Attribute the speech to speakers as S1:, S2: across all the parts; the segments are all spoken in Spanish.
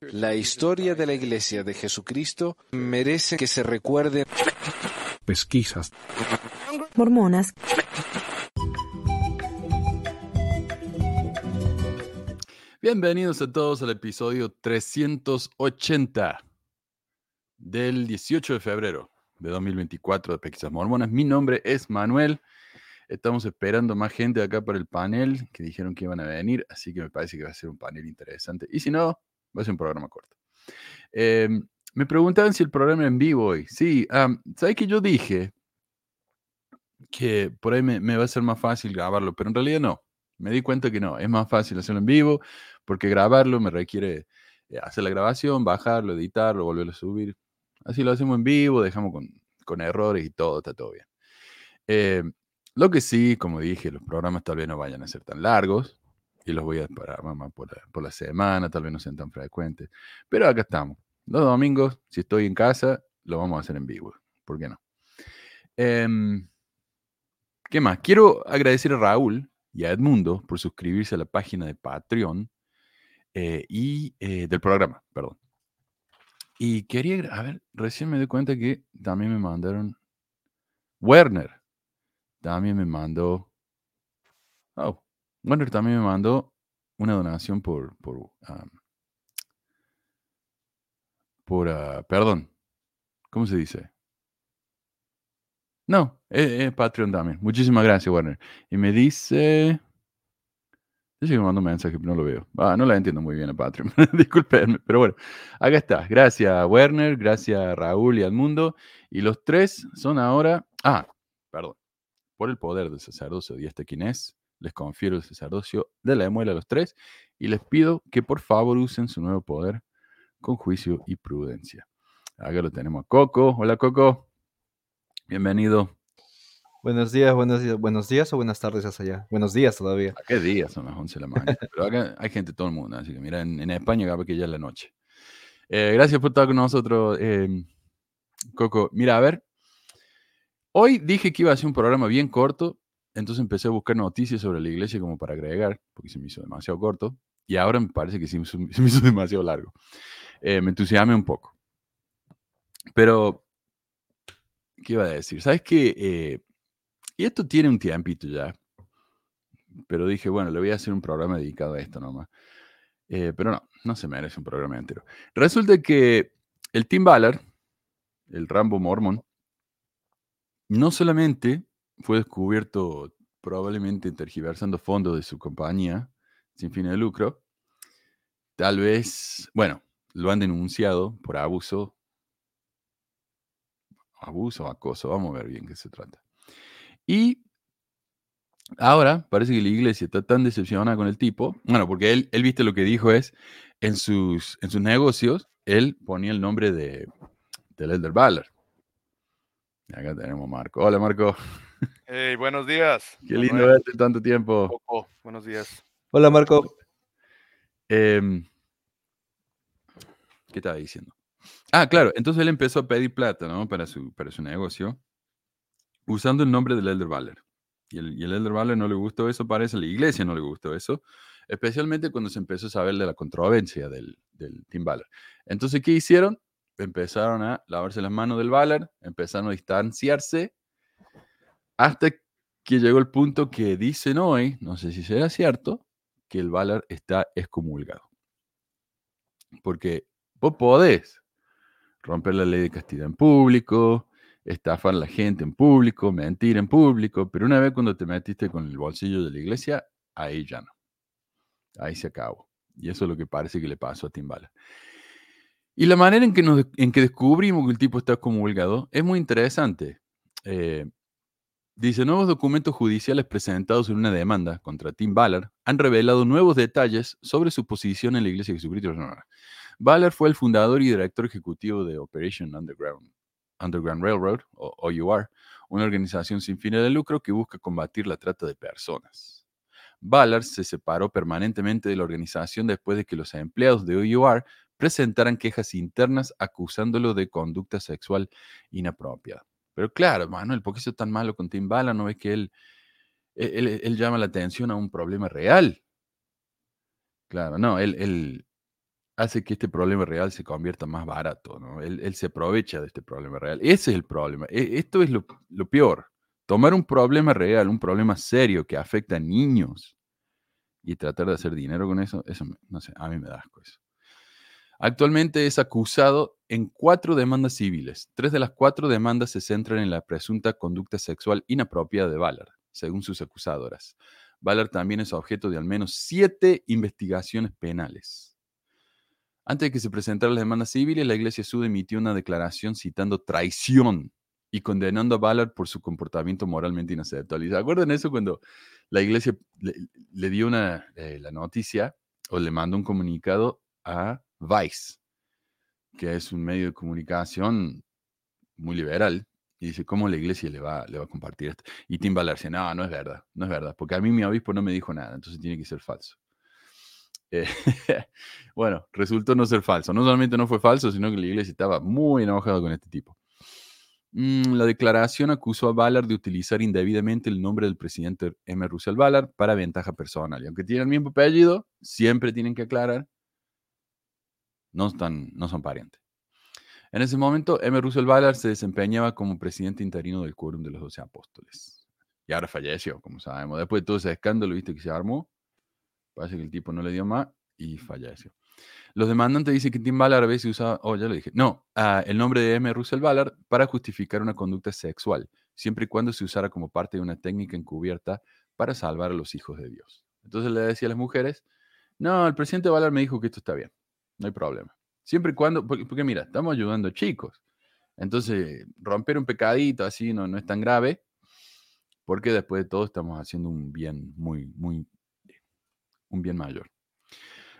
S1: La historia de la Iglesia de Jesucristo merece que se recuerde.
S2: Pesquisas.
S3: Mormonas.
S4: Bienvenidos a todos al episodio 380 del 18 de febrero de 2024 de Pesquisas Mormonas. Mi nombre es Manuel. Estamos esperando más gente acá para el panel que dijeron que iban a venir, así que me parece que va a ser un panel interesante. Y si no, va a ser un programa corto. Em, me preguntaban si el programa en vivo hoy. Sí, ¿sabes que yo dije que por ahí me, va a ser más fácil grabarlo? Pero en realidad no. Me di cuenta que no. Es más fácil hacerlo en vivo porque grabarlo me requiere eh, hacer la grabación, bajarlo, editarlo, volverlo a subir. Así lo hacemos en vivo, dejamos con, con errores y todo, está todo bien. Eh, lo que sí, como dije, los programas tal vez no vayan a ser tan largos y los voy a parar la, por la semana, tal vez no sean tan frecuentes. Pero acá estamos. Los domingos, si estoy en casa, lo vamos a hacer en vivo. ¿Por qué no? Em, ¿Qué más? Quiero agradecer a Raúl y a Edmundo por suscribirse a la página de Patreon eh, y eh, del programa, perdón. Y quería, a ver, recién me di cuenta que también me mandaron Werner. También me mandó. Oh, Werner también me mandó una donación por. por, por ah, perdón. ¿Cómo se dice? No, es, Patreon también. Muchísimas gracias, Werner. Y me dice. Yo sigo mandando un mensaje, pero no lo veo. Ah, no la entiendo muy bien a Patreon. Disculpenme, pero bueno, acá está. Gracias, Werner. Gracias, Raúl y al mundo. Y los tres son ahora. Ah, perdón. Por el poder del sacerdocio y este quién es, les confiero el sacerdocio de la emuela a los tres y les pido que por favor usen su nuevo poder con juicio y prudencia. Acá lo tenemos a Coco. Hola, Coco. Bienvenido.
S5: Buenos días, buenos días, buenos días o buenas tardes hasta allá. Buenos días todavía.
S4: ¿A qué días? Son las 11 de la mañana. Pero acá hay gente todo el mundo, así que mira, en, España que ya es la noche. Eh, gracias por estar con nosotros, em, Coco. Mira, a ver, hoy dije que iba a ser un programa bien corto, entonces empecé a buscar noticias sobre la iglesia como para agregar, porque se me hizo demasiado corto, y ahora me parece que se me hizo, demasiado largo. Eh, me entusiasmé un poco. Pero, ¿qué iba a decir? ¿Sabes qué? Eh, y esto tiene un tiempito ya. Pero dije, bueno, le voy a hacer un programa dedicado a esto nomás. Eh, pero no, no se merece un programa entero. Resulta que el Tim Ballard, el Rambo Mormon, no solamente fue descubierto probablemente tergiversando fondos de su compañía sin fines de lucro, tal vez, bueno, lo han denunciado por abuso, abuso acoso, vamos a ver bien qué se trata. Y ahora parece que la iglesia está tan decepcionada con el tipo, bueno, porque él, él viste lo que dijo es, en sus, en sus negocios, él ponía el nombre de, del Elder Ballard. Acá tenemos a Marco. Hola, Marco.
S6: Hey, buenos días.
S4: Qué lindo verte tanto tiempo.
S6: Buenos días.
S5: Hola, Marco.
S4: Em, ¿Qué estaba diciendo? Ah, claro. Entonces él empezó a pedir plata, ¿no? Para su, para su negocio usando el nombre del Elder Baller. Y el, y el Elder Baller no le gustó eso, parece, a la iglesia no le gustó eso, especialmente cuando se empezó a saber de la controversia del, del Team Baller. Entonces, ¿qué hicieron? Empezaron a lavarse las manos del Baller, empezaron a distanciarse, hasta que llegó el punto que dicen hoy, no sé si será cierto, que el Baller está excomulgado. Porque vos podés romper la ley de castidad en público, estafar a la gente en público, mentir en público, pero una vez cuando te metiste con el bolsillo de la iglesia, ahí ya no. Ahí se acabó. Y eso es lo que parece que le pasó a Timbala. Y la manera en que, en que descubrimos que el tipo está comulgado es muy interesante. Eh, dice, nuevos documentos judiciales presentados en una demanda contra Tim Ballard han revelado nuevos detalles sobre su posición en la Iglesia de Jesucristo. Ballard fue el fundador y director ejecutivo de Operation Underground, Underground Railroad, o OUR, una organización sin fines de lucro que busca combatir la trata de personas. Ballard se separó permanentemente de la organización después de que los empleados de OUR presentaran quejas internas acusándolo de conducta sexual inapropiada. Pero claro, Manuel, ¿por qué es tan malo con Tim Ballard? ¿No ves que él, él, llama la atención a un problema real? Claro, no, él, él, hace que este problema real se convierta más barato, ¿no? Él, él se aprovecha de este problema real. Ese es el problema. E- Esto es lo, lo peor. Tomar un problema real, un problema serio que afecta a niños y tratar de hacer dinero con eso, eso, no sé, a mí me da asco eso. Actualmente es acusado en cuatro demandas civiles. Tres de las cuatro demandas se centran en la presunta conducta sexual inapropiada de Ballard, según sus acusadoras. Ballard también es objeto de al menos siete investigaciones penales. Antes de que se presentaran las demandas civiles, la Iglesia Sud emitió una declaración citando traición y condenando a Ballard por su comportamiento moralmente inaceptable. ¿Y ¿Se acuerdan eso cuando la Iglesia le, le dio una, eh, la noticia o le mandó un comunicado a Vice, que es un medio de comunicación muy liberal, y dice, ¿cómo la iglesia le va, le va a compartir esto? Y Tim Ballard dice, no, no es verdad, no es verdad, porque a mí mi obispo no me dijo nada, entonces tiene que ser falso. Eh, bueno, resultó no ser falso. No solamente no fue falso, sino que la iglesia estaba muy enojada con este tipo. Mm, la declaración acusó a Ballard de utilizar indebidamente el nombre del presidente M. Russell Ballard para ventaja personal. Y aunque tienen el mismo apellido, siempre tienen que aclarar, no, están, no son parientes. En ese momento, M. Russell Ballard se desempeñaba como presidente interino del Quórum de los Doce Apóstoles. Y ahora falleció, como sabemos. Después de todo ese escándalo, viste que se armó, parece que el tipo no le dio más y falleció. Los demandantes dicen que Tim Ballard a veces usaba, oh, ya lo dije, no, ah, el nombre de M. Russell Ballard para justificar una conducta sexual, siempre y cuando se usara como parte de una técnica encubierta para salvar a los hijos de Dios. Entonces le decía a las mujeres, no, el presidente Ballard me dijo que esto está bien, no hay problema. Siempre y cuando, porque, mira, estamos ayudando a chicos. Entonces, romper un pecadito así no, no es tan grave, porque después de todo estamos haciendo un bien muy, muy, un bien mayor.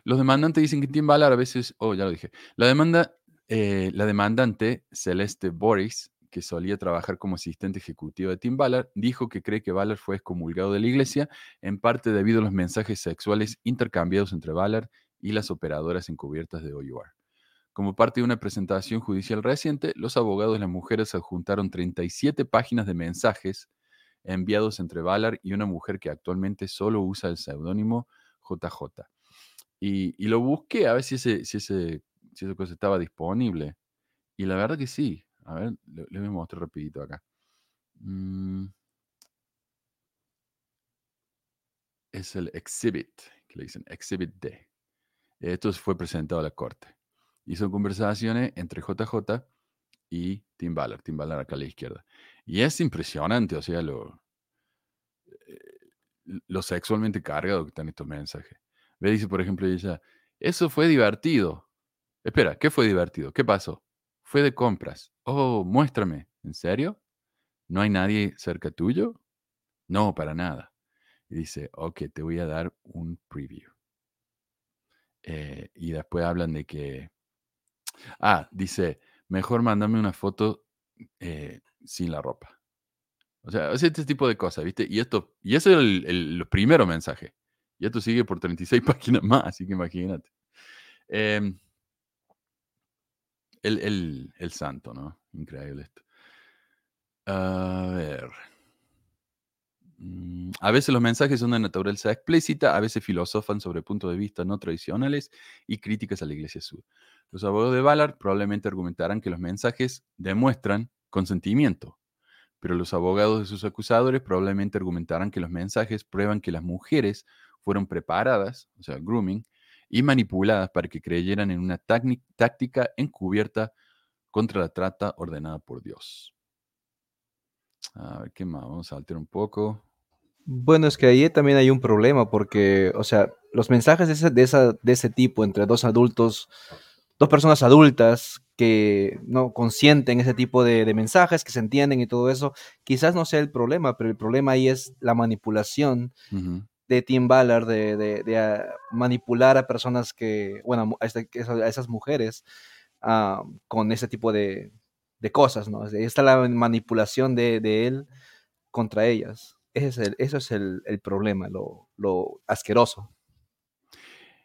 S4: Los demandantes dicen que Tim Ballard a veces, oh, ya lo dije, la demanda, eh, la demandante Celeste Boris, que solía trabajar como asistente ejecutivo de Tim Ballard, dijo que cree que Ballard fue excomulgado de la iglesia, en parte debido a los mensajes sexuales intercambiados entre Ballard y las operadoras encubiertas de OUR. Como parte de una presentación judicial reciente, los abogados de las mujeres adjuntaron 37 páginas de mensajes enviados entre Ballard y una mujer que actualmente solo usa el seudónimo JJ. Y, y lo busqué a ver si, ese, si, ese, si esa cosa estaba disponible. Y la verdad que sí. A ver, le, le voy a mostrar rapidito acá. Mm. Es el exhibit, que le dicen exhibit D. Esto fue presentado a la corte. Y son conversaciones entre JJ y Tim Ballard. Tim Ballard acá a la izquierda. Y es impresionante, o sea, lo, eh, lo sexualmente cargado que están estos mensajes. Ve, dice, por ejemplo, ella, eso fue divertido. Espera, ¿qué fue divertido? ¿Qué pasó? Fue de compras. Oh, muéstrame. ¿En serio? ¿No hay nadie cerca tuyo? No, para nada. Y dice, ok, te voy a dar un preview. Eh, y después hablan de que, ah, dice, mejor mándame una foto eh, sin la ropa. O sea, hace este tipo de cosas, ¿viste? Y esto, y eso es el, el, los primeros mensajes. Y esto sigue por 36 páginas más, así que imagínate. Eh, el, el, santo, ¿no? Increíble esto. A ver. Mm, A veces los mensajes son de naturaleza explícita, a veces filosofan sobre puntos de vista no tradicionales y críticas a la Iglesia Sur. Los abogados de Ballard probablemente argumentarán que los mensajes demuestran consentimiento, pero los abogados de sus acusadores probablemente argumentarán que los mensajes prueban que las mujeres fueron preparadas, o sea, grooming, y manipuladas para que creyeran en una táctica encubierta contra la trata ordenada por Dios. A ver, ¿qué más? Vamos a saltar un poco.
S5: Bueno, es que ahí también hay un problema porque, o sea, los mensajes de ese, de esa, de ese tipo entre dos adultos, dos personas adultas que no consienten ese tipo de, de, mensajes, que se entienden y todo eso, quizás no sea el problema, pero el problema ahí es la manipulación uh -huh. de Tim Ballard, de, de, de uh, manipular a personas que, bueno, a, este, a esas mujeres uh, con ese tipo de, de, cosas, ¿no? Esta es la manipulación de, él contra ellas. Ese es el, eso es el, el problema, lo, lo, asqueroso.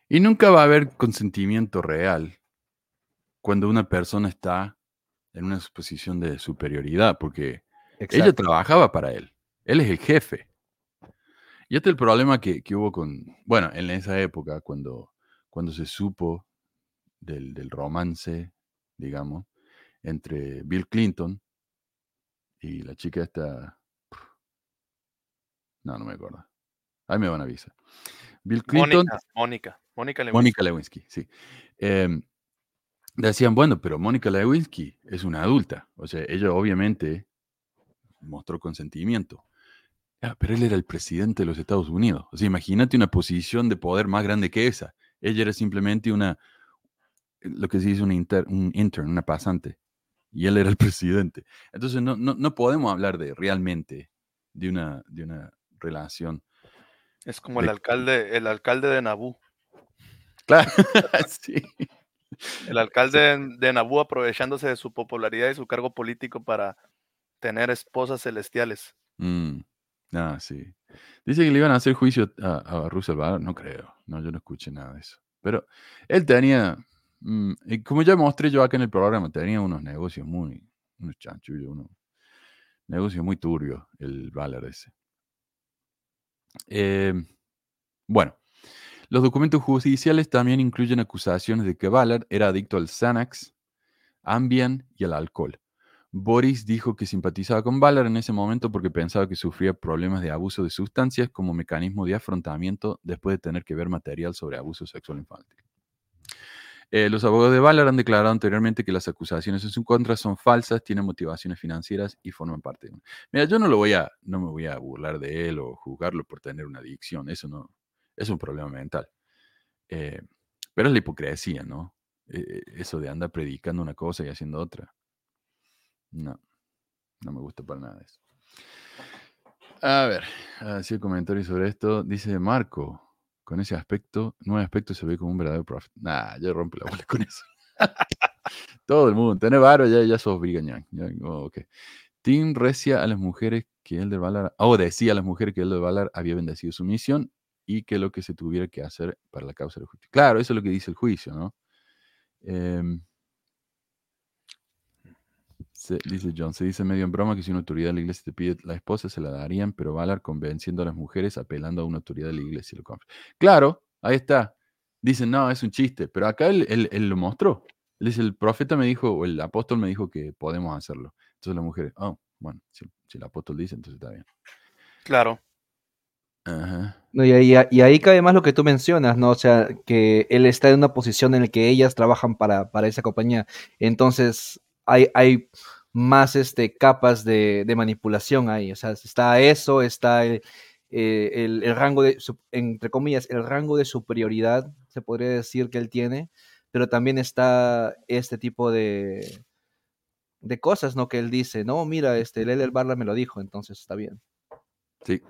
S4: Y nunca va a haber consentimiento real cuando una persona está en una posición de superioridad, porque Exacto. ella trabajaba para él. Él es el jefe. Y este es el problema que, que, hubo con, bueno, en esa época, cuando, cuando se supo del, del romance, digamos, entre Bill Clinton y la chica esta. No, no me acuerdo. Ahí me van a avisar. Bill Clinton.
S6: Mónica, Mónica, Lewinsky.
S4: Mónica Lewinsky, sí. Em, decían, bueno, pero Mónica Lewinsky es una adulta. O sea, ella obviamente mostró consentimiento. Ah, pero él era el presidente de los Estados Unidos. O sea, imagínate una posición de poder más grande que esa. Ella era simplemente una, lo que se dice un, un intern, una pasante. Y él era el presidente. Entonces no, no, no podemos hablar de realmente de una, de una relación.
S6: Es como el alcalde, el alcalde de Nabú.
S4: Claro, sí.
S6: El alcalde de, de Nabú aprovechándose de su popularidad y su cargo político para tener esposas celestiales.
S4: Mm, Ah, sí. Dice que le iban a hacer juicio a, a Russell Ballard. No creo. No, yo no escuché nada de eso. Pero él tenía, mm, y como ya mostré yo acá en el programa, tenía unos negocios muy, unos chanchullos, unos negocios muy turbios, el Ballard ese. Eh, bueno, los documentos judiciales también incluyen acusaciones de que Ballard era adicto al Xanax, Ambien y al alcohol. Boris dijo que simpatizaba con Ballard en ese momento porque pensaba que sufría problemas de abuso de sustancias como mecanismo de afrontamiento después de tener que ver material sobre abuso sexual infantil. Eh, los abogados de Ballard han declarado anteriormente que las acusaciones en su contra son falsas, tienen motivaciones financieras y forman parte de un... Mira, yo no lo voy a, no me voy a burlar de él o juzgarlo por tener una adicción, eso no, es un problema mental. Eh, pero es la hipocresía, ¿no? Eh, eso de andar predicando una cosa y haciendo otra. No, no me gusta para nada eso. A ver, así el comentario sobre esto. Dice Marco, con ese aspecto, nueve aspecto se ve como un verdadero profeta. Nah, ya rompe la bola con eso. Todo el mundo, tener varo, ya, ya sos brigañán. Oh, okay. Tim recia a las mujeres que él de Valar, o oh, decía a las mujeres que él de Valar había bendecido su misión y que lo que se tuviera que hacer para la causa de la justicia. Claro, eso es lo que dice el juicio, ¿no? Eh, dice John, se dice medio en broma que si una autoridad de la iglesia te pide la esposa, se la darían, pero Valar convenciendo a las mujeres, apelando a una autoridad de la iglesia. Lo claro, ahí está. Dicen, no, es un chiste, pero acá él, él, lo mostró. Él dice, el profeta me dijo, o el apóstol me dijo que podemos hacerlo. Entonces la mujer, oh, bueno, si, el apóstol dice, entonces está bien.
S6: Claro.
S5: No, y, ahí, y, ahí cabe más lo que tú mencionas, ¿no? O sea, que él está en una posición en la que ellas trabajan para, para esa compañía. Entonces, hay, hay más este, capas de, manipulación ahí. O sea, está eso, está el, eh, rango de, entre comillas, el rango de superioridad, se podría decir que él tiene, pero también está este tipo de, de cosas, ¿no? Que él dice, no, mira, este, el Elder Barla me lo dijo, entonces está bien.
S4: Sí.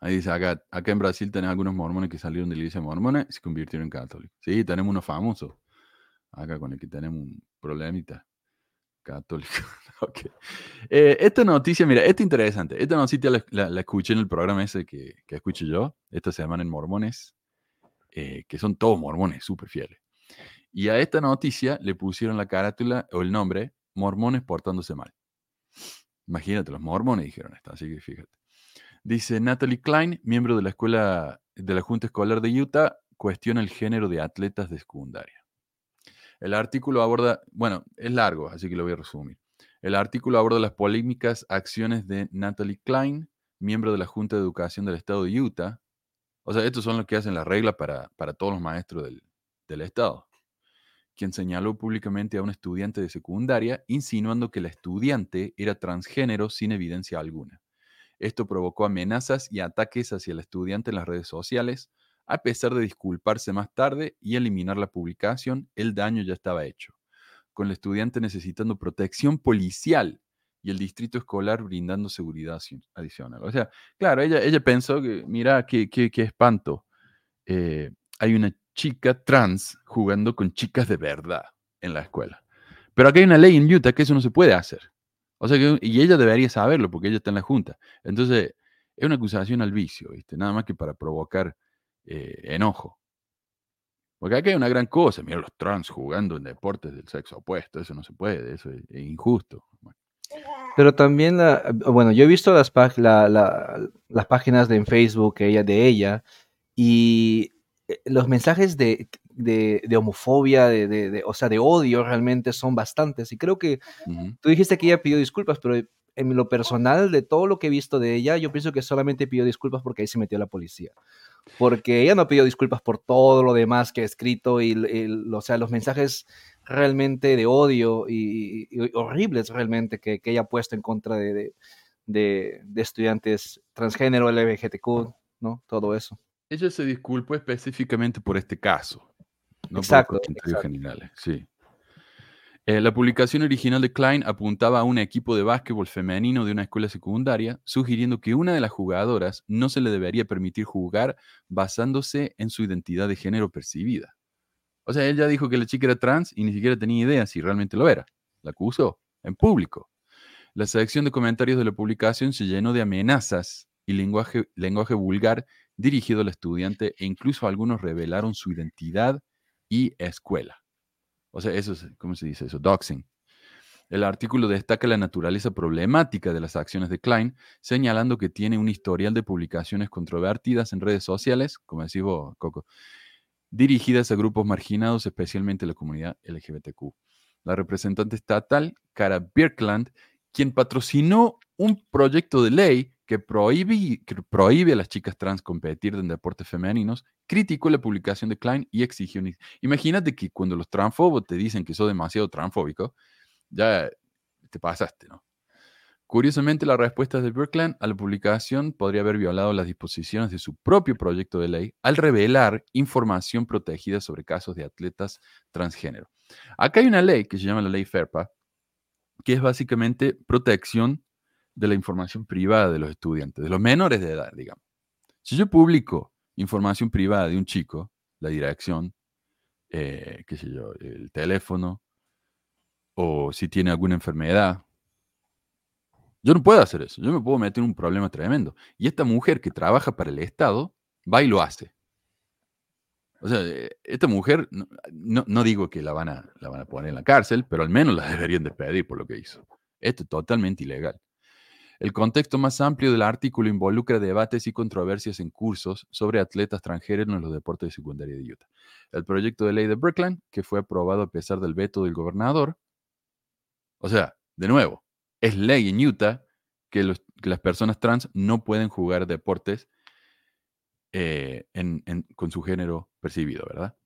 S4: Ahí dice, acá, acá en Brasil tenés algunos mormones que salieron de la iglesia y se convirtieron en católicos. Sí, tenemos unos famosos, acá con el que tenemos problemita católico. Eh, esta noticia, mira, esta es interesante. Esta noticia la, escuché en el programa ese que, que escucho yo, esta semana en Mormones, eh, que son todos mormones, súper fieles. Y a esta noticia le pusieron la carátula o el nombre, Mormones portándose mal. Imagínate, los mormones dijeron esto, así que fíjate. Dice Natalie Klein, miembro de la escuela de la Junta Escolar de Utah, cuestiona el género de atletas de secundaria. El artículo aborda, bueno, es largo, así que lo voy a resumir. El artículo aborda las polémicas acciones de Natalie Klein, miembro de la Junta de Educación del Estado de Utah. O sea, estos son los que hacen la regla para, para todos los maestros del, del Estado, quien señaló públicamente a un estudiante de secundaria, insinuando que la estudiante era transgénero sin evidencia alguna. Esto provocó amenazas y ataques hacia el estudiante en las redes sociales, a pesar de disculparse más tarde y eliminar la publicación, el daño ya estaba hecho, con el estudiante necesitando protección policial y el distrito escolar brindando seguridad adicional. O sea, claro, ella, ella pensó que, mira, qué, qué, qué espanto. Eh, hay una chica trans jugando con chicas de verdad en la escuela. Pero aquí hay una ley en Utah que eso no se puede hacer. O sea y ella debería saberlo porque ella está en la junta. Entonces, es una acusación al vicio, ¿viste? Nada más que para provocar eh, enojo. Porque aquí hay una gran cosa, mira los trans jugando en deportes del sexo opuesto, eso no se puede, eso es, injusto.
S5: Pero también, bueno, yo he visto las, las páginas de en Facebook ella, de ella y eh, los mensajes de de, de homofobia, de, de- de- o sea, de odio realmente son bastantes. Y creo que tú dijiste que ella pidió disculpas, pero en lo personal, de todo lo que he visto de ella, yo pienso que solamente pidió disculpas porque ahí se metió la policía. Porque ella no pidió disculpas por todo lo demás que ha escrito y, el- o sea, los mensajes realmente de odio y, y- y horribles realmente que, que ella ha puesto en contra de, de- de- de estudiantes transgénero, LGBTQ, ¿no? Todo eso.
S4: Ella se disculpó específicamente por este caso. No
S5: Exacto,
S4: por comentarios
S5: exacto.
S4: generales, sí. Eh, la publicación original de Klein apuntaba a un equipo de básquetbol femenino de una escuela secundaria, sugiriendo que una de las jugadoras no se le debería permitir jugar basándose en su identidad de género percibida. O sea, él ya dijo que la chica era trans y ni siquiera tenía idea si realmente lo era. La acusó en público. La sección de comentarios de la publicación se llenó de amenazas y lenguaje, lenguaje vulgar dirigido al estudiante e incluso algunos revelaron su identidad y escuela. O sea, eso es, ¿cómo se dice eso? Doxing. El artículo destaca la naturaleza problemática de las acciones de Klein, señalando que tiene un historial de publicaciones controvertidas en redes sociales, como decís vos, Coco, dirigidas a grupos marginados, especialmente la comunidad LGBTQ. La representante estatal, Cara Birkland, quien patrocinó un proyecto de ley que prohíbe, prohíbe a las chicas trans competir en deportes femeninos, criticó la publicación de Klein y exigió... Imagínate que cuando los transfobos te dicen que sos demasiado transfóbico, ya te pasaste, ¿no? Curiosamente, la respuesta de Birkland a la publicación podría haber violado las disposiciones de su propio proyecto de ley al revelar información protegida sobre casos de atletas transgénero. Acá hay una ley que se llama la ley FERPA, que es básicamente protección de la información privada de los estudiantes, de los menores de edad, digamos. Si yo publico información privada de un chico, la dirección, eh, qué sé yo, el teléfono, o si tiene alguna enfermedad, yo no puedo hacer eso. Yo me puedo meter en un problema tremendo. Y esta mujer que trabaja para el Estado va y lo hace. O sea, eh, esta mujer, no, no- digo que la van, a, la van a poner en la cárcel, pero al menos la deberían despedir por lo que hizo. Esto es totalmente ilegal. El contexto más amplio del artículo involucra debates y controversias en cursos sobre atletas transgénero en los deportes de secundaria de Utah. El proyecto de ley de Brookline, que fue aprobado a pesar del veto del gobernador, o sea, de nuevo, es ley en Utah que, las personas trans no pueden jugar deportes eh, con su género percibido, ¿verdad?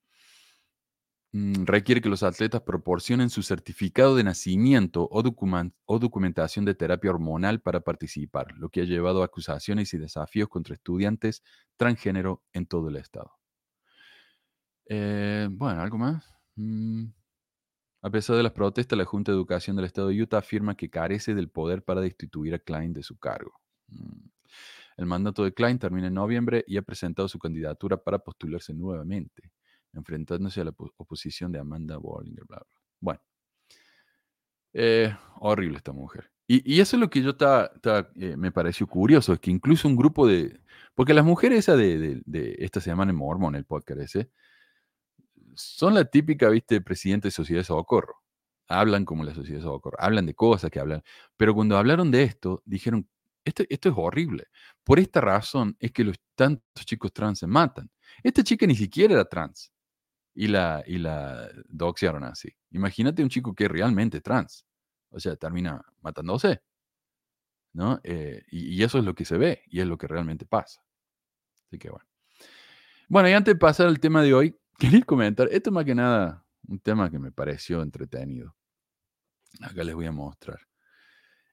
S4: Mm, requiere que los atletas proporcionen su certificado de nacimiento o, documentación de terapia hormonal para participar, lo que ha llevado a acusaciones y desafíos contra estudiantes transgénero en todo el estado. Eh, bueno, ¿algo más? Mm, a pesar de las protestas, la Junta de Educación del Estado de Utah afirma que carece del poder para destituir a Klein de su cargo. Mm. El mandato de Klein termina en noviembre y ha presentado su candidatura para postularse nuevamente, enfrentándose a la po- oposición de Amanda Bollinger. Bla, bla. Bueno, eh, horrible esta mujer. Y, eso es lo que yo eh, me pareció curioso, es que incluso un grupo de... Porque las mujeres de, esta se llaman en Mormon, el podcast son la típica, viste, presidente de Sociedad de Socorro. Hablan como la Sociedad de Socorro, hablan de cosas que hablan. Pero cuando hablaron de esto, dijeron, esto, esto es horrible. Por esta razón es que los tantos chicos trans se matan. Esta chica ni siquiera era trans. Y la, y la doxearon así. Imagínate un chico que es realmente trans. O sea, termina matándose. ¿No? Eh, y, y eso es lo que se ve y es lo que realmente pasa. Así que bueno. Bueno, y antes de pasar al tema de hoy, quería comentar, esto más que nada, un tema que me pareció entretenido. Acá les voy a mostrar.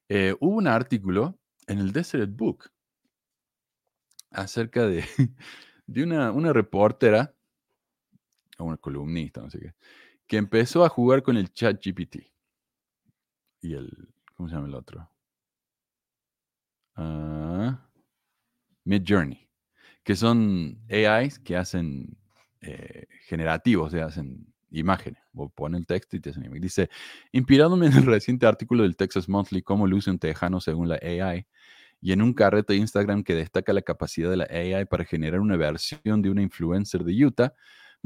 S4: Eh, hubo un artículo en el Desert Book acerca de, de una, una reportera, o una columnista, no sé qué, que empezó a jugar con el chat GPT. Y el, ¿cómo se llama el otro? Ah, Mid Journey, que son AIs que hacen eh, generativos, o sea, hacen imágenes. Vos pones el texto y te hacen imagen. Dice, inspirándome en el reciente artículo del Texas Monthly, cómo luce un tejano según la AI, y en un carrete de Instagram que destaca la capacidad de la AI para generar una versión de una influencer de Utah,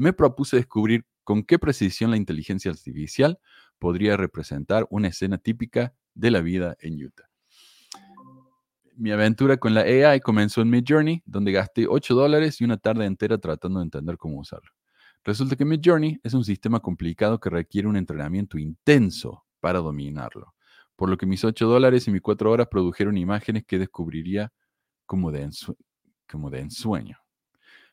S4: me propuse descubrir con qué precisión la inteligencia artificial podría representar una escena típica de la vida en Utah. Mi aventura con la AI comenzó en Midjourney, donde gasté 8 dólares y una tarde entera tratando de entender cómo usarlo. Resulta que Midjourney es un sistema complicado que requiere un entrenamiento intenso para dominarlo, por lo que mis 8 dólares y mis 4 horas produjeron imágenes que descubriría como de, como de ensueño.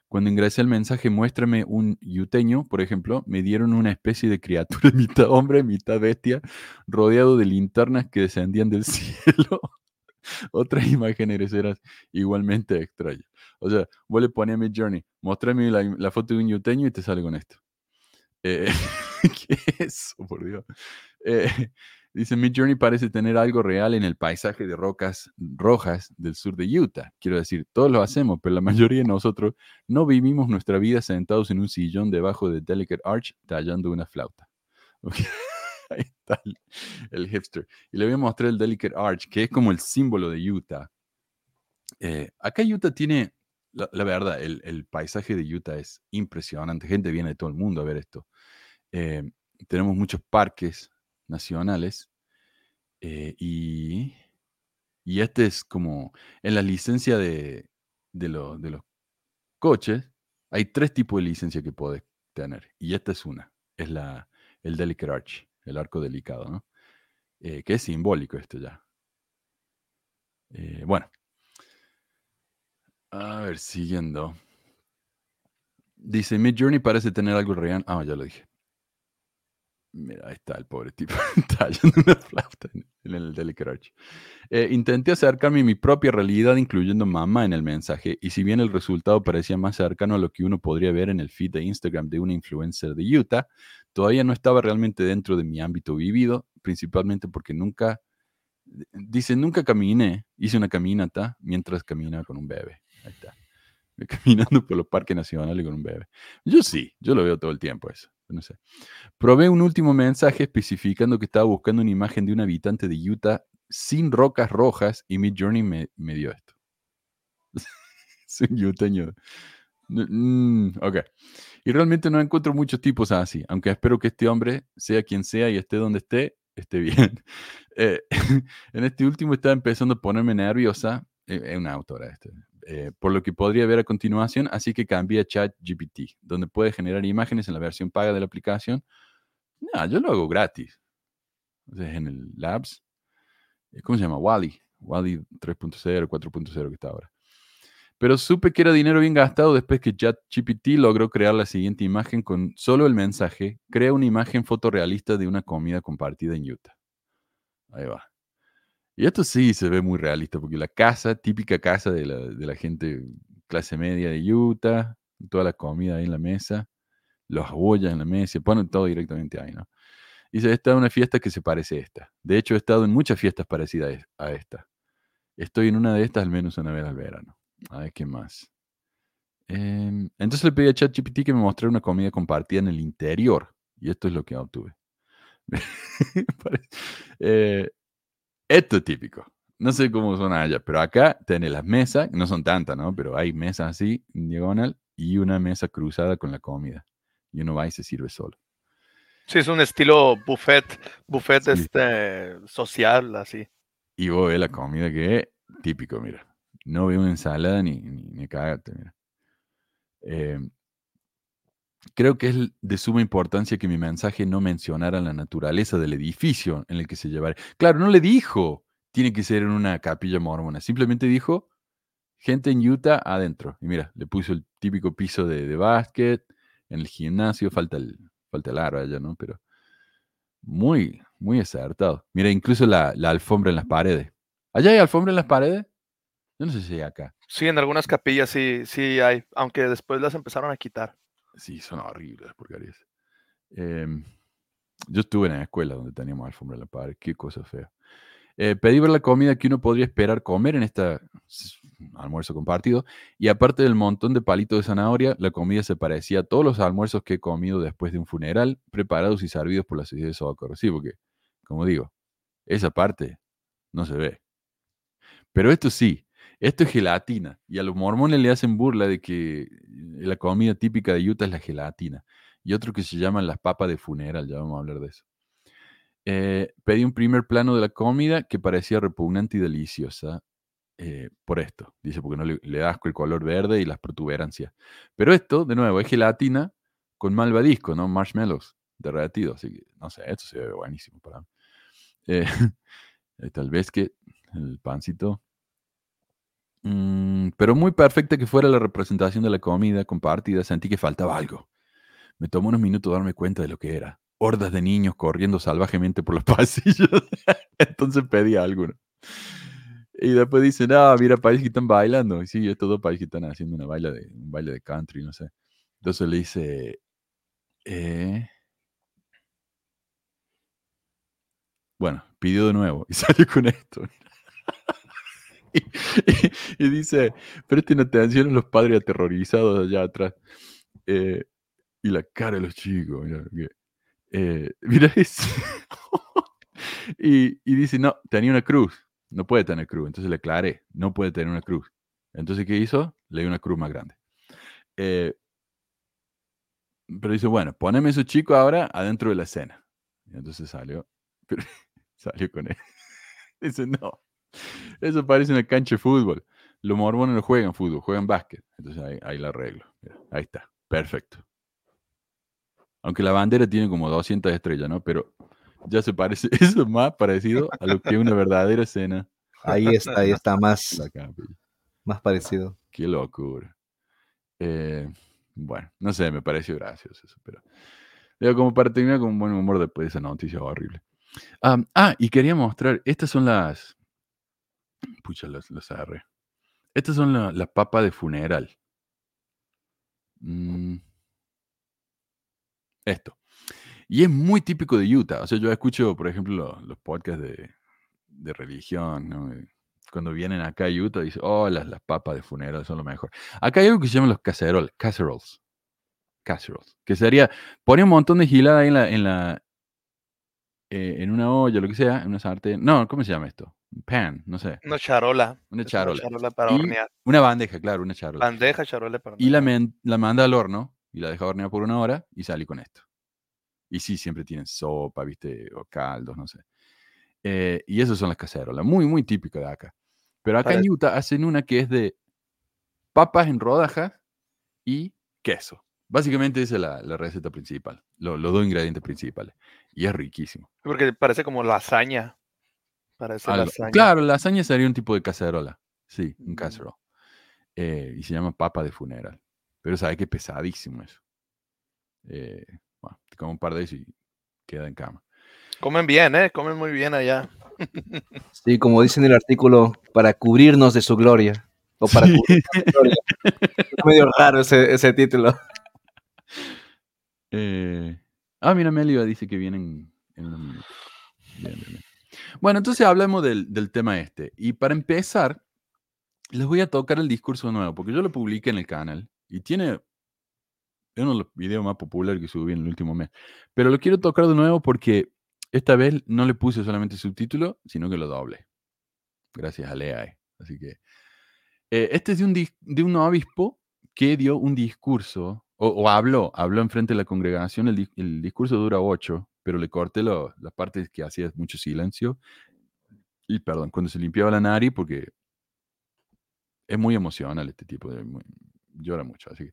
S4: Cuando ingresé el mensaje, muéstrame un yuteño, por ejemplo, me dieron una especie de criatura mitad hombre, mitad bestia, rodeado de linternas que descendían del cielo. Otras imágenes eran igualmente extrañas. O sea, vos le pones a mi journey, muéstrame la, foto de un yuteño y te sale con esto. Eh, ¿Qué es eso, por Dios? Eh, Dice, Mid Journey parece tener algo real en el paisaje de rocas rojas del sur de Utah. Quiero decir, todos lo hacemos, pero la mayoría de nosotros no vivimos nuestra vida sentados en un sillón debajo de Delicate Arch tallando una flauta. Ahí está el, hipster. Y le voy a mostrar el Delicate Arch, que es como el símbolo de Utah. Eh, acá Utah tiene, la, verdad, el, paisaje de Utah es impresionante. Gente viene de todo el mundo a ver esto. Eh, tenemos muchos parques nacionales. Eh, y, y este es como, en la licencia de, de, de los coches, hay tres tipos de licencia que puedes tener. Y esta es una, es la, el Delicate Arch, el arco delicado, ¿no? Eh, que es simbólico esto ya. Eh, bueno. A ver, siguiendo. Dice, Mid Journey parece tener algo real. Ah, ya lo dije. Mira, ahí está el pobre tipo tallando una flauta en, el Arch. Eh, intenté acercarme a mi propia realidad, incluyendo mamá en el mensaje, y si bien el resultado parecía más cercano a lo que uno podría ver en el feed de Instagram de una influencer de Utah, todavía no estaba realmente dentro de mi ámbito vivido, principalmente porque nunca, dice, nunca caminé, hice una caminata mientras caminaba con un bebé. Ahí está. Caminando por los parques nacionales con un bebé. Yo sí, yo lo veo todo el tiempo eso no sé. Probé un último mensaje especificando que estaba buscando una imagen de un habitante de Utah sin rocas rojas y Mid Journey me, dio esto. es un yuteño. Mm, ok. Y realmente no encuentro muchos tipos así, aunque espero que este hombre, sea quien sea y esté donde esté, esté bien. Eh, en este último estaba empezando a ponerme nerviosa. Eh, es una autora este. Eh, por lo que podría ver a continuación, así que cambié a ChatGPT, donde puede generar imágenes en la versión paga de la aplicación. No, yo lo hago gratis. en el Labs. Eh, ¿Cómo se llama? Wally. Wally 3.0, 4.0 que está ahora. Pero supe que era dinero bien gastado después que ChatGPT logró crear la siguiente imagen con solo el mensaje. Crea una imagen fotorrealista de una comida compartida en Utah. Ahí va. Y esto sí se ve muy realista, porque la casa, típica casa de la, gente clase media de Utah, toda la comida ahí en la mesa, los ollas en la mesa, ponen todo directamente ahí, ¿no? Dice, esta es una fiesta que se parece a esta. De hecho, he estado en muchas fiestas parecidas a esta. Estoy en una de estas al menos una vez al verano. A ver, ¿qué más? Em, entonces le pedí a ChatGPT que me mostrara una comida compartida en el interior. Y esto es lo que obtuve. eh, esto es típico. No sé cómo son allá, pero acá tenés las mesas, no son tantas, ¿no? Pero hay mesas así, en diagonal, y una mesa cruzada con la comida. Y uno va y se sirve solo.
S6: Sí, es un estilo buffet, buffet este, social, así.
S4: Y vos ves la comida que es típico, mira. No veo una ensalada ni, ni, ni cagate, mira. Eh, Creo que es de suma importancia que mi mensaje no mencionara la naturaleza del edificio en el que se llevará. Claro, no le dijo, tiene que ser en una capilla mormona. Simplemente dijo, gente en Utah adentro. Y mira, le puso el típico piso de, de básquet, en el gimnasio, falta el, falta el aro allá, ¿no? Pero muy, muy acertado. Mira, incluso la, la alfombra en las paredes. ¿Allá hay alfombra en las paredes? Yo no sé si hay acá.
S6: Sí, en algunas capillas sí, sí hay, aunque después las empezaron a quitar.
S4: Sí, son horribles porquerías. Em, yo estuve en la escuela donde teníamos alfombra en la pared, qué cosa fea. Eh, pedí ver la comida que uno podría esperar comer en este almuerzo compartido. Y aparte del montón de palitos de zanahoria, la comida se parecía a todos los almuerzos que he comido después de un funeral, preparados y servidos por la sociedad de Socorro. Sí, porque, como digo, esa parte no se ve. Pero esto sí, esto es gelatina. Y a los mormones le hacen burla de que la comida típica de Utah es la gelatina. Y otro que se llaman las papas de funeral, ya vamos a hablar de eso. Eh, pedí un primer plano de la comida que parecía repugnante y deliciosa. Eh, por esto, dice, porque no le, le asco el color verde y las protuberancias. Pero esto, de nuevo, es gelatina, con malvadisco, ¿no? Marshmallows derretidos. Así que, no sé, esto se ve buenísimo para mí. Eh, tal vez que el pancito. Mm, pero muy perfecta que fuera la representación de la comida compartida, sentí que faltaba algo. Me tomó unos minutos darme cuenta de lo que era. Hordas de niños corriendo salvajemente por los pasillos. Entonces pedí algo. ¿no? Y después dicen, ah, mira, países que están bailando. Y sí, estos dos países que están haciendo una baila de, un baile de country, no sé. Entonces le dice, eh, bueno, pidió de nuevo y salió con esto. y, dice, presten atención a los padres aterrorizados allá atrás. Eh, y la cara de los chicos, mira, eh, mira eso. y, y dice, no, tenía una cruz. No puede tener cruz. Entonces le aclaré, no puede tener una cruz. Entonces, ¿qué hizo? Le dio una cruz más grande. Eh, pero dice, bueno, poneme esos chicos ahora adentro de la escena. Y entonces salió, salió con él. dice, no, eso parece una cancha de fútbol. Los mormones no juegan fútbol, juegan básquet. Entonces ahí, ahí la arreglo. ahí está, perfecto. Aunque la bandera tiene como 200 estrellas, ¿no? Pero ya se parece, eso es más parecido a lo que una verdadera escena.
S5: Ahí está, ahí está más, más parecido.
S4: Qué locura. Eh, bueno, no sé, me pareció gracioso eso, pero digo, como para terminar con un buen humor después de esa noticia horrible. ah, y quería mostrar, estas son las, pucha, las, las agarré. Estas son las papas de funeral. Mm. Esto. Y es muy típico de Utah. O sea, yo escucho, por ejemplo, los, podcasts de, de religión, ¿no? Cuando vienen acá a Utah, dicen, oh, las, las papas de funeral son lo mejor. Acá hay algo que se llama los casseroles, casseroles. Casseroles. Que sería, pone un montón de gilada ahí en la, en la, eh, en una olla, lo que sea, en una sartén. No, ¿cómo se llama esto? Pan, no sé.
S6: Una charola.
S4: Una charola.
S6: Una charola para hornear.
S4: Una bandeja, claro, una charola.
S6: Bandeja, charola para
S4: hornear. Y la, la manda al horno y la deja hornear por una hora y sale con esto. Y sí, siempre tienen sopa, viste, o caldos, no sé. Eh, y esas son las cacerolas, muy, muy típicas de acá. Pero acá en Utah hacen una que es de papas en rodajas y queso. Básicamente esa es la, receta principal, los dos ingredientes principales. Y es riquísimo.
S6: Porque parece como lasaña. Parece lasaña.
S4: Claro, lasaña sería un tipo de cacerola. Sí, un casserole. Eh, y se llama papa de funeral. Pero sabe que pesadísimo eso. Eh, bueno, te como un par de eso y queda en cama.
S6: Comen bien, ¿eh? Comen muy bien allá.
S5: Sí, como dice en el artículo, para cubrirnos de su gloria. O para cubrirnos de su gloria. Es medio raro ese, título.
S4: Eh, ah, mira, Melio dice que vienen en un Bueno, entonces hablemos del, del, tema este. Y para empezar, les voy a tocar el discurso nuevo, porque yo lo publiqué en el canal y tiene es uno de los videos más populares que subí en el último mes. Pero lo quiero tocar de nuevo porque esta vez no le puse solamente subtítulo, sino que lo doble. Gracias a Leae. Así que. Eh, este es de un, de un obispo que dio un discurso, o, habló, habló enfrente de la congregación. El, discurso dura ocho, pero le corté las partes que hacía mucho silencio. Y perdón, cuando se limpiaba la nariz, porque es muy emocional este tipo de. llora mucho. Así que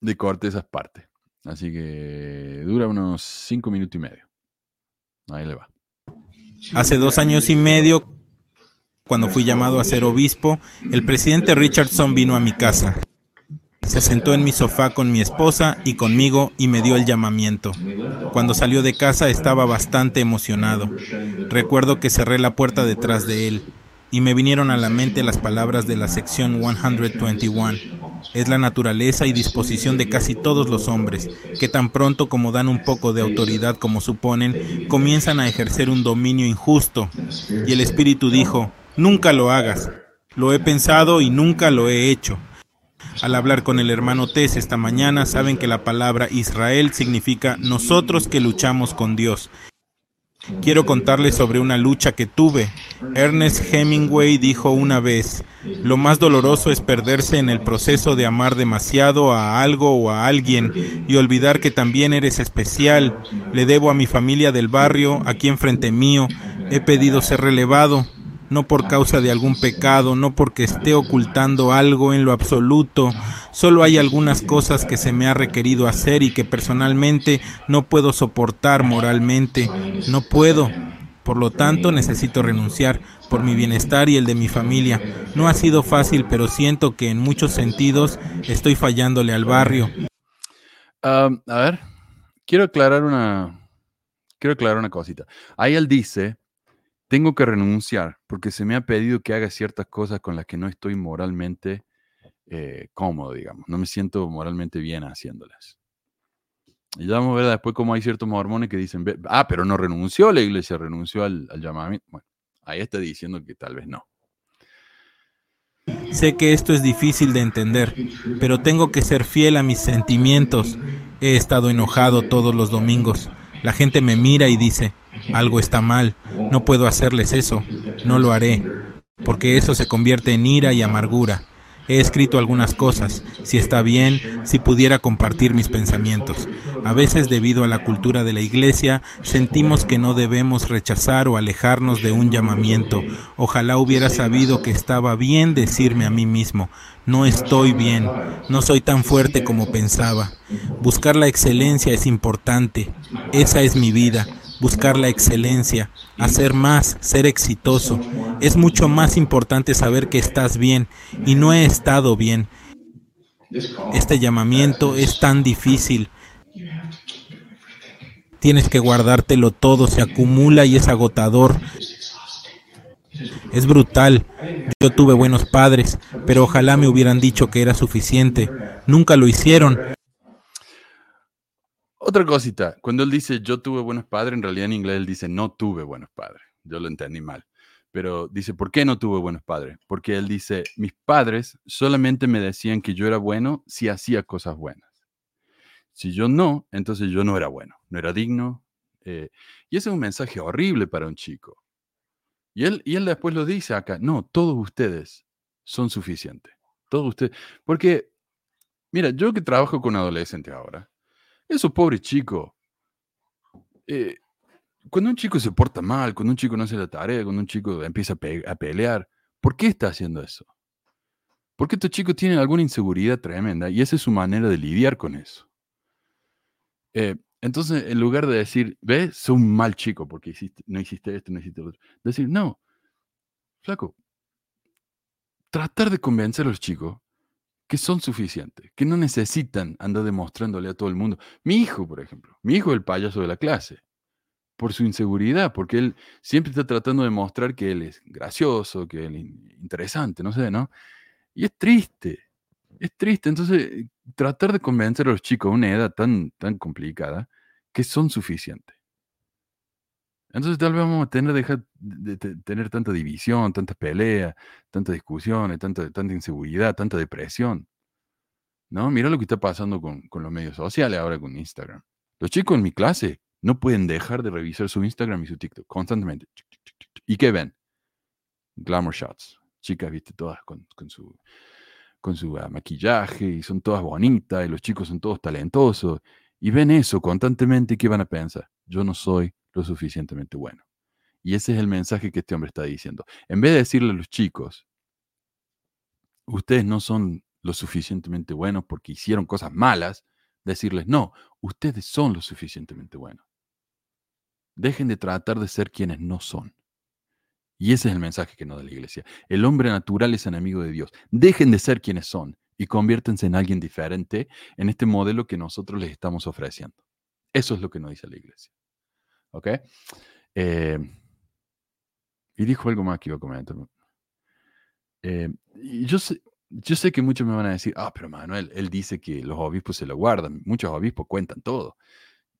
S4: de corte esas partes. Así que dura unos cinco minutos y medio. Ahí le va.
S7: Hace dos años y medio, cuando fui llamado a ser obispo, el presidente Richardson vino a mi casa. Se sentó en mi sofá con mi esposa y conmigo y me dio el llamamiento. Cuando salió de casa estaba bastante emocionado. Recuerdo que cerré la puerta detrás de él y me vinieron a la mente las palabras de la sección 121. Es la naturaleza y disposición de casi todos los hombres, que tan pronto como dan un poco de autoridad como suponen, comienzan a ejercer un dominio injusto. Y el Espíritu dijo, nunca lo hagas. Lo he pensado y nunca lo he hecho. Al hablar con el hermano Tess esta mañana, saben que la palabra Israel significa nosotros que luchamos con Dios. Quiero contarles sobre una lucha que tuve. Ernest Hemingway dijo una vez, lo más doloroso es perderse en el proceso de amar demasiado a algo o a alguien y olvidar que también eres especial. Le debo a mi familia del barrio, aquí enfrente mío, he pedido ser relevado. No por causa de algún pecado, no porque esté ocultando algo en lo absoluto. Solo hay algunas cosas que se me ha requerido hacer y que personalmente no puedo soportar moralmente. No puedo. Por lo tanto, necesito renunciar por mi bienestar y el de mi familia. No ha sido fácil, pero siento que en muchos sentidos estoy fallándole al barrio.
S4: a ver, quiero aclarar una, quiero aclarar una cosita. Ahí él dice, tengo que renunciar porque se me ha pedido que haga ciertas cosas con las que no estoy moralmente eh, cómodo, digamos. No me siento moralmente bien haciéndolas. Y ya vamos a ver después cómo hay ciertos mormones que dicen, ah, pero no renunció la iglesia, renunció al, al llamamiento. Bueno, ahí está diciendo que tal vez no.
S7: Sé que esto es difícil de entender, pero tengo que ser fiel a mis sentimientos. He estado enojado todos los domingos. La gente me mira y dice, algo está mal, no puedo hacerles eso, no lo haré, porque eso se convierte en ira y amargura. He escrito algunas cosas, si está bien, si pudiera compartir mis pensamientos. A veces debido a la cultura de la iglesia, sentimos que no debemos rechazar o alejarnos de un llamamiento. Ojalá hubiera sabido que estaba bien decirme a mí mismo, no estoy bien, no soy tan fuerte como pensaba. Buscar la excelencia es importante, esa es mi vida buscar la excelencia, hacer más, ser exitoso. Es mucho más importante saber que estás bien y no he estado bien. Este llamamiento es tan difícil. Tienes que guardártelo todo, se acumula y es agotador. Es brutal. Yo tuve buenos padres, pero ojalá me hubieran dicho que era suficiente. Nunca lo hicieron.
S4: Otra cosita, cuando él dice yo tuve buenos padres, en realidad en inglés él dice no tuve buenos padres. Yo lo entendí mal. Pero dice, ¿por qué no tuve buenos padres? Porque él dice, mis padres solamente me decían que yo era bueno si hacía cosas buenas. Si yo no, entonces yo no era bueno, no era digno. Eh, y ese es un mensaje horrible para un chico. Y él, y él después lo dice acá, no, todos ustedes son suficientes. Todos ustedes. Porque, mira, yo que trabajo con adolescentes ahora, eso, pobre chico. Eh, cuando un chico se porta mal, cuando un chico no hace la tarea, cuando un chico empieza a, pelear, ¿por qué está haciendo eso? Porque estos chicos tienen alguna inseguridad tremenda y esa es su manera de lidiar con eso. Eh, entonces, en lugar de decir, ves, soy un mal chico porque no hiciste esto, no hiciste lo otro, decir, no, flaco, tratar de convencer a los chicos que son suficientes, que no necesitan andar demostrándole a todo el mundo. Mi hijo, por ejemplo, mi hijo es el payaso de la clase, por su inseguridad, porque él siempre está tratando de mostrar que él es gracioso, que él es interesante, no sé, ¿no? Y es triste, es triste. Entonces, tratar de convencer a los chicos a una edad tan, tan complicada que son suficientes. Entonces tal vez vamos a tener, dejar de, tener tanta división, tantas peleas, tantas discusiones, tanta, tanta inseguridad, tanta depresión. ¿No? Mira lo que está pasando con, con, los medios sociales ahora con Instagram. Los chicos en mi clase no pueden dejar de revisar su Instagram y su TikTok constantemente. ¿Y qué ven? Glamour shots. Chicas, viste, todas con, con su, con su ah, maquillaje y son todas bonitas y los chicos son todos talentosos. Y ven eso constantemente y ¿qué van a pensar? Yo no soy lo suficientemente bueno. Y ese es el mensaje que este hombre está diciendo. En vez de decirle a los chicos, ustedes no son lo suficientemente buenos porque hicieron cosas malas, decirles, no, ustedes son lo suficientemente buenos. Dejen de tratar de ser quienes no son. Y ese es el mensaje que nos da la iglesia. El hombre natural es enemigo de Dios. Dejen de ser quienes son y conviértense en alguien diferente en este modelo que nosotros les estamos ofreciendo. Eso es lo que nos dice la iglesia. ¿Ok? Eh, y dijo algo más que iba a comentar. Eh, yo sé, yo sé que muchos me van a decir, ah, pero Manuel, él dice que los obispos se lo guardan. Muchos obispos cuentan todo.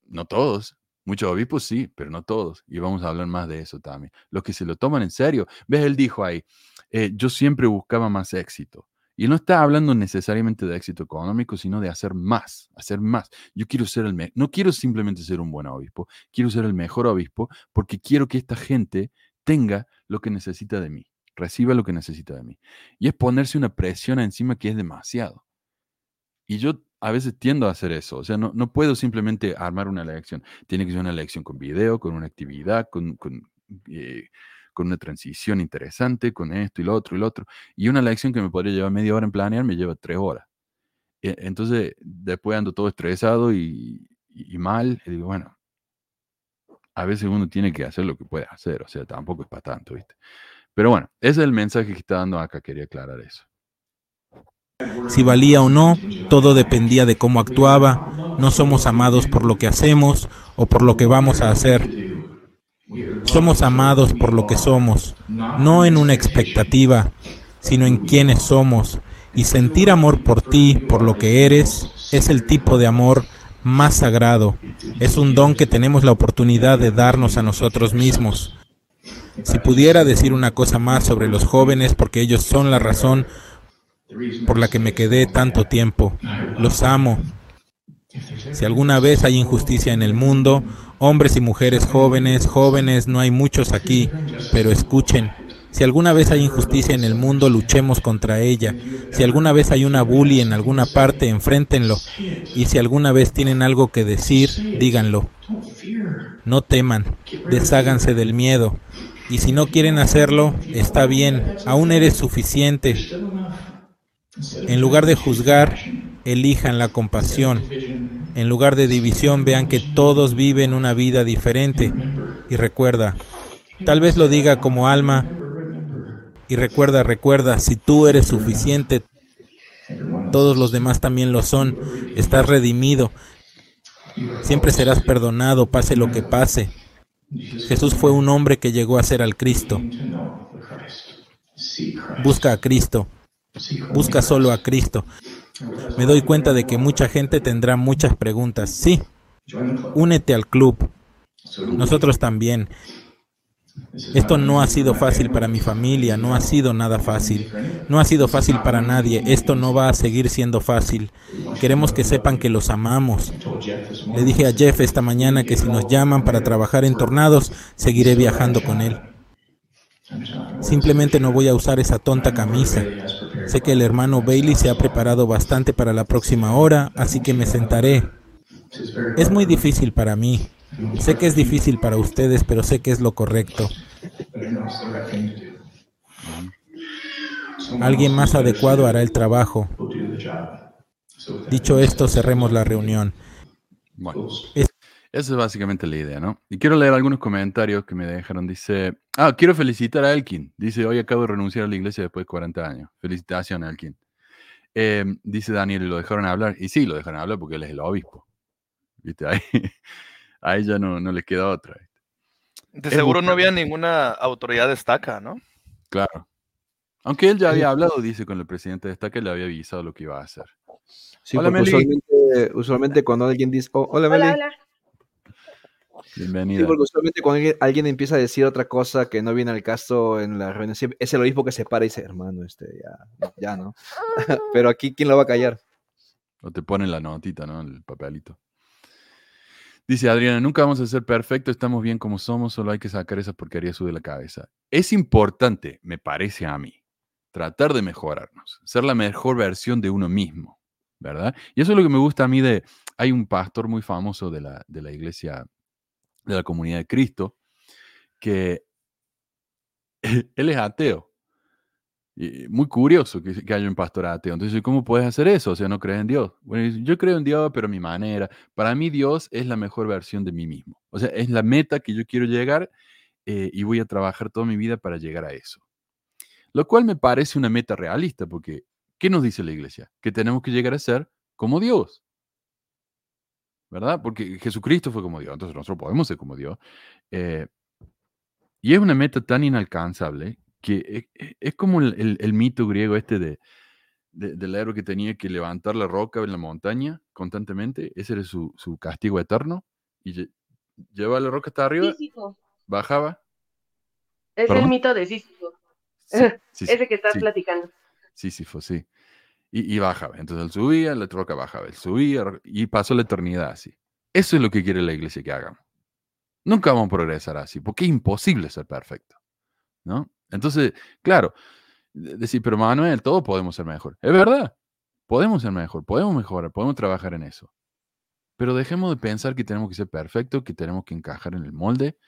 S4: No todos. Muchos obispos sí, pero no todos. Y vamos a hablar más de eso también. Los que se lo toman en serio. ¿Ves? Él dijo ahí, eh, yo siempre buscaba más éxito. Y no está hablando necesariamente de éxito económico, sino de hacer más, hacer más. Yo quiero ser el mejor, no quiero simplemente ser un buen obispo, quiero ser el mejor obispo porque quiero que esta gente tenga lo que necesita de mí, reciba lo que necesita de mí. Y es ponerse una presión encima que es demasiado. Y yo a veces tiendo a hacer eso, o sea, no, no puedo simplemente armar una lección, tiene que ser una lección con video, con una actividad, con, con, eh, con una transición interesante, con esto y lo otro y lo otro. Y una lección que me podría llevar media hora en planear me lleva tres horas. E- Entonces, después ando todo estresado y, mal. Y digo, bueno, a veces uno tiene que hacer lo que puede hacer, o sea, tampoco es para tanto, ¿viste? Pero bueno, ese es el mensaje que está dando acá, quería aclarar eso.
S7: Si valía o no, todo dependía de cómo actuaba. No somos amados por lo que hacemos o por lo que vamos a hacer. Somos amados por lo que somos, no en una expectativa, sino en quienes somos. Y sentir amor por ti, por lo que eres, es el tipo de amor más sagrado. Es un don que tenemos la oportunidad de darnos a nosotros mismos. Si pudiera decir una cosa más sobre los jóvenes, porque ellos son la razón por la que me quedé tanto tiempo. Los amo. Si alguna vez hay injusticia en el mundo, hombres y mujeres jóvenes, jóvenes, no hay muchos aquí, pero escuchen. Si alguna vez hay injusticia en el mundo, luchemos contra ella. Si alguna vez hay una bully en alguna parte, enfréntenlo. Y si alguna vez tienen algo que decir, díganlo. No teman, desháganse del miedo. Y si no quieren hacerlo, está bien, aún eres suficiente. En lugar de juzgar, elijan la compasión. En lugar de división, vean que todos viven una vida diferente. Y recuerda, tal vez lo diga como alma, y recuerda, recuerda, si tú eres suficiente, todos los demás también lo son. Estás redimido. Siempre serás perdonado, pase lo que pase. Jesús fue un hombre que llegó a ser al Cristo. Busca a Cristo. Busca solo a Cristo. Me doy cuenta de que mucha gente tendrá muchas preguntas. Sí, únete al club. Nosotros también. Esto no ha sido fácil para mi familia, no ha sido nada fácil. No ha sido fácil para nadie. Esto no va a seguir siendo fácil. Queremos que sepan que los amamos. Le dije a Jeff esta mañana que si nos llaman para trabajar en tornados, seguiré viajando con él. Simplemente no voy a usar esa tonta camisa. Sé que el hermano Bailey se ha preparado bastante para la próxima hora, así que me sentaré. Es muy difícil para mí. Sé que es difícil para ustedes, pero sé que es lo correcto. Alguien más adecuado hará el trabajo. Dicho esto, cerremos la reunión.
S4: Bueno, esa es básicamente la idea, ¿no? Y quiero leer algunos comentarios que me dejaron. Dice, ah, quiero felicitar a Elkin. Dice, hoy acabo de renunciar a la iglesia después de 40 años. Felicitaciones, Elkin. Eh, dice Daniel, lo dejaron hablar. Y sí, lo dejaron hablar porque él es el obispo. ¿Viste? Ahí, ahí ya no, no le queda otra.
S6: De
S4: Es
S6: seguro no había ninguna autoridad destaca, ¿no?
S4: Claro. Aunque él ya había hablado, dice, con el presidente de esta que le había avisado lo que iba a hacer.
S5: Sí,
S4: Hola, Meli.
S5: usualmente, usualmente cuando alguien dice, oh, hola, Meli.
S3: Hola, hola.
S5: Sí, porque usualmente cuando alguien, empieza a decir otra cosa que no viene al caso en la reunión, es el obispo que se para y dice, hermano, este, ya, ya, ¿no? Pero aquí, ¿quién lo va a callar?
S4: O te ponen la notita, ¿no? El papelito. Dice Adriana, nunca vamos a ser perfectos, estamos bien como somos, solo hay que sacar esa porquería su de la cabeza. Es importante, me parece a mí, tratar de mejorarnos, ser la mejor versión de uno mismo, ¿verdad? Y eso es lo que me gusta a mí de, hay un pastor muy famoso de la, de la iglesia, de la comunidad de Cristo, que él es ateo. Y muy curioso que, haya un pastor ateo. Entonces, ¿cómo puedes hacer eso? O sea, no crees en Dios. Bueno, yo creo en Dios, pero a mi manera. Para mí, Dios es la mejor versión de mí mismo. O sea, es la meta que yo quiero llegar eh, y voy a trabajar toda mi vida para llegar a eso. Lo cual me parece una meta realista, porque ¿qué nos dice la iglesia? Que tenemos que llegar a ser como Dios. ¿Verdad? Porque Jesucristo fue como Dios, entonces nosotros podemos ser como Dios. Eh, y es una meta tan inalcanzable que e- e- es como el, el- el mito griego este de, de- del héroe que tenía que levantar la roca en la montaña constantemente. Ese era su, su castigo eterno. Y lle- llevaba la roca hasta arriba,
S8: Sísifo.
S4: bajaba.
S8: Es
S4: ¿Perdón?
S8: el mito de Sísifo.
S4: Sí, sí, sí,
S8: Ese que estás
S4: sí.
S8: platicando.
S4: Sísifo, sí. Y, y bajaba. Entonces él subía, la roca bajaba. Él subía y pasó la eternidad así. Eso es lo que quiere la iglesia que hagamos. Nunca vamos a progresar así, porque es imposible ser perfecto. ¿No? Entonces, claro, de- decir, pero Manuel, todos podemos ser mejor. Es verdad. Podemos ser mejor, podemos mejorar, podemos trabajar en eso. Pero dejemos de pensar que tenemos que ser perfectos, que tenemos que encajar en el molde.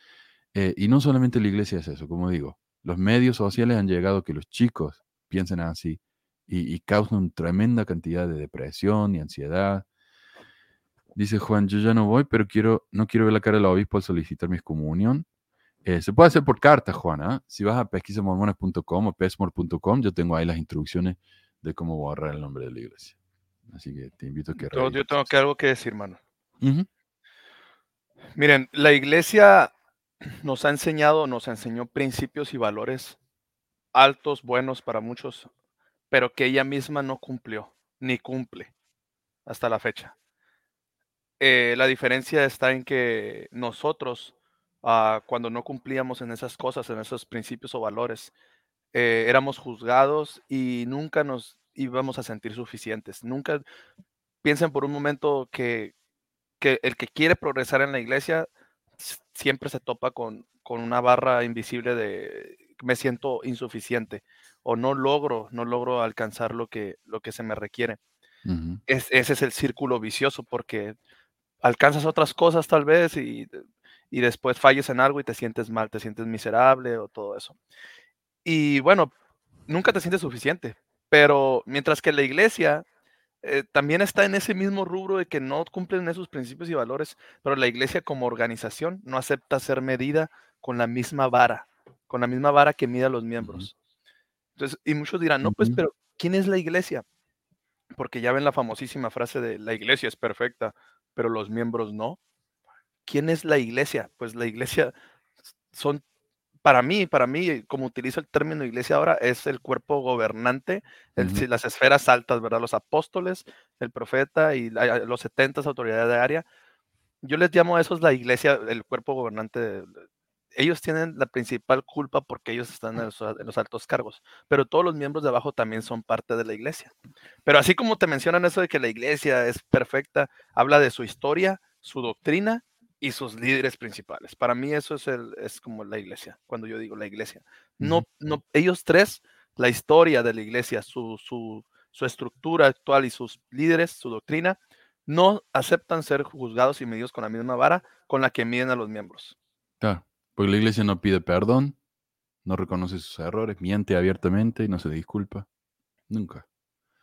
S4: Eh, y no solamente la iglesia es eso, como digo, los medios sociales han llegado a que los chicos piensen así y, y causan tremenda cantidad de depresión y ansiedad. Dice Juan, yo ya no voy, pero quiero, no quiero ver la cara del obispo al solicitar mi excomunión. Eh, se puede hacer por carta, Juana. Si vas a pesquisamormones.com o pesmor.com, yo tengo ahí las instrucciones de cómo borrar el nombre de la iglesia. Así que te invito a que
S6: Yo, yo tengo que algo que decir, hermano. Miren, la iglesia nos ha enseñado, nos enseñó principios y valores altos, buenos para muchos, pero que ella misma no cumplió, ni cumple hasta la fecha. Eh, la diferencia está en que nosotros, ah, cuando no cumplíamos en esas cosas, en esos principios o valores, eh, éramos juzgados y nunca nos íbamos a sentir suficientes. Nunca piensen por un momento que, que el que quiere progresar en la iglesia siempre se topa con, con una barra invisible de me siento insuficiente o no logro, no logro alcanzar lo que, lo que se me requiere. Es- ese es el círculo vicioso porque alcanzas otras cosas tal vez y, y después falles en algo y te sientes mal, te sientes miserable o todo eso. Y bueno, nunca te sientes suficiente, pero mientras que la iglesia eh, también está en ese mismo rubro de que no cumplen esos principios y valores, pero la iglesia como organización no acepta ser medida con la misma vara, con la misma vara que mide a los miembros. Entonces, y muchos dirán, no, pues, pero ¿quién es la iglesia? Porque ya ven la famosísima frase de la iglesia es perfecta, pero los miembros no. ¿Quién es la iglesia? Pues la iglesia son, para mí, para mí, como utilizo el término iglesia ahora, es el cuerpo gobernante, el- las esferas altas, ¿verdad? Los apóstoles, el profeta y la- los 70 autoridades de área. Yo les llamo a esos la iglesia, el cuerpo gobernante. de- ellos tienen la principal culpa porque ellos están en los, en los altos cargos, pero todos los miembros de abajo también son parte de la iglesia. Pero así como te mencionan eso de que la iglesia es perfecta, habla de su historia, su doctrina y sus líderes principales. Para mí eso es, el, es como la iglesia, cuando yo digo la iglesia. No, no, ellos tres, la historia de la iglesia, su, su, su estructura actual y sus líderes, su doctrina, no aceptan ser juzgados y medidos con la misma vara con la que miden a los miembros.
S4: Claro, porque la iglesia no pide perdón, no reconoce sus errores, miente abiertamente y no se disculpa. Nunca.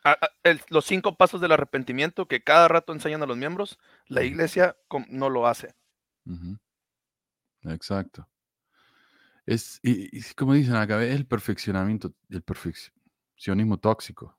S6: a- a- el- los cinco pasos del arrepentimiento que cada rato enseñan a los miembros, la iglesia no lo hace.
S4: Exacto. Es, y, y como dicen acá, es el perfeccionamiento, el perfeccionismo tóxico.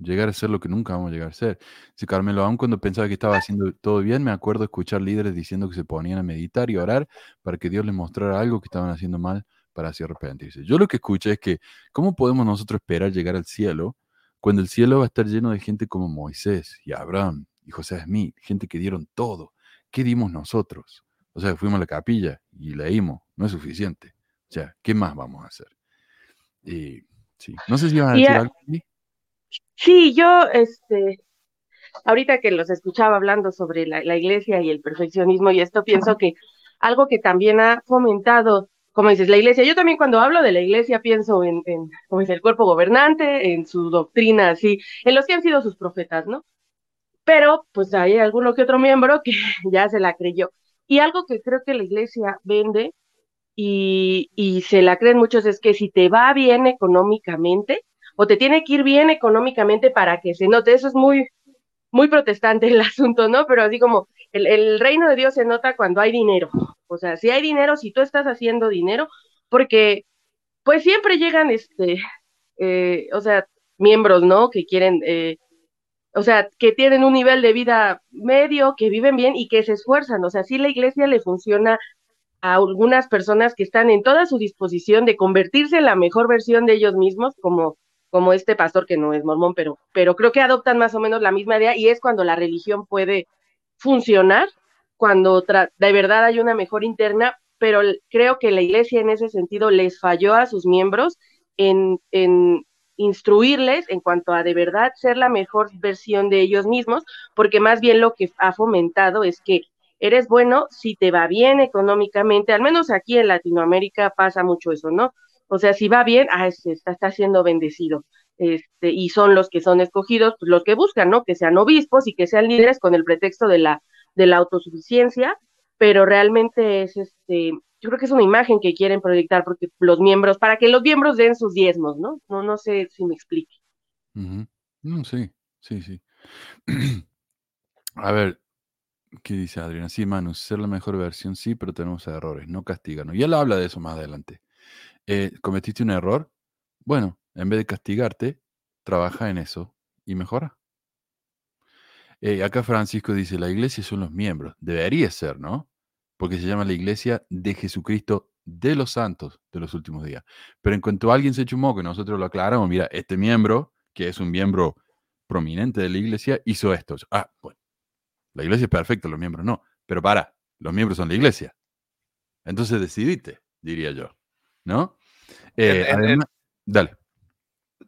S4: Llegar a ser lo que nunca vamos a llegar a ser. Si Carmelo, aun cuando pensaba que estaba haciendo todo bien, me acuerdo escuchar líderes diciendo que se ponían a meditar y orar para que Dios les mostrara algo que estaban haciendo mal para así arrepentirse. Yo lo que escuché es que, ¿cómo podemos nosotros esperar llegar al cielo cuando el cielo va a estar lleno de gente como Moisés y Abraham y José Smith, gente que dieron todo? ¿Qué dimos nosotros? O sea, fuimos a la capilla y leímos, no es suficiente. O sea, ¿qué más vamos a hacer? Y sí, no sé si iban a decir algo.
S8: Sí, yo, este, ahorita que los escuchaba hablando sobre la, la iglesia y el perfeccionismo y esto, pienso que algo que también ha fomentado, como dices, la iglesia, yo también cuando hablo de la iglesia pienso en, en como dice, el cuerpo gobernante, en su doctrina, así, en los que han sido sus profetas, ¿no? Pero, pues hay alguno que otro miembro que ya se la creyó. Y algo que creo que la iglesia vende y, y se la creen muchos es que si te va bien económicamente, o te tiene que ir bien económicamente para que se note, eso es muy, muy protestante el asunto, ¿no? Pero así como el, el reino de Dios se nota cuando hay dinero. O sea, si hay dinero, si tú estás haciendo dinero, porque pues siempre llegan, este, eh, o sea, miembros, ¿no? Que quieren, eh, o sea, que tienen un nivel de vida medio, que viven bien y que se esfuerzan. O sea, sí la iglesia le funciona a algunas personas que están en toda su disposición de convertirse en la mejor versión de ellos mismos, como, como este pastor que no es mormón, pero, pero creo que adoptan más o menos la misma idea y es cuando la religión puede funcionar, cuando de verdad hay una mejor interna, pero creo que la iglesia en ese sentido les falló a sus miembros en, en instruirles en cuanto a de verdad ser la mejor versión de ellos mismos, porque más bien lo que ha fomentado es que eres bueno si te va bien económicamente, al menos aquí en Latinoamérica pasa mucho eso, ¿no? O sea, si va bien, ah, está, está siendo bendecido. Este, y son los que son escogidos, pues los que buscan, ¿no? Que sean obispos y que sean líderes con el pretexto de la, de la autosuficiencia, pero realmente es este, yo creo que es una imagen que quieren proyectar porque los miembros, para que los miembros den sus diezmos, ¿no? No, no sé si me explique.
S4: No, sí, sí, sí. A ver, ¿qué dice Adriana? Sí, Manu, ser la mejor versión, sí, pero tenemos errores, no castigarnos. Y él habla de eso más adelante. Eh, ¿Cometiste un error? Bueno, en vez de castigarte, trabaja en eso y mejora. Eh, acá Francisco dice, la iglesia son los miembros. Debería ser, ¿no? Porque se llama la iglesia de Jesucristo de los santos de los últimos días. Pero en cuanto alguien se chumó, que nosotros lo aclaramos, mira, este miembro, que es un miembro prominente de la iglesia, hizo esto. Ah, bueno, la iglesia es perfecta, los miembros no. Pero para, los miembros son la iglesia. Entonces decidite, diría yo. ¿No? Eh, dale.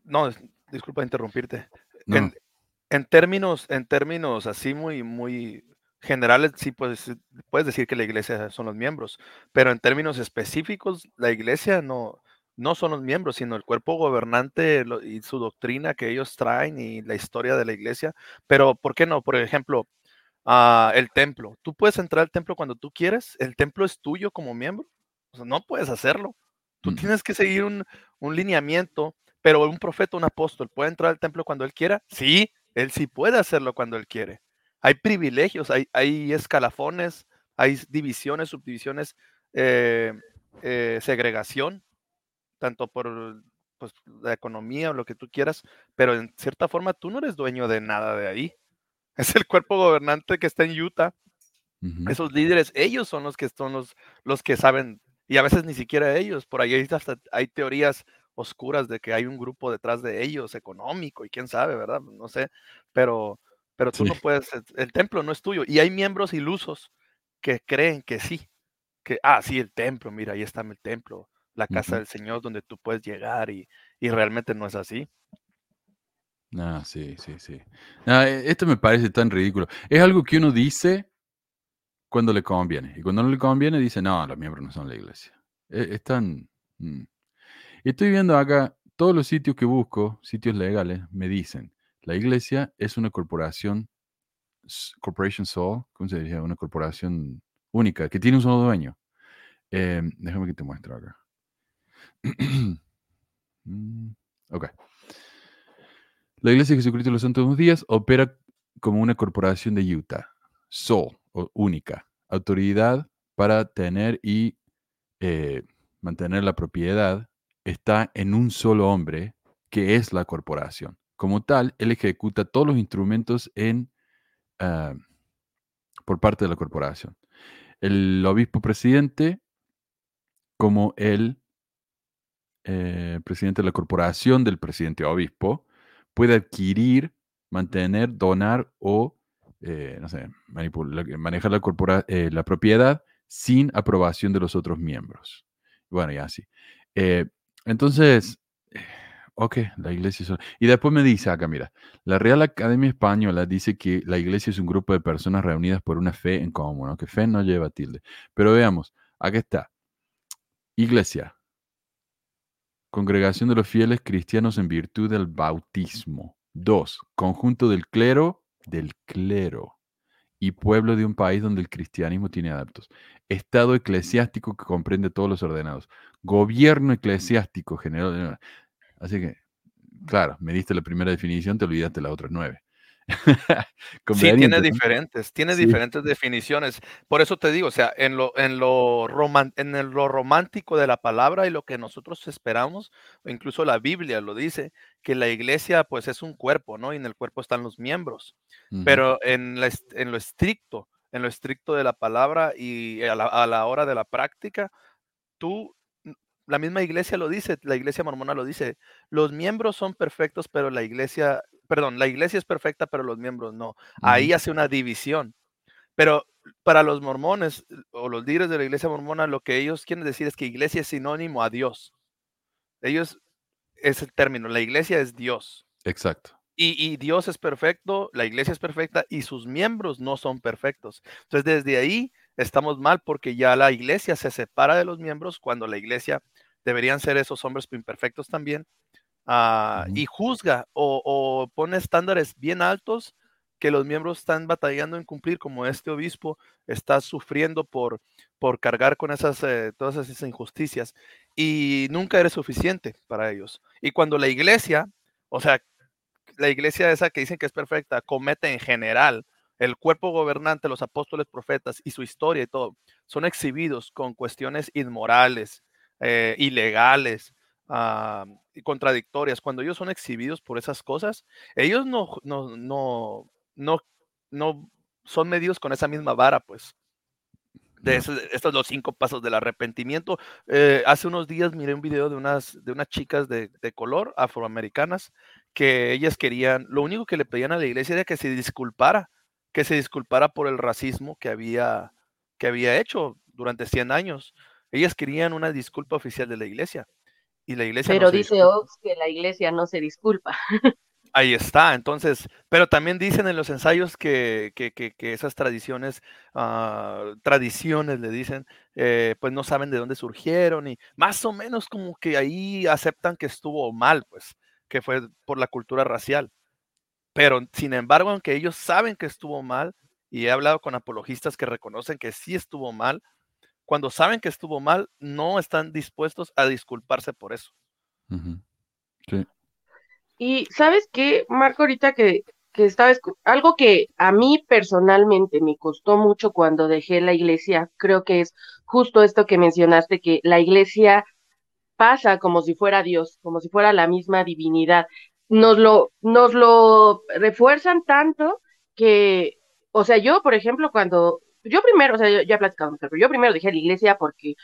S6: No, disculpa interrumpirte. En, términos, en términos así muy, muy generales, sí puedes, puedes decir que la iglesia son los miembros, pero en términos específicos, la iglesia no, no son los miembros, sino el cuerpo gobernante y su doctrina que ellos traen y la historia de la iglesia. Pero, ¿por qué no? Por ejemplo, uh, el templo. Tú puedes entrar al templo cuando tú quieres. El templo es tuyo como miembro. O sea, no puedes hacerlo. Tú mm. tienes que seguir un, un lineamiento, pero un profeta, un apóstol, ¿puede entrar al templo cuando él quiera? Sí, él sí puede hacerlo cuando él quiere. Hay privilegios, hay, hay escalafones, hay divisiones, subdivisiones, eh, eh, segregación, tanto por pues, la economía o lo que tú quieras, pero en cierta forma tú no eres dueño de nada de ahí. Es el cuerpo gobernante que está en Utah. Esos líderes, ellos son los que son los, los que saben, y a veces ni siquiera ellos. Por ahí hasta hay teorías oscuras de que hay un grupo detrás de ellos económico y quién sabe, ¿verdad? No sé, pero, pero tú no puedes, el templo no es tuyo. Y hay miembros ilusos que creen que sí, que, ah, sí, el templo, mira, ahí está el templo, la casa del Señor donde tú puedes llegar y, y realmente no es así.
S4: Ah, sí, sí, sí. Ah, e, esto me parece tan ridículo. Es algo que uno dice cuando le conviene. Y cuando no le conviene, dice, no, los miembros no son la iglesia. E, es, tan... Mm. Estoy viendo acá, todos los sitios que busco, sitios legales, me dicen, la iglesia es una corporación, corporation soul, ¿cómo se dice? Una corporación única, que tiene un solo dueño. Em, déjame que te muestre acá. Mm, ok. La Iglesia de Jesucristo de los Santos Días opera como una corporación de Utah, SOL, única, autoridad para tener y eh, mantener la propiedad está en un solo hombre, que es la corporación. Como tal, él ejecuta todos los instrumentos en, ah, por parte de la corporación. El obispo presidente, como el eh, presidente de la corporación del presidente obispo, puede adquirir, mantener, donar o, eh, no sé, manejar la, eh, la propiedad sin aprobación de los otros miembros. Bueno, ya así. Eh, entonces, ok, la iglesia es... Y después me dice acá, mira, la Real Academia Española dice que la iglesia es un grupo de personas reunidas por una fe en común, aunque fe no lleva tilde. Pero veamos, aquí está. Iglesia, Congregación de los fieles cristianos en virtud del bautismo. Dos, conjunto del clero, del clero. Y pueblo de un país donde el cristianismo tiene adeptos. Estado eclesiástico que comprende todos los ordenados. Gobierno eclesiástico general. Así que, claro, me diste la primera definición, te olvidaste las otras nueve.
S6: sí, tiene diferentes, tiene diferentes definiciones. Por eso te digo, o sea, en lo, en, lo en lo romántico de la palabra y lo que nosotros esperamos, incluso la Biblia lo dice, que la iglesia pues es un cuerpo, ¿no? Y en el cuerpo están los miembros. Pero en, en lo estricto, en lo estricto de la palabra y a la, a la hora de la práctica, tú la misma iglesia lo dice, la iglesia mormona lo dice, los miembros son perfectos, pero la iglesia perdón, la iglesia es perfecta, pero los miembros no. Ahí hace una división. Pero para los mormones o los líderes de la iglesia mormona, lo que ellos quieren decir es que iglesia es sinónimo a Dios. Ellos, es el término, la iglesia es Dios.
S4: Exacto.
S6: Y, Dios es perfecto, la iglesia es perfecta y sus miembros no son perfectos. Entonces, desde ahí estamos mal porque ya la iglesia se separa de los miembros cuando la iglesia deberían ser esos hombres imperfectos también Ah, y juzga o, pone estándares bien altos que los miembros están batallando en cumplir, como este obispo está sufriendo por, por cargar con esas, eh, todas esas injusticias, y nunca eres suficiente para ellos. Y cuando la iglesia, o sea, la iglesia esa que dicen que es perfecta, comete en general, el cuerpo gobernante, los apóstoles, profetas y su historia y todo, son exhibidos con cuestiones inmorales, eh, ilegales, y contradictorias. Cuando ellos son exhibidos por esas cosas, ellos no, no, no, no, no son medidos con esa misma vara, pues. De estos los cinco pasos del arrepentimiento. Eh, hace unos días miré un video de unas, de unas chicas de, de, color afroamericanas que ellas querían, lo único que le pedían a la iglesia era que se disculpara, que se disculpara por el racismo que había, que había hecho durante 100 años. Ellas querían una disculpa oficial de la iglesia. Y la iglesia
S8: pero dice Ox que la iglesia no se disculpa.
S6: Ahí está, entonces, pero también dicen en los ensayos que, que, que, que esas tradiciones, uh, tradiciones le dicen, eh, pues no saben de dónde surgieron y más o menos como que ahí aceptan que estuvo mal, pues, que fue por la cultura racial. Pero, sin embargo, aunque ellos saben que estuvo mal, y he hablado con apologistas que reconocen que sí estuvo mal, cuando saben que estuvo mal, no están dispuestos a disculparse por eso.
S4: Sí.
S8: Y sabes qué, Marco, ahorita que, que estaba algo que a mí personalmente me costó mucho cuando dejé la iglesia, creo que es justo esto que mencionaste, que la iglesia pasa como si fuera Dios, como si fuera la misma divinidad. Nos lo, nos lo refuerzan tanto que, o sea, yo, por ejemplo, cuando yo primero, o sea, ya he platicado, pero yo primero dejé la iglesia porque,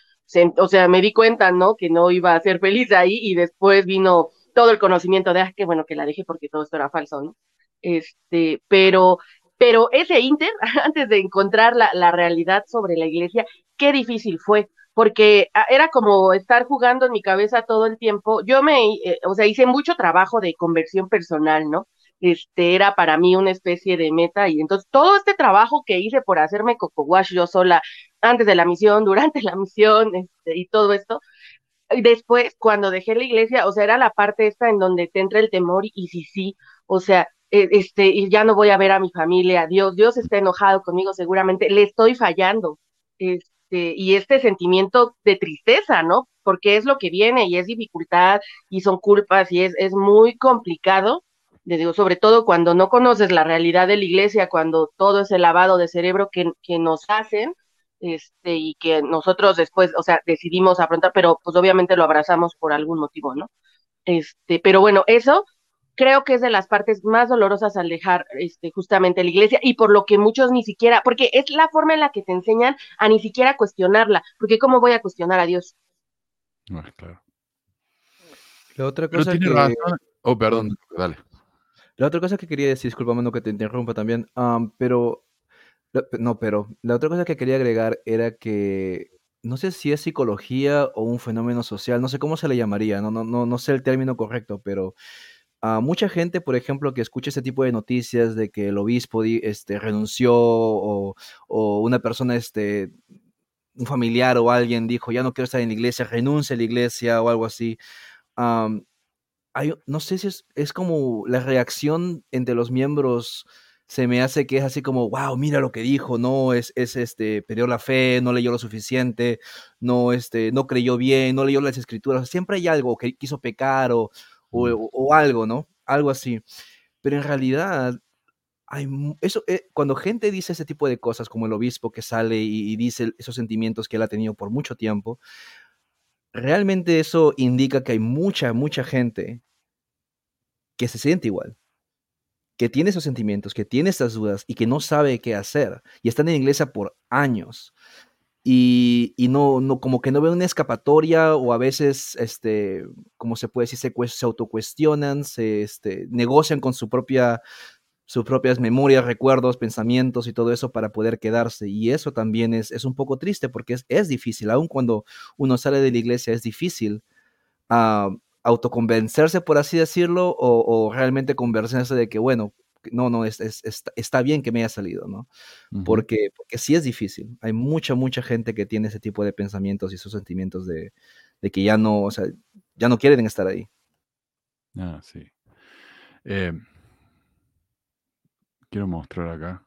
S8: o sea, me di cuenta, ¿no? Que no iba a ser feliz ahí y después vino todo el conocimiento de, ah, qué bueno que la dejé porque todo esto era falso, ¿no? Este, pero, pero ese inter, antes de encontrar la, la realidad sobre la iglesia, qué difícil fue, porque ah, era como estar jugando en mi cabeza todo el tiempo. Yo me, eh, o sea, hice mucho trabajo de conversión personal, ¿no? Este, era para mí una especie de meta y entonces todo este trabajo que hice por hacerme coco wash yo sola antes de la misión, durante la misión este, y todo esto, y después cuando dejé la iglesia, o sea, era la parte esta en donde te entra el temor y sí, sí, o sea, e, este, y ya no voy a ver a mi familia, Dios, Dios está enojado conmigo seguramente, le estoy fallando, este, y este sentimiento de tristeza, ¿no? Porque es lo que viene y es dificultad y son culpas y es, es muy complicado digo, sobre todo cuando no conoces la realidad de la iglesia, cuando todo ese lavado de cerebro que, que nos hacen, este, y que nosotros después, o sea, decidimos afrontar, pero pues obviamente lo abrazamos por algún motivo, ¿no? Este, pero bueno, eso creo que es de las partes más dolorosas al dejar este, justamente la iglesia y por lo que muchos ni siquiera, porque es la forma en la que te enseñan a ni siquiera cuestionarla, porque ¿cómo voy a cuestionar a Dios?
S4: No, claro.
S5: La otra cosa que...
S4: Oh, perdón, dale.
S5: La otra cosa que quería decir, discúlpame no que te interrumpa también, pero, no, pero la otra cosa que quería agregar era que no sé si es psicología o un fenómeno social, no sé cómo se le llamaría, no, no, no, no sé el término correcto, pero a mucha gente, por ejemplo, que escucha ese tipo de noticias de que el obispo este, renunció o, o una persona, este, un familiar o alguien dijo, ya no quiero estar en la iglesia, renuncia a la iglesia o algo así no sé si es, como la reacción entre los miembros se me hace que es así como, wow, mira lo que dijo, no, es, es este, perdió la fe, no leyó lo suficiente, no, este, no creyó bien, no leyó las escrituras, siempre hay algo que quiso pecar o, o, algo, ¿no? Algo así. Pero en realidad, hay, eso, eh, cuando gente dice ese tipo de cosas, como el obispo que sale y, y dice esos sentimientos que él ha tenido por mucho tiempo, realmente eso indica que hay mucha, mucha gente que se siente igual, que tiene esos sentimientos, que tiene esas dudas y que no sabe qué hacer. Y están en la iglesia por años. Y, no, no, como que no ven una escapatoria o a veces, este, como se puede decir, se, se autocuestionan, se este, negocian con su propia, sus propias memorias, recuerdos, pensamientos y todo eso para poder quedarse. Y eso también es, es un poco triste porque es, es difícil, aun cuando uno sale de la iglesia es difícil. Uh, autoconvencerse, por así decirlo, o, realmente convencerse de que, bueno, no, no, es, está bien que me haya salido, ¿no? porque, porque sí es difícil. Hay mucha, mucha gente que tiene ese tipo de pensamientos y esos sentimientos de, que ya no, o sea, ya no quieren estar ahí.
S4: Ah, sí. Eh, quiero mostrar acá.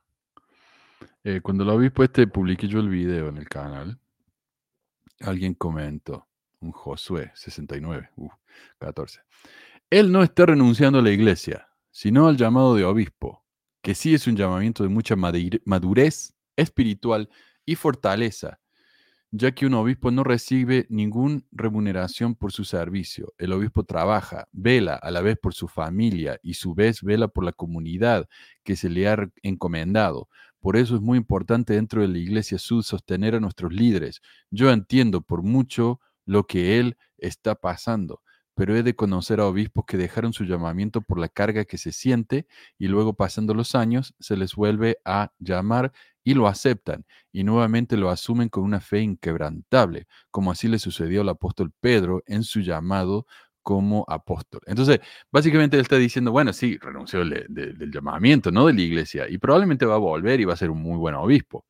S4: Eh, cuando lo obispo este publiqué yo el video en el canal, alguien comentó, un Josué 69, uh, 14. Él no está renunciando a la iglesia, sino al llamado de obispo, que sí es un llamamiento de mucha madurez espiritual y fortaleza, ya que un obispo no recibe ninguna remuneración por su servicio. El obispo trabaja, vela a la vez por su familia y su vez vela por la comunidad que se le ha encomendado. Por eso es muy importante dentro de la Iglesia Sud sostener a nuestros líderes. Yo entiendo por mucho lo que él está pasando, pero he de conocer a obispos que dejaron su llamamiento por la carga que se siente y luego pasando los años se les vuelve a llamar y lo aceptan y nuevamente lo asumen con una fe inquebrantable, como así le sucedió al apóstol Pedro en su llamado como apóstol. Entonces, básicamente él está diciendo, bueno, sí, renunció del llamamiento, no de la iglesia, y probablemente va a volver y va a ser un muy buen obispo.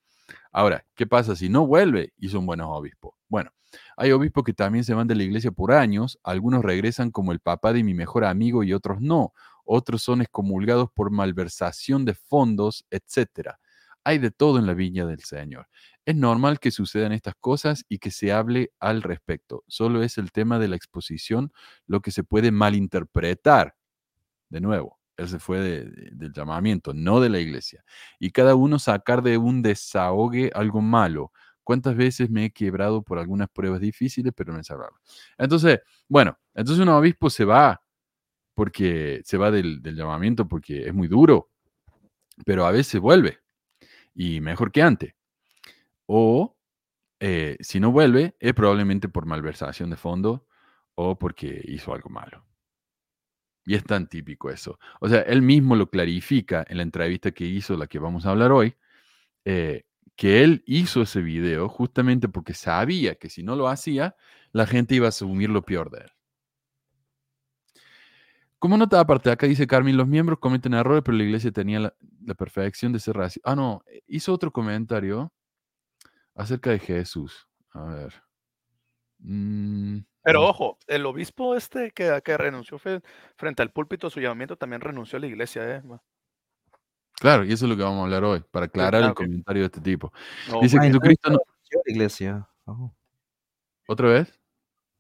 S4: Ahora, ¿qué pasa si no vuelve y son buenos obispos? Bueno, hay obispos que también se van de la iglesia por años, algunos regresan como el papá de mi mejor amigo y otros no, otros son excomulgados por malversación de fondos, etc. Hay de todo en la viña del Señor. Es normal que sucedan estas cosas y que se hable al respecto. Solo es el tema de la exposición lo que se puede malinterpretar. De nuevo, él se fue del llamamiento, no de la iglesia. Y cada uno sacar de un desahogue algo malo. ¿Cuántas veces me he quebrado por algunas pruebas difíciles, pero no he salvado? Entonces, bueno, entonces un obispo se va porque se va del, del llamamiento porque es muy duro, pero a veces vuelve y mejor que antes. O eh, si no vuelve, es probablemente por malversación de fondo o porque hizo algo malo. Y es tan típico eso. O sea, él mismo lo clarifica en la entrevista que hizo, la que vamos a hablar hoy, eh, que él hizo ese video justamente porque sabía que si no lo hacía, la gente iba a asumir lo peor de él. Como nota aparte, acá dice Carmen, los miembros cometen errores, pero la iglesia tenía la, perfección de ser racio. Ah, no, hizo otro comentario acerca de Jesús. A ver.
S6: Mm, pero ojo, el obispo este que, que renunció frente al púlpito, su llamamiento también renunció a la iglesia. ¿eh?
S4: Claro, y eso es lo que vamos a hablar hoy, para aclarar el comentario de este tipo. dice que Jesucristo no...
S5: renunció a la iglesia.
S4: ¿Otra vez?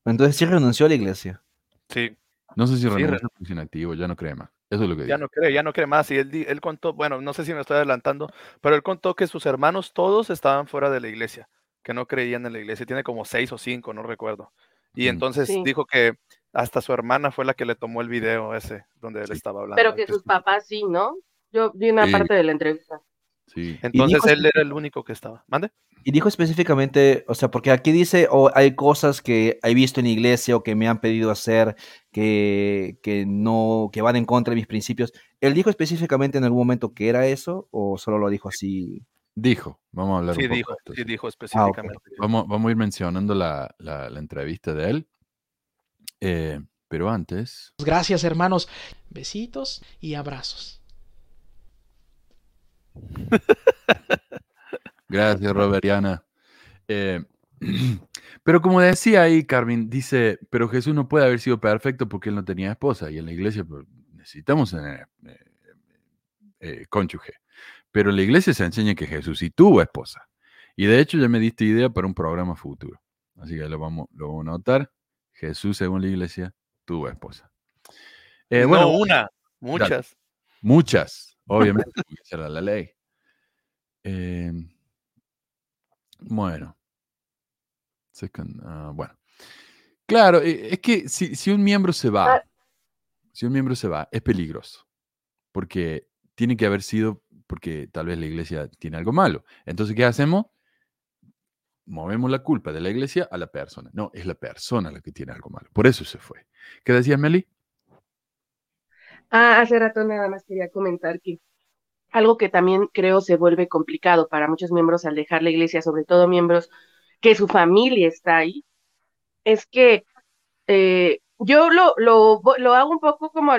S5: Entonces sí renunció a la iglesia.
S6: Sí.
S4: No sé si renunció a inactivo, ya no cree más. Eso es lo que
S6: Ya no cree, ya no cree más. Y él, él contó, bueno, no sé si me estoy adelantando, pero él contó que sus hermanos todos estaban fuera de la iglesia, que no creían en la iglesia. Tiene como seis o cinco, no recuerdo. Y entonces dijo que hasta su hermana fue la que le tomó el video ese donde él estaba hablando.
S8: Pero que sus papás sí, ¿no? Yo vi una parte de la entrevista.
S6: Sí. Entonces él era el único que estaba. ¿Mande?
S5: Y dijo específicamente, o sea, porque aquí dice, o hay cosas que he visto en la iglesia o que me han pedido hacer que, que no, que van en contra de mis principios. ¿Él dijo específicamente en algún momento que era eso o solo lo dijo así?
S4: Dijo, vamos a hablar
S6: sí,
S4: un poco
S6: dijo, Sí, dijo específicamente.
S4: vamos, vamos a ir mencionando la, la, entrevista de él. Eh, pero antes.
S9: Gracias, hermanos. Besitos y abrazos.
S4: Gracias, Roberiana. Eh, pero como decía ahí, Carmen, dice, pero Jesús no puede haber sido perfecto porque él no tenía esposa y en la iglesia pues, necesitamos tener eh, eh, cónyuge. Pero en la iglesia se enseña que Jesús sí tuvo esposa. Y de hecho ya me diste idea para un programa futuro. Así que lo vamos, lo vamos a notar. Jesús, según la iglesia, tuvo esposa.
S6: bueno, una, muchas.
S4: muchas, obviamente, será la ley. Eh, bueno. Ah, bueno. Claro, e, es que si, un miembro se va, si un miembro se va, es peligroso. Porque tiene que haber sido porque tal vez la iglesia tiene algo malo. Entonces, ¿qué hacemos? Movemos la culpa de la iglesia a la persona. No, es la persona la que tiene algo malo. Por eso se fue. ¿Qué decía Meli?
S8: Ah, hace rato nada más quería comentar que algo que también creo se vuelve complicado para muchos miembros al dejar la iglesia, sobre todo miembros que su familia está ahí, es que eh, yo lo, lo, lo, hago un poco como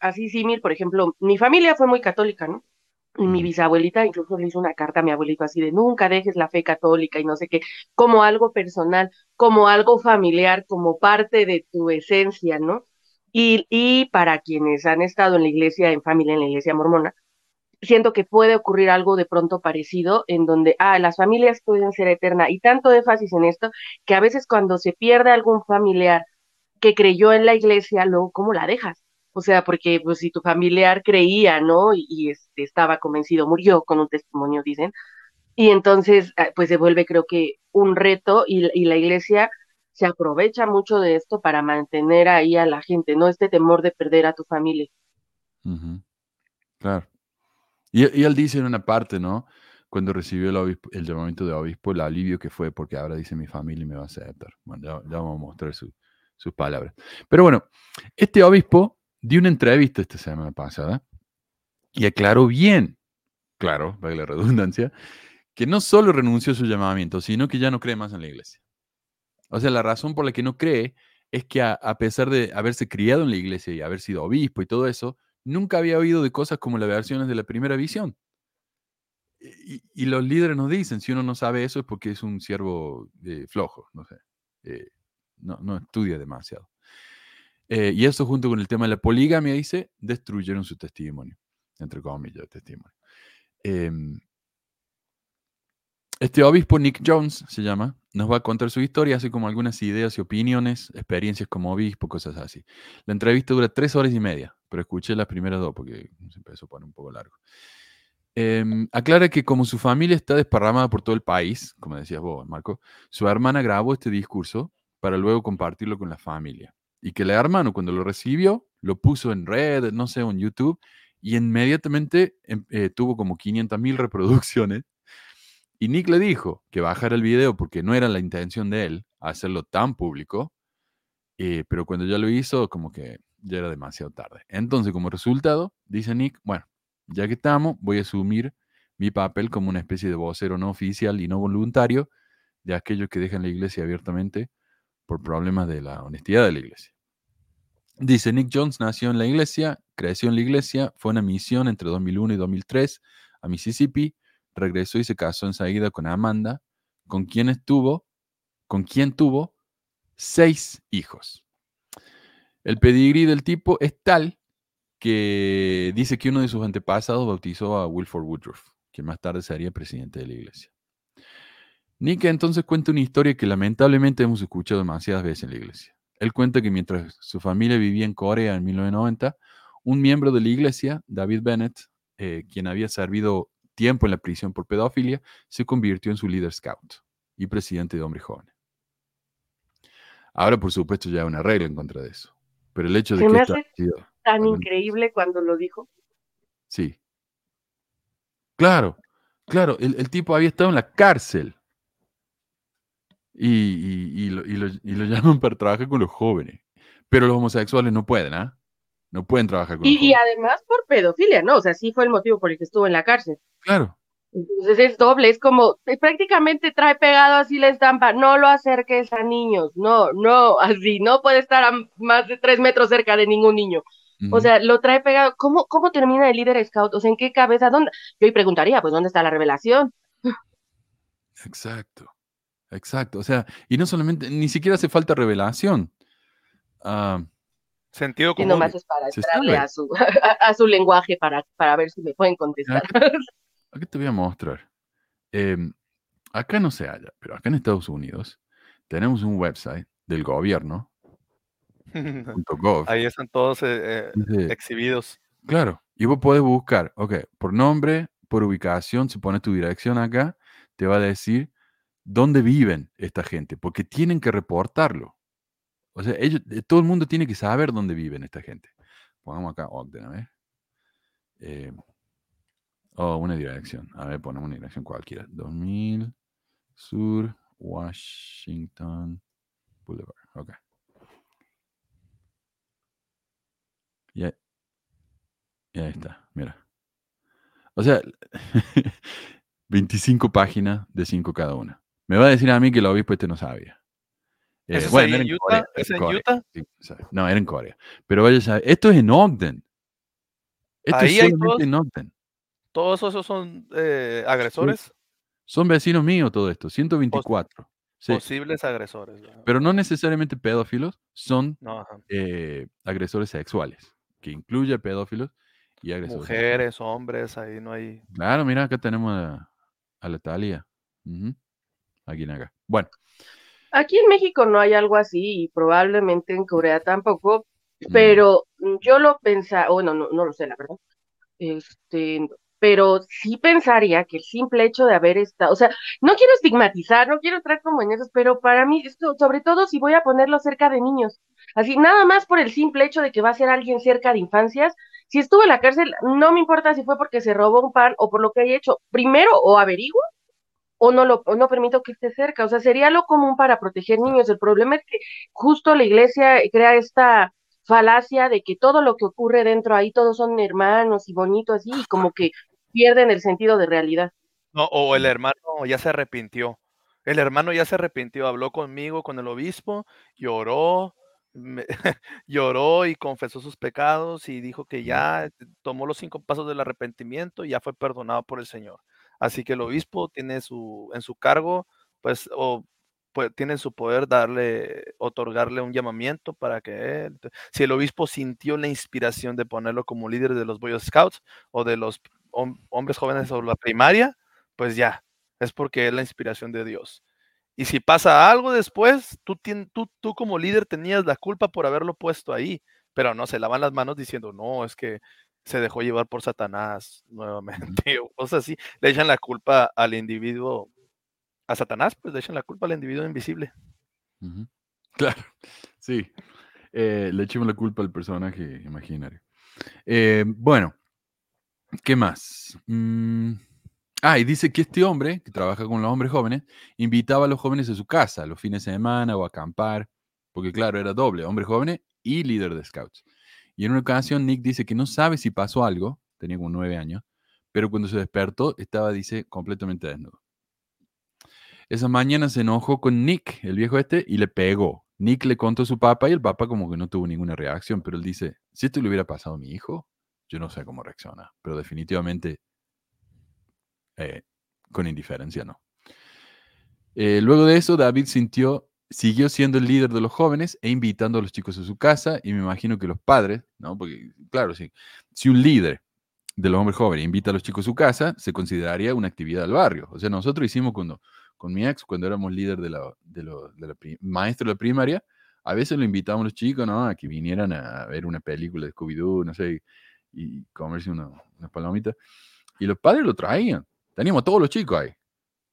S8: así símil, por ejemplo, mi familia fue muy católica, ¿no? Y mi bisabuelita incluso le hizo una carta a mi abuelito así de nunca dejes la fe católica y no sé qué, como algo personal, como algo familiar, como parte de tu esencia, ¿no? Y, para quienes han estado en la iglesia, en familia, en la iglesia mormona, siento que puede ocurrir algo de pronto parecido en donde, ah, las familias pueden ser eternas y tanto énfasis en esto que a veces cuando se pierde algún familiar que creyó en la iglesia, luego, ¿cómo la dejas? O sea, porque pues si tu familiar creía, ¿no? Y, este, estaba convencido, murió con un testimonio, dicen. Y entonces, ah, pues se vuelve creo que un reto y la iglesia se aprovecha mucho de esto para mantener ahí a la gente, ¿no? Este temor de perder a tu familia.
S4: Claro. Y, él dice en una parte, ¿no? Cuando recibió el, llamamiento de obispo, el alivio que fue, porque ahora dice mi familia me va a aceptar. Bueno, ya, vamos a mostrar su- sus palabras. Pero bueno, este obispo dio una entrevista esta semana pasada y aclaró bien, claro, para la redundancia, que no solo renunció a su llamamiento, sino que ya no cree más en la iglesia. O sea, la razón por la que no cree es que a, a pesar de haberse criado en la iglesia y haber sido obispo y todo eso, nunca había oído de cosas como las versiones de la primera visión. Y, los líderes nos dicen, si uno no sabe eso es porque es un siervo eh, flojo, no sé, eh, no, no estudia demasiado. Eh, y eso junto con el tema de la poligamia, dice, destruyeron su testimonio, entre comillas, testimonio. Este obispo, Nick Jones, se llama, nos va a contar su historia, así como algunas ideas y opiniones, experiencias como obispo, cosas así. La entrevista dura tres horas y media, pero escuché las primeras dos porque se empezó a poner un poco largo. Em, aclara que como su familia está desparramada por todo el país, como decías vos, Marco, su hermana grabó este discurso para luego compartirlo con la familia. Y que el hermano cuando lo recibió, lo puso en red, no sé, en YouTube, y inmediatamente em- eh, tuvo como 500 mil reproducciones. Y Nick le dijo que bajara el video porque no era la intención de él hacerlo tan público, eh, pero cuando ya lo hizo, como que ya era demasiado tarde. Entonces, como resultado, dice Nick, bueno, ya que estamos, voy a asumir mi papel como una especie de vocero no oficial y no voluntario de aquellos que dejan la iglesia abiertamente por problemas de la honestidad de la iglesia. Dice, Nick Jones nació en la iglesia, creció en la iglesia, fue una misión entre 2001 y 2003 a Mississippi, regresó y se casó enseguida con Amanda, con quien estuvo, con quien tuvo seis hijos. El pedigrí del tipo es tal que dice que uno de sus antepasados bautizó a Wilford Woodruff, que más tarde sería presidente de la iglesia. Nick entonces cuenta una historia que lamentablemente hemos escuchado demasiadas veces en la iglesia. Él cuenta que mientras su familia vivía en Corea en 1990, un miembro de la iglesia, David Bennett, eh, quien había servido tiempo en la prisión por pedofilia, se convirtió en su líder scout y presidente de hombres jóvenes. Ahora, por supuesto, ya hay una regla en contra de eso. Pero el hecho de
S8: Se
S4: que
S8: me hace
S4: sido-
S8: tan increíble cuando lo dijo.
S4: Sí. Claro, claro, el, el tipo había estado en la cárcel. Y, y- y lo, y lo- y lo llaman para trabajar con los jóvenes. Pero los homosexuales no pueden, ¿ah? No pueden trabajar con
S8: Y, y además por pedofilia, ¿no? O sea, sí fue el motivo por el que estuvo en la cárcel.
S4: Claro,
S8: Entonces es doble, es como, eh, prácticamente trae pegado así la estampa, no lo acerques a niños, no, no, así, no puede estar a más de tres metros cerca de ningún niño. O sea, lo trae pegado, ¿cómo, cómo termina el líder scout? O sea, ¿en qué cabeza? ¿Dónde? Yo ahí preguntaría, pues, ¿dónde está la revelación?
S4: exacto, exacto. O sea, y no solamente, ni siquiera hace falta revelación. Ah,
S6: Sentido
S8: Y
S6: común.
S8: nomás es para entrarle a su, a, a su lenguaje para, para ver si me pueden contestar.
S4: Aquí te voy a mostrar. Em, acá no se halla, pero acá en Estados Unidos tenemos un website del gobierno, .gov,
S6: Ahí están todos eh, eh, exhibidos.
S4: Claro, y vos podés buscar, ok, por nombre, por ubicación, si pones tu dirección acá, te va a decir dónde viven esta gente, porque tienen que reportarlo. O sea, ellos, eh, todo el mundo tiene que saber dónde viven esta gente. Pongamos acá Ogden, a ver. Oh, una dirección. A ver, ponemos una dirección cualquiera. 2000 Sur Washington Boulevard. Ok. Y ahí está, mira. O sea, 25 páginas de 5 cada una. Me va a decir a mí que el obispo este no sabía. Eh,
S6: ¿Eso es
S4: bueno, era
S6: en
S4: en
S6: Utah?
S4: Corea,
S6: ¿Es
S4: en Corea,
S6: Utah?
S4: sí, no, era en Corea. Pero vaya a saber, esto es en Ogden. Esto
S6: Ahí
S4: es solamente
S6: todos-
S4: en Ogden.
S6: Todos esos son eh, agresores,
S4: Son vecinos míos todo esto, 124. Sí,
S6: posibles agresores.
S4: pero no necesariamente pedófilos, son
S6: No,
S4: eh, agresores sexuales, que incluye pedófilos y agresores.
S6: Mujeres, hombres, ahí no hay.
S4: Claro, mira, acá tenemos a, a la Talia. Aquí en acá. Bueno,
S8: Aquí en México no hay algo así y probablemente en Corea tampoco, pero mm, yo lo pensaba, bueno, no, no lo sé, la verdad. Este, pero sí pensaría que el simple hecho de haber estado, o sea, no quiero estigmatizar, no quiero entrar como en esos, pero para mí, esto, sobre todo si voy a ponerlo cerca de niños, así, nada más por el simple hecho de que va a ser alguien cerca de infancias, si estuvo en la cárcel, no me importa si fue porque se robó un pan o por lo que haya hecho, primero o averiguo o no lo o no permito que esté cerca, o sea, sería lo común para proteger niños. El problema es que justo la iglesia crea esta falacia de que todo lo que ocurre dentro ahí todos son hermanos y bonitos así y como que pierden el sentido de realidad.
S6: No, o el hermano ya se arrepintió. El hermano ya se arrepintió, habló conmigo, con el obispo, lloró, me- lloró y confesó sus pecados y dijo que ya tomó los cinco pasos del arrepentimiento y ya fue perdonado por el Señor. Así que el obispo tiene su, en su cargo, pues, o pues, tiene en su poder darle, otorgarle un llamamiento para que él, si el obispo sintió la inspiración de ponerlo como líder de los Boy Scouts o de los hom- hombres jóvenes o la primaria, pues ya, es porque es la inspiración de Dios. Y si pasa algo después, tú, tú, tú como líder tenías la culpa por haberlo puesto ahí, pero no, se lavan las manos diciendo, no, es que se dejó llevar por Satanás nuevamente, o cosas así. Le echan la culpa al individuo, a Satanás, pues le echan la culpa al individuo invisible.
S4: Claro, sí. Eh, le echamos la culpa al personaje imaginario. Eh, bueno, ¿qué más? Mm, Ah, y dice que este hombre, que trabaja con los hombres jóvenes, invitaba a los jóvenes a su casa los fines de semana o a acampar, porque claro, era doble, hombre joven y líder de scouts. Y en una ocasión Nick dice que no sabe si pasó algo, tenía como nueve años, pero cuando se despertó estaba, dice, completamente desnudo. Esa mañana se enojó con Nick, el viejo este, y le pegó. Nick le contó a su papá y el papá como que no tuvo ninguna reacción, pero él dice, si esto le hubiera pasado a mi hijo, yo no sé cómo reacciona, pero definitivamente eh, con indiferencia no. Eh, luego de eso, David sintió, siguió siendo el líder de los jóvenes e invitando a los chicos a su casa, y me imagino que los padres, ¿no? Porque, claro, sí, si un líder de los hombres jóvenes invita a los chicos a su casa, se consideraría una actividad del barrio. O sea, nosotros hicimos cuando, con mi ex, cuando éramos líder de la, de de la maestro de la primaria, a veces lo invitábamos a los chicos, ¿no? A que vinieran a ver una película de Scooby-Doo, no sé, y, comerse una, una. Y los padres lo traían. Teníamos a todos los chicos ahí.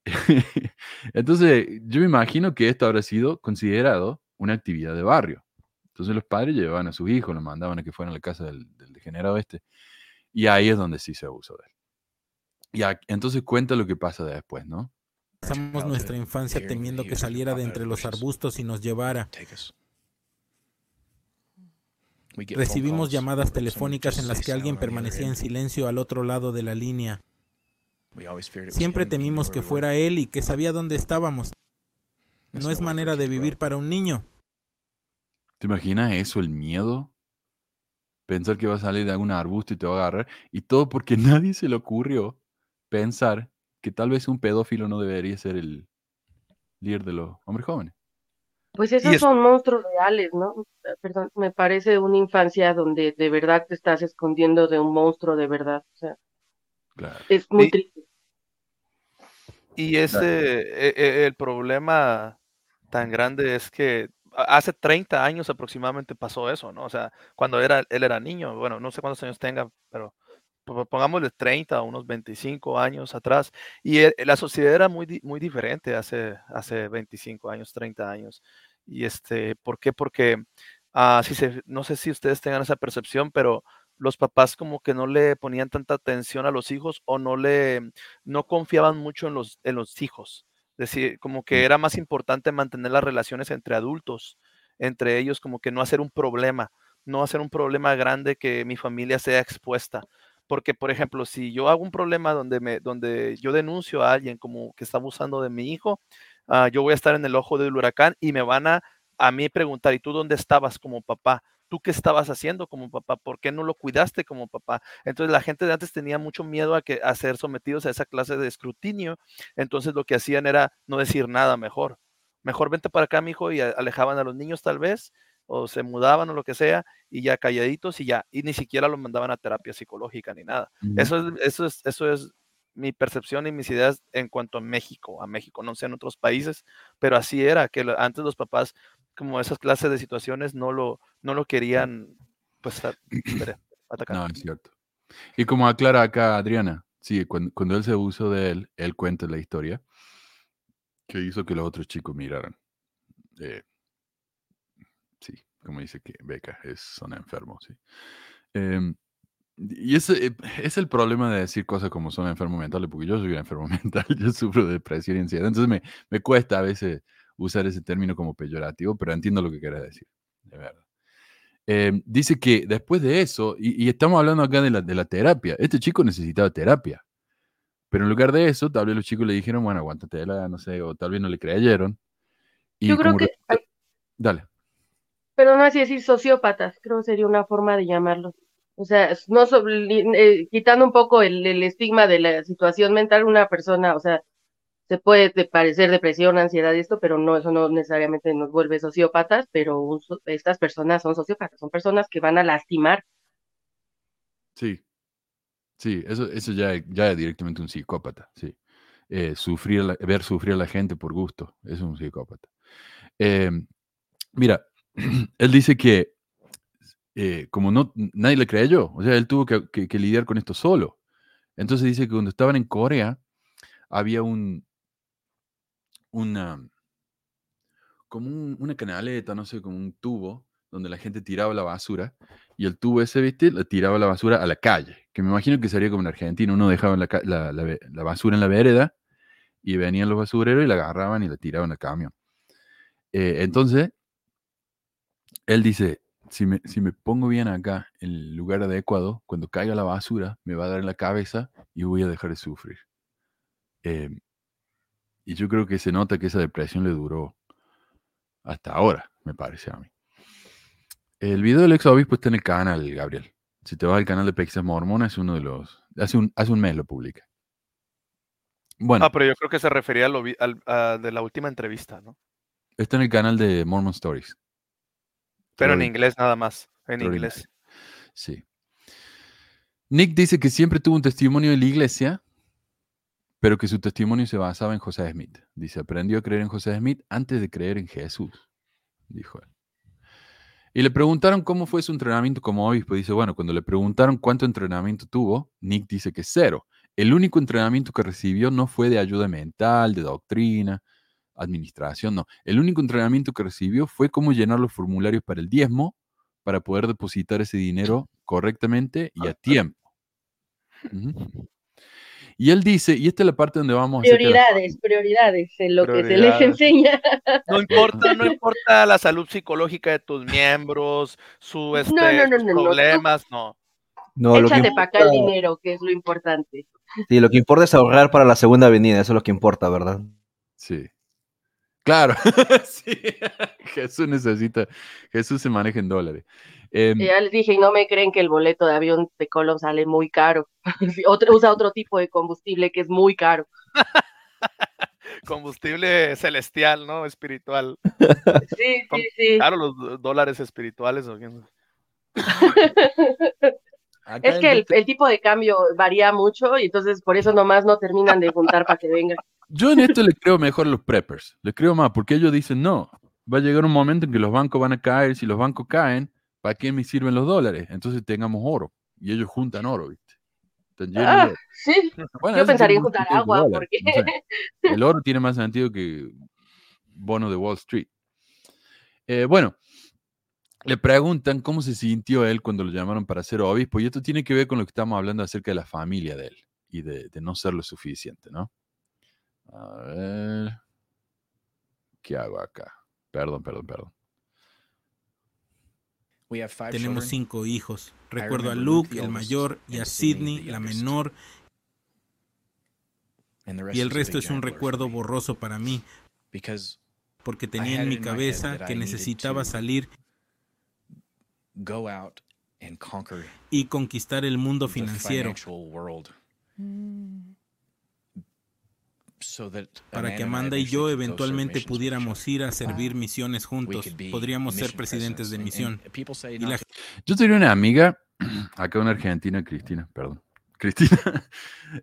S4: Entonces, yo me imagino que esto habrá sido considerado una actividad de barrio. Entonces los padres llevaban a sus hijos, los mandaban a que fueran a la casa del, degenerado este. Y ahí es donde sí se abusó de él. Y entonces cuenta lo que pasa después, ¿no?
S7: Pasamos nuestra infancia temiendo que saliera de entre los arbustos y nos llevara. Recibimos llamadas telefónicas en las que alguien permanecía en silencio al otro lado de la línea. Siempre temimos que fuera él y que sabía dónde estábamos. No es manera de vivir para un niño.
S4: ¿Te imaginas eso, el miedo? Pensar que va a salir de algún arbusto y te va a agarrar. Y todo porque nadie se le ocurrió pensar que tal vez un pedófilo no debería ser el líder de los hombres jóvenes.
S8: Pues esos
S6: es-
S8: son monstruos reales, ¿no? Perdón, me parece una infancia donde de verdad te estás escondiendo de un monstruo de verdad. O sea,
S4: Claro.
S8: es muy
S6: Sí.
S8: triste.
S6: Y ese, e- e- el problema tan grande es que hace 30 años aproximadamente pasó eso, ¿no? O sea, cuando era, él era niño, bueno, no sé cuántos años tenga, pero po- pongámosle 30 a unos 25 años atrás. Y e- la sociedad era muy, muy diferente hace, hace 25 años, 30 años. Y este, ¿por qué? Porque, ah, si se, no sé si ustedes tengan esa percepción, pero los papás como que no le ponían tanta atención a los hijos o no le, no confiaban mucho en los, en los hijos. Es decir, como que
S4: Mm.
S6: era más importante mantener las relaciones entre adultos, entre ellos, como que no hacer un problema, no hacer un problema grande que mi familia sea expuesta. Porque, por ejemplo, si yo hago un problema donde, me, donde yo denuncio a alguien como que está abusando de mi hijo, ah, yo voy a estar en el ojo del huracán y me van a, a mí preguntar, ¿y tú dónde estabas como papá? ¿Tú qué estabas haciendo como papá? ¿Por qué no lo cuidaste como papá? Entonces la gente de antes tenía mucho miedo a, que, a ser sometidos a esa clase de escrutinio. Entonces lo que hacían era no decir nada mejor. Mejor vente para acá, mijo, y a- alejaban a los niños tal vez, o se mudaban o lo que sea, y ya calladitos y ya, y ni siquiera los mandaban a terapia psicológica ni nada. Eso es, eso es, eso es mi percepción y mis ideas en cuanto a México, a México, no sé en otros países, pero así era, que antes los papás, como esas clases de situaciones, no lo, no lo querían, pues, atacar.
S4: No, es cierto. Y como aclara acá Adriana, sí, cuando, cuando él se abusó de él, él cuenta la historia que hizo que los otros chicos miraran. Eh, sí, como dice que Beca, es, son enfermos, sí. Em, y ese eh, es el problema de decir cosas como son enfermo mental, porque yo soy un enfermo mental, yo sufro de depresión y ansiedad, entonces me, me cuesta a veces usar ese término como peyorativo, pero entiendo lo que quieres decir, de verdad. Em, dice que después de eso, y, estamos hablando acá de la, de la, terapia, este chico necesitaba terapia, pero en lugar de eso, tal vez los chicos le dijeron, bueno, aguántate, no sé, o tal vez no le creyeron.
S8: Y yo creo que...
S4: Dale.
S8: Pero no así decir sociópatas, creo que sería una forma de llamarlo. O sea, no eh, quitando un poco el, estigma de la situación mental, una persona, o sea, se puede parecer depresión, ansiedad y esto, pero no, eso no necesariamente nos vuelve sociópatas, pero estas personas son sociópatas, son personas que van a lastimar.
S4: Sí, sí, eso, eso ya, ya es directamente un psicópata, sí. Eh, sufrir ver sufrir a la gente por gusto, es un psicópata. Em, mira, él dice que eh, como no, nadie le creyó, o sea, él tuvo que, lidiar con esto solo. Entonces dice que cuando estaban en Corea, había un, una, como una canaleta, no sé, como un tubo, donde la gente tiraba la basura, y el tubo ese, viste, le tiraba la basura a la calle, que me imagino que sería como en Argentina, uno dejaba la, la, basura en la vereda, y venían los basureros y la agarraban y la tiraban al camión. Eh, entonces, él dice, si me, si me pongo bien acá, en el lugar adecuado, cuando caiga la basura, me va a dar en la cabeza y voy a dejar de sufrir. Em, y yo creo que se nota que esa depresión le duró hasta ahora, me parece a mí. El video del ex obispo está en el canal, Gabriel. Si te vas al canal de Pexas Mormona, es uno de los. Hace un, hace un mes lo publica.
S6: Bueno. Ah, pero yo creo que se refería a de la última entrevista, ¿no?
S4: Está en el canal de Mormon Stories.
S6: Pero en inglés nada más, en inglés.
S4: Sí. Nick dice que siempre tuvo un testimonio de la iglesia, pero que su testimonio se basaba en José Smith. Dice, aprendió a creer en José Smith antes de creer en Jesús, dijo él. Y le preguntaron cómo fue su entrenamiento como obispo. Dice, bueno, cuando le preguntaron cuánto entrenamiento tuvo, Nick dice que cero. El único entrenamiento que recibió no fue de ayuda mental, de doctrina, administración, no. El único entrenamiento que recibió fue cómo llenar los formularios para el diezmo para poder depositar ese dinero correctamente y a tiempo. Y él dice, y esta es la parte donde vamos
S8: prioridades, a prioridades, en lo que se les enseña.
S6: No importa, no importa la salud psicológica de tus miembros, su este, problemas, no.
S8: no. Échate para acá el dinero, que es lo importante.
S5: Sí, lo que importa es ahorrar para la segunda venida, eso es lo que importa, ¿verdad?
S4: Sí. Claro, sí. Jesús necesita, Jesús se maneja en dólares.
S8: Em, ya les dije, y no me creen que el boleto de avión de Colón sale muy caro. usa otro tipo de combustible que es muy caro.
S6: combustible celestial, ¿no? Espiritual.
S8: Sí, sí, sí.
S6: Claro, los dólares espirituales.
S8: es que el, el, tipo de cambio varía mucho y entonces por eso nomás no terminan de juntar para que vengan.
S4: Yo en esto le creo mejor a los preppers, le creo más, porque ellos dicen, no, va a llegar un momento en que los bancos van a caer, si los bancos caen, ¿para qué me sirven los dólares? Entonces tengamos oro, y ellos juntan oro, ¿viste?
S8: Ah, sí, yo pensaría en juntar agua, porque...
S4: el oro tiene más sentido que bono de Wall Street. Eh, bueno, le preguntan cómo se sintió él cuando lo llamaron para ser obispo, y esto tiene que ver con lo que estamos hablando acerca de la familia de él y de, de no ser lo suficiente, ¿no? A ver. ¿Qué hago acá? Perdón, perdón, perdón.
S7: Tenemos cinco hijos. Recuerdo a Luke, el mayor, y a Sidney, la menor. Y el resto es un recuerdo borroso para mí, porque tenía en mi cabeza que necesitaba salir y conquistar el mundo financiero para que Amanda y yo eventualmente pudiéramos ir a servir misiones juntos. Podríamos ser presidentes de misión. Y la
S4: Yo tenía una amiga, acá una argentina, Cristina, perdón. Cristina,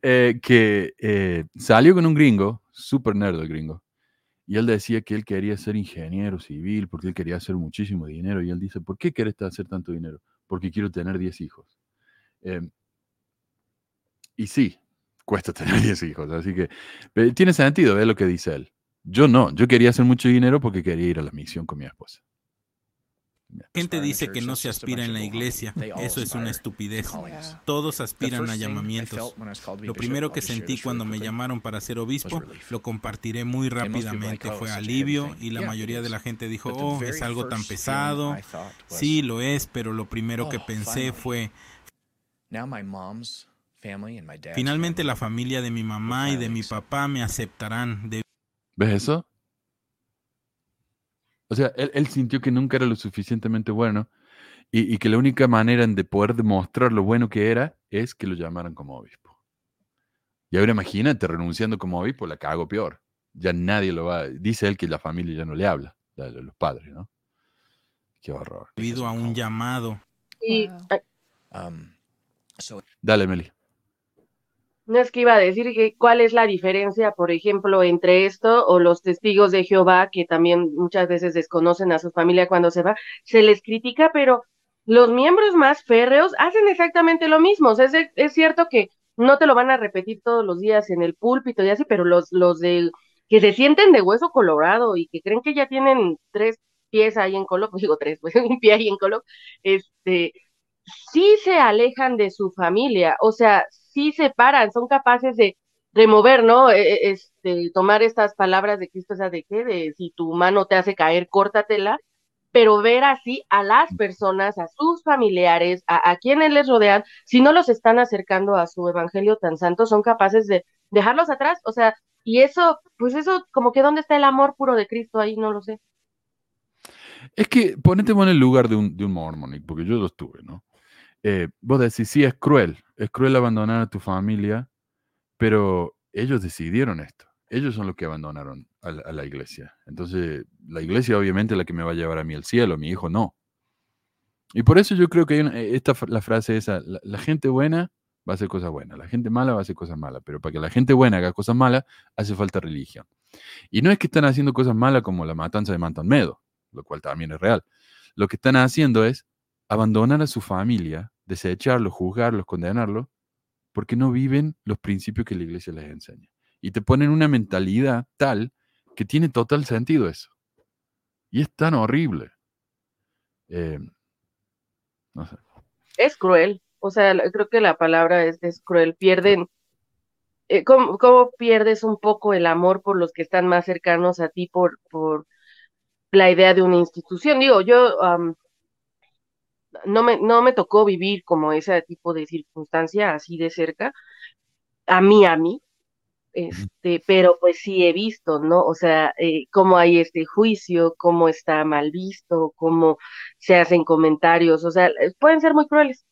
S4: eh, que eh, salió con un gringo, súper nerd el gringo, y él decía que él quería ser ingeniero civil porque él quería hacer muchísimo dinero. Y él dice, ¿por qué querés hacer tanto dinero? Porque quiero tener 10 hijos. Em, y sí, cuesta tener 10 hijos, así que pero tiene sentido, es lo que dice él. Yo no, yo quería hacer mucho dinero porque quería ir a la misión con mi esposa.
S7: gente dice que no se aspira en la iglesia. Eso es una estupidez. Todos aspiran a llamamientos. Lo primero que sentí cuando me llamaron para ser obispo, lo compartiré muy rápidamente, fue alivio y la mayoría de la gente dijo, oh, es algo tan pesado. Sí, lo es, pero lo primero que pensé fue, Finalmente la familia de mi mamá y de mi papá me aceptarán.
S4: ¿Ves eso? O sea, él, sintió que nunca era lo suficientemente bueno y, que la única manera de poder demostrar lo bueno que era es que lo llamaran como obispo. Y ahora imagínate, renunciando como obispo, la cago peor. Ya nadie lo va. Dice él que la familia ya no le habla, los padres, ¿no? Qué horror.
S7: Debido a un llamado.
S8: Y,
S4: um, Dale, Meli.
S8: No es que iba a decir que cuál es la diferencia, por ejemplo, entre esto o los testigos de Jehová, que también muchas veces desconocen a su familia cuando se va, se les critica, pero los miembros más férreos hacen exactamente lo mismo. O sea, es, es cierto que no te lo van a repetir todos los días en el púlpito y así, pero los, los que se sienten de hueso colorado y que creen que ya tienen tres pies ahí en Colo, pues digo tres, pues un pie ahí en Colo, este, sí se alejan de su familia, o sea, sí se paran, son capaces de remover, ¿no? E, e, este, tomar estas palabras de Cristo, o sea, de qué, de si tu mano te hace caer, córtatela, pero ver así a las personas, a sus familiares, a, quienes les rodean, si no los están acercando a su evangelio tan santo, son capaces de dejarlos atrás, o sea, y eso, pues eso, como que dónde está el amor puro de Cristo ahí, no lo sé.
S4: Es que ponete en el lugar de un, de un mormón, porque yo lo estuve, ¿no? Eh, vos decís, sí, es cruel, es cruel abandonar a tu familia, pero ellos decidieron esto. Ellos son los que abandonaron a la, iglesia. Entonces, la iglesia obviamente es la que me va a llevar a mí al cielo, mi hijo no. Y por eso yo creo que hay eh, esta, la frase esa, la, gente buena va a hacer cosas buenas, la gente mala va a hacer cosas malas, pero para que la gente buena haga cosas malas, hace falta religión. Y no es que están haciendo cosas malas como la matanza de Mantanmedo, lo cual también es real. Lo que están haciendo es abandonar a su familia, desecharlo, juzgarlos, condenarlos, porque no viven los principios que la iglesia les enseña. Y te ponen una mentalidad tal que tiene total sentido eso. Y es tan horrible. Em, no sé.
S8: Es cruel. O sea, creo que la palabra es, cruel. Pierden. Eh, ¿cómo, pierdes un poco el amor por los que están más cercanos a ti por, por la idea de una institución? Digo, yo no me, no me tocó vivir como ese tipo de circunstancia así de cerca, a mí, a mí, este, pero pues sí he visto, ¿no? O sea, eh, cómo hay este juicio, cómo está mal visto, cómo se hacen comentarios, o sea, pueden ser muy crueles.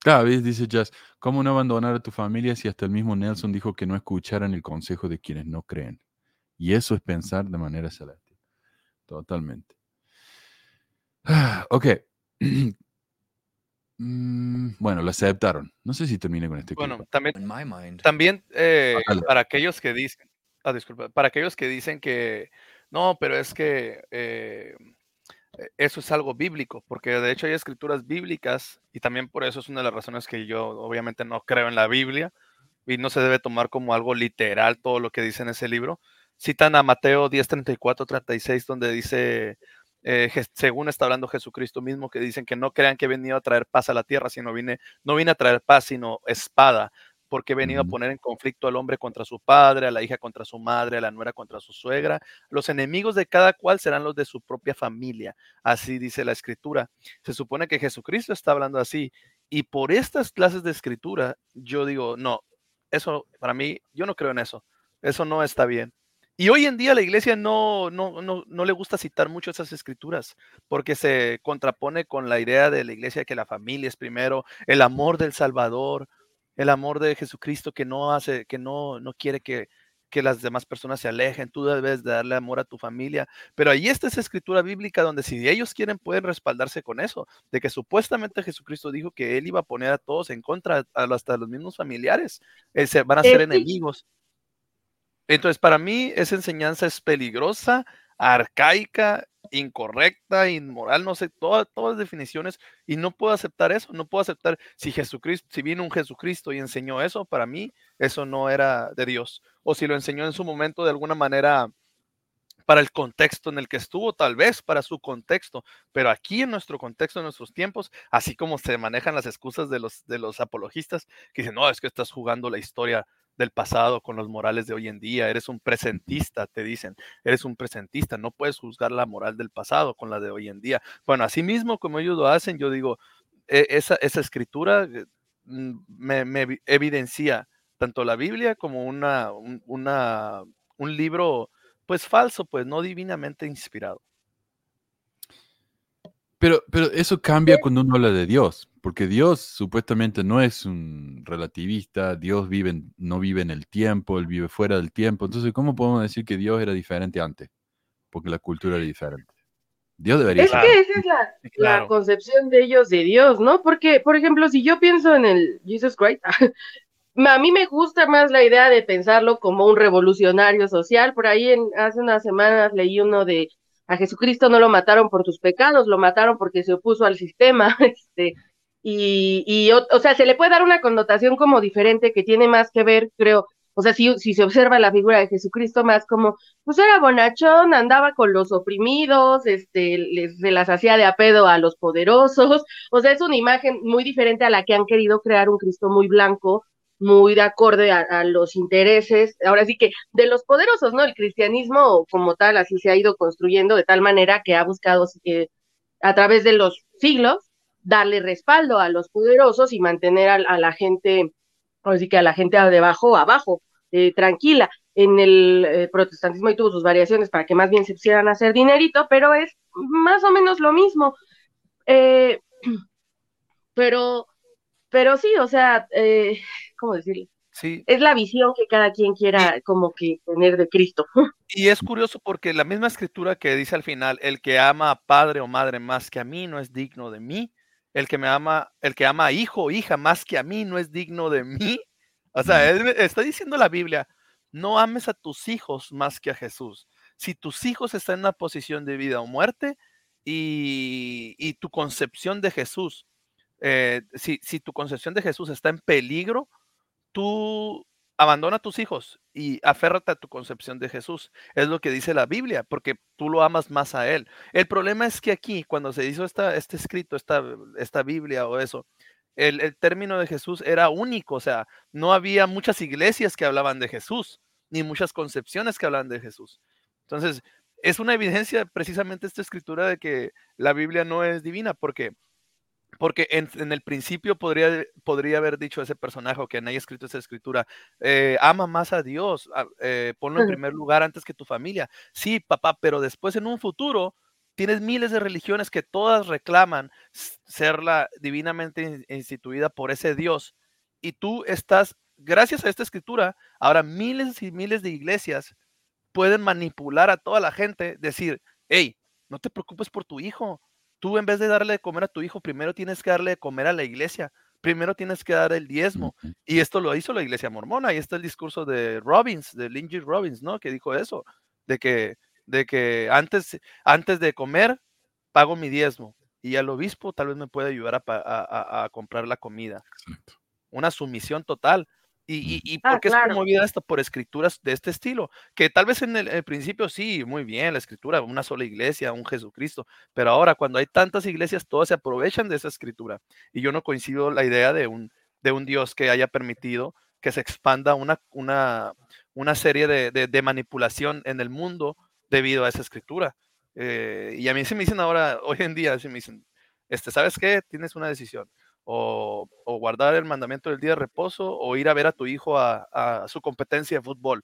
S4: Cada vez dice Jazz, ¿cómo no abandonar a tu familia si hasta el mismo Nelson dijo que no escucharan el consejo de quienes no creen? Y eso es pensar de manera celestial. Totalmente. Ok. Mm, bueno, lo aceptaron. No sé si termine con este.
S6: Bueno, también, también eh, para aquellos que dicen, ah, disculpa, para aquellos que dicen que no, pero es que eh, eso es algo bíblico, porque de hecho hay escrituras bíblicas y también por eso es una de las razones que yo obviamente no creo en la Biblia y no se debe tomar como algo literal todo lo que dice en ese libro. Citan a Mateo 10, 34, 36, donde dice, eh, según está hablando Jesucristo mismo, que dicen que no crean que he venido a traer paz a la tierra, sino vine, no vine a traer paz, sino espada, porque he venido a poner en conflicto al hombre contra su padre, a la hija contra su madre, a la nuera contra su suegra. Los enemigos de cada cual serán los de su propia familia. Así dice la escritura. Se supone que Jesucristo está hablando así. Y por estas clases de escritura, yo digo, no, eso para mí, yo no creo en eso. Eso no está bien. Y hoy en día la iglesia no, no, no, no, le gusta citar mucho esas escrituras porque se contrapone con la idea de la iglesia que la familia es primero, el amor del Salvador. el amor de Jesucristo que no hace, que no, no quiere que, que las demás personas se alejen, tú debes de darle amor a tu familia, pero ahí está esa escritura bíblica donde si ellos quieren pueden respaldarse con eso, de que supuestamente Jesucristo dijo que él iba a poner a todos en contra, hasta los mismos familiares, eh, se van a ser enemigos. Entonces, para mí esa enseñanza es peligrosa, arcaica, incorrecta, inmoral, no sé, todas, todas definiciones, y no puedo aceptar eso, no puedo aceptar si Jesucristo, si vino un Jesucristo y enseñó eso, para mí eso no era de Dios, o si lo enseñó en su momento de alguna manera para el contexto en el que estuvo, tal vez para su contexto, pero aquí en nuestro contexto, en nuestros tiempos, así como se manejan las excusas de los, de los apologistas, que dicen, no, es que estás jugando la historia del pasado con los morales de hoy en día. Eres un presentista, te dicen. Eres un presentista. No puedes juzgar la moral del pasado con la de hoy en día. Bueno, así mismo como ellos lo hacen, yo digo, e, esa, esa escritura eh, mm, me, evidencia tanto la Biblia como una, una, un libro, pues falso, pues no divinamente inspirado.
S4: Pero, pero eso cambia cuando uno habla de Dios, porque Dios supuestamente no es un relativista, Dios vive no vive en el tiempo, Él vive fuera del tiempo. Entonces, ¿cómo podemos decir que Dios era diferente antes? Porque la cultura era diferente. Dios debería
S8: Es que esa es la, concepción de ellos de Dios, ¿no? Porque, por ejemplo, si yo pienso en el Jesus Christ, a mí me gusta más la idea de pensarlo como un revolucionario social. Por ahí en, hace unas semanas leí uno de a Jesucristo no lo mataron por sus pecados, lo mataron porque se opuso al sistema, este, y, y o, sea, se le puede dar una connotación como diferente que tiene más que ver, creo, o sea, si, si se observa la figura de Jesucristo más como, pues era bonachón, andaba con los oprimidos, este, les, se las hacía de apedo a los poderosos, o sea, es una imagen muy diferente a la que han querido crear un Cristo muy blanco, muy de acorde a, los intereses, ahora sí que de los poderosos, ¿no? El cristianismo como tal así se ha ido construyendo de tal manera que ha buscado eh, a través de los siglos darle respaldo a los poderosos y mantener a, la gente, ahora sí que a la gente debajo, abajo, eh, tranquila. En el eh, protestantismo y tuvo sus variaciones para que más bien se pusieran a hacer dinerito, pero es más o menos lo mismo. pero, pero sí, o sea, eh, ¿cómo decirlo? Sí. Es la visión que cada quien quiera como que tener de Cristo.
S6: Y es curioso porque la misma escritura que dice al final, el que ama a padre o madre más que a mí no es digno de mí, el que me ama, el que ama a hijo o hija más que a mí no es digno de mí. O sea, está diciendo la Biblia, no ames a tus hijos más que a Jesús. Si tus hijos están en una posición de vida o muerte y, y tu concepción de Jesús, eh, si, si tu concepción de Jesús está en peligro, tú abandona a tus hijos y aférrate a tu concepción de Jesús. Es lo que dice la Biblia, porque tú lo amas más a Él. El problema es que aquí, cuando se hizo esta, este escrito, esta, esta Biblia o eso, el, el, término de Jesús era único, o sea, no había muchas iglesias que hablaban de Jesús, ni muchas concepciones que hablaban de Jesús. Entonces, es una evidencia precisamente esta escritura de que la Biblia no es divina, porque porque en, el principio podría, podría haber dicho ese personaje o que haya escrito esa escritura, eh, ama más a Dios, eh, ponlo en primer lugar antes que tu familia. Sí, papá, pero después en un futuro tienes miles de religiones que todas reclaman ser la divinamente instituida por ese Dios y tú estás, gracias a esta escritura, ahora miles y miles de iglesias pueden manipular a toda la gente, decir, hey, no te preocupes por tu hijo, Tú en vez de darle de comer a tu hijo, primero tienes que darle de comer a la iglesia. Primero tienes que dar el diezmo. Y esto lo hizo la iglesia mormona. Y está el discurso de Robbins, de Lindsey Robbins, ¿no? Que dijo eso, de que, de que antes, antes de comer, pago mi diezmo. Y al obispo tal vez me puede ayudar a, comprar la comida. Una sumisión total. ¿Y, y, ah, por qué es promovida esto? Por escrituras de este estilo, que tal vez en el, principio sí, muy bien, la escritura, una sola iglesia, un Jesucristo, pero ahora cuando hay tantas iglesias, todas se aprovechan de esa escritura. Y yo no coincido la idea de un, de un Dios que haya permitido que se expanda una, una, una serie de, de, manipulación en el mundo debido a esa escritura. Eh, y a mí se me dicen ahora, hoy en día, se me dicen, este, ¿sabes qué? Tienes una decisión o, guardar el mandamiento del día de reposo o ir a ver a tu hijo a, su competencia de fútbol.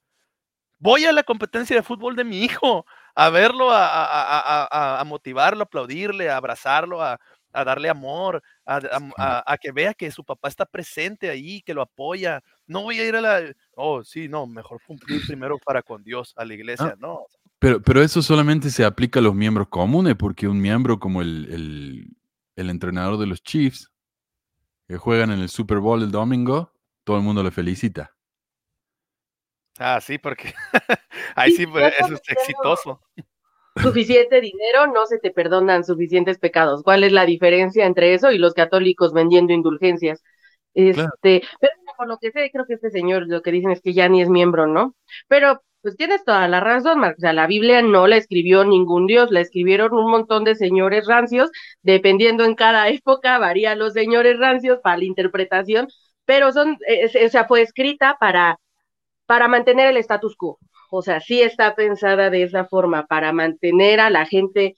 S6: Voy a la competencia de fútbol de mi hijo, a verlo, a, motivarlo, a aplaudirle, a abrazarlo, a darle amor, a, que vea que su papá está presente ahí, que lo apoya. No voy a ir a la, oh, sí, no, mejor cumplir primero para con Dios, a la
S4: Ah,
S6: iglesia, no.
S4: Pero, pero eso solamente se aplica a los miembros comunes, porque un miembro como el, el, el entrenador de los Chiefs, que juegan en el Super Bowl el domingo, todo el mundo le felicita.
S6: Ah, sí, porque ahí sí, pues, eso es exitoso.
S8: Suficiente dinero, no se te perdonan suficientes pecados. ¿Cuál es la diferencia entre eso y los católicos vendiendo indulgencias? Este,
S4: Claro.
S8: pero por lo que sé, creo que este señor lo que dicen es que ya ni es miembro, ¿no? Pero pues tienes toda la razón. O sea, la Biblia no la escribió ningún dios, la escribieron un montón de señores rancios, dependiendo en cada época, varían los señores rancios para la interpretación, pero son, o sea, fue escrita para, para mantener el status quo. O sea, sí está pensada de esa forma, para mantener a la gente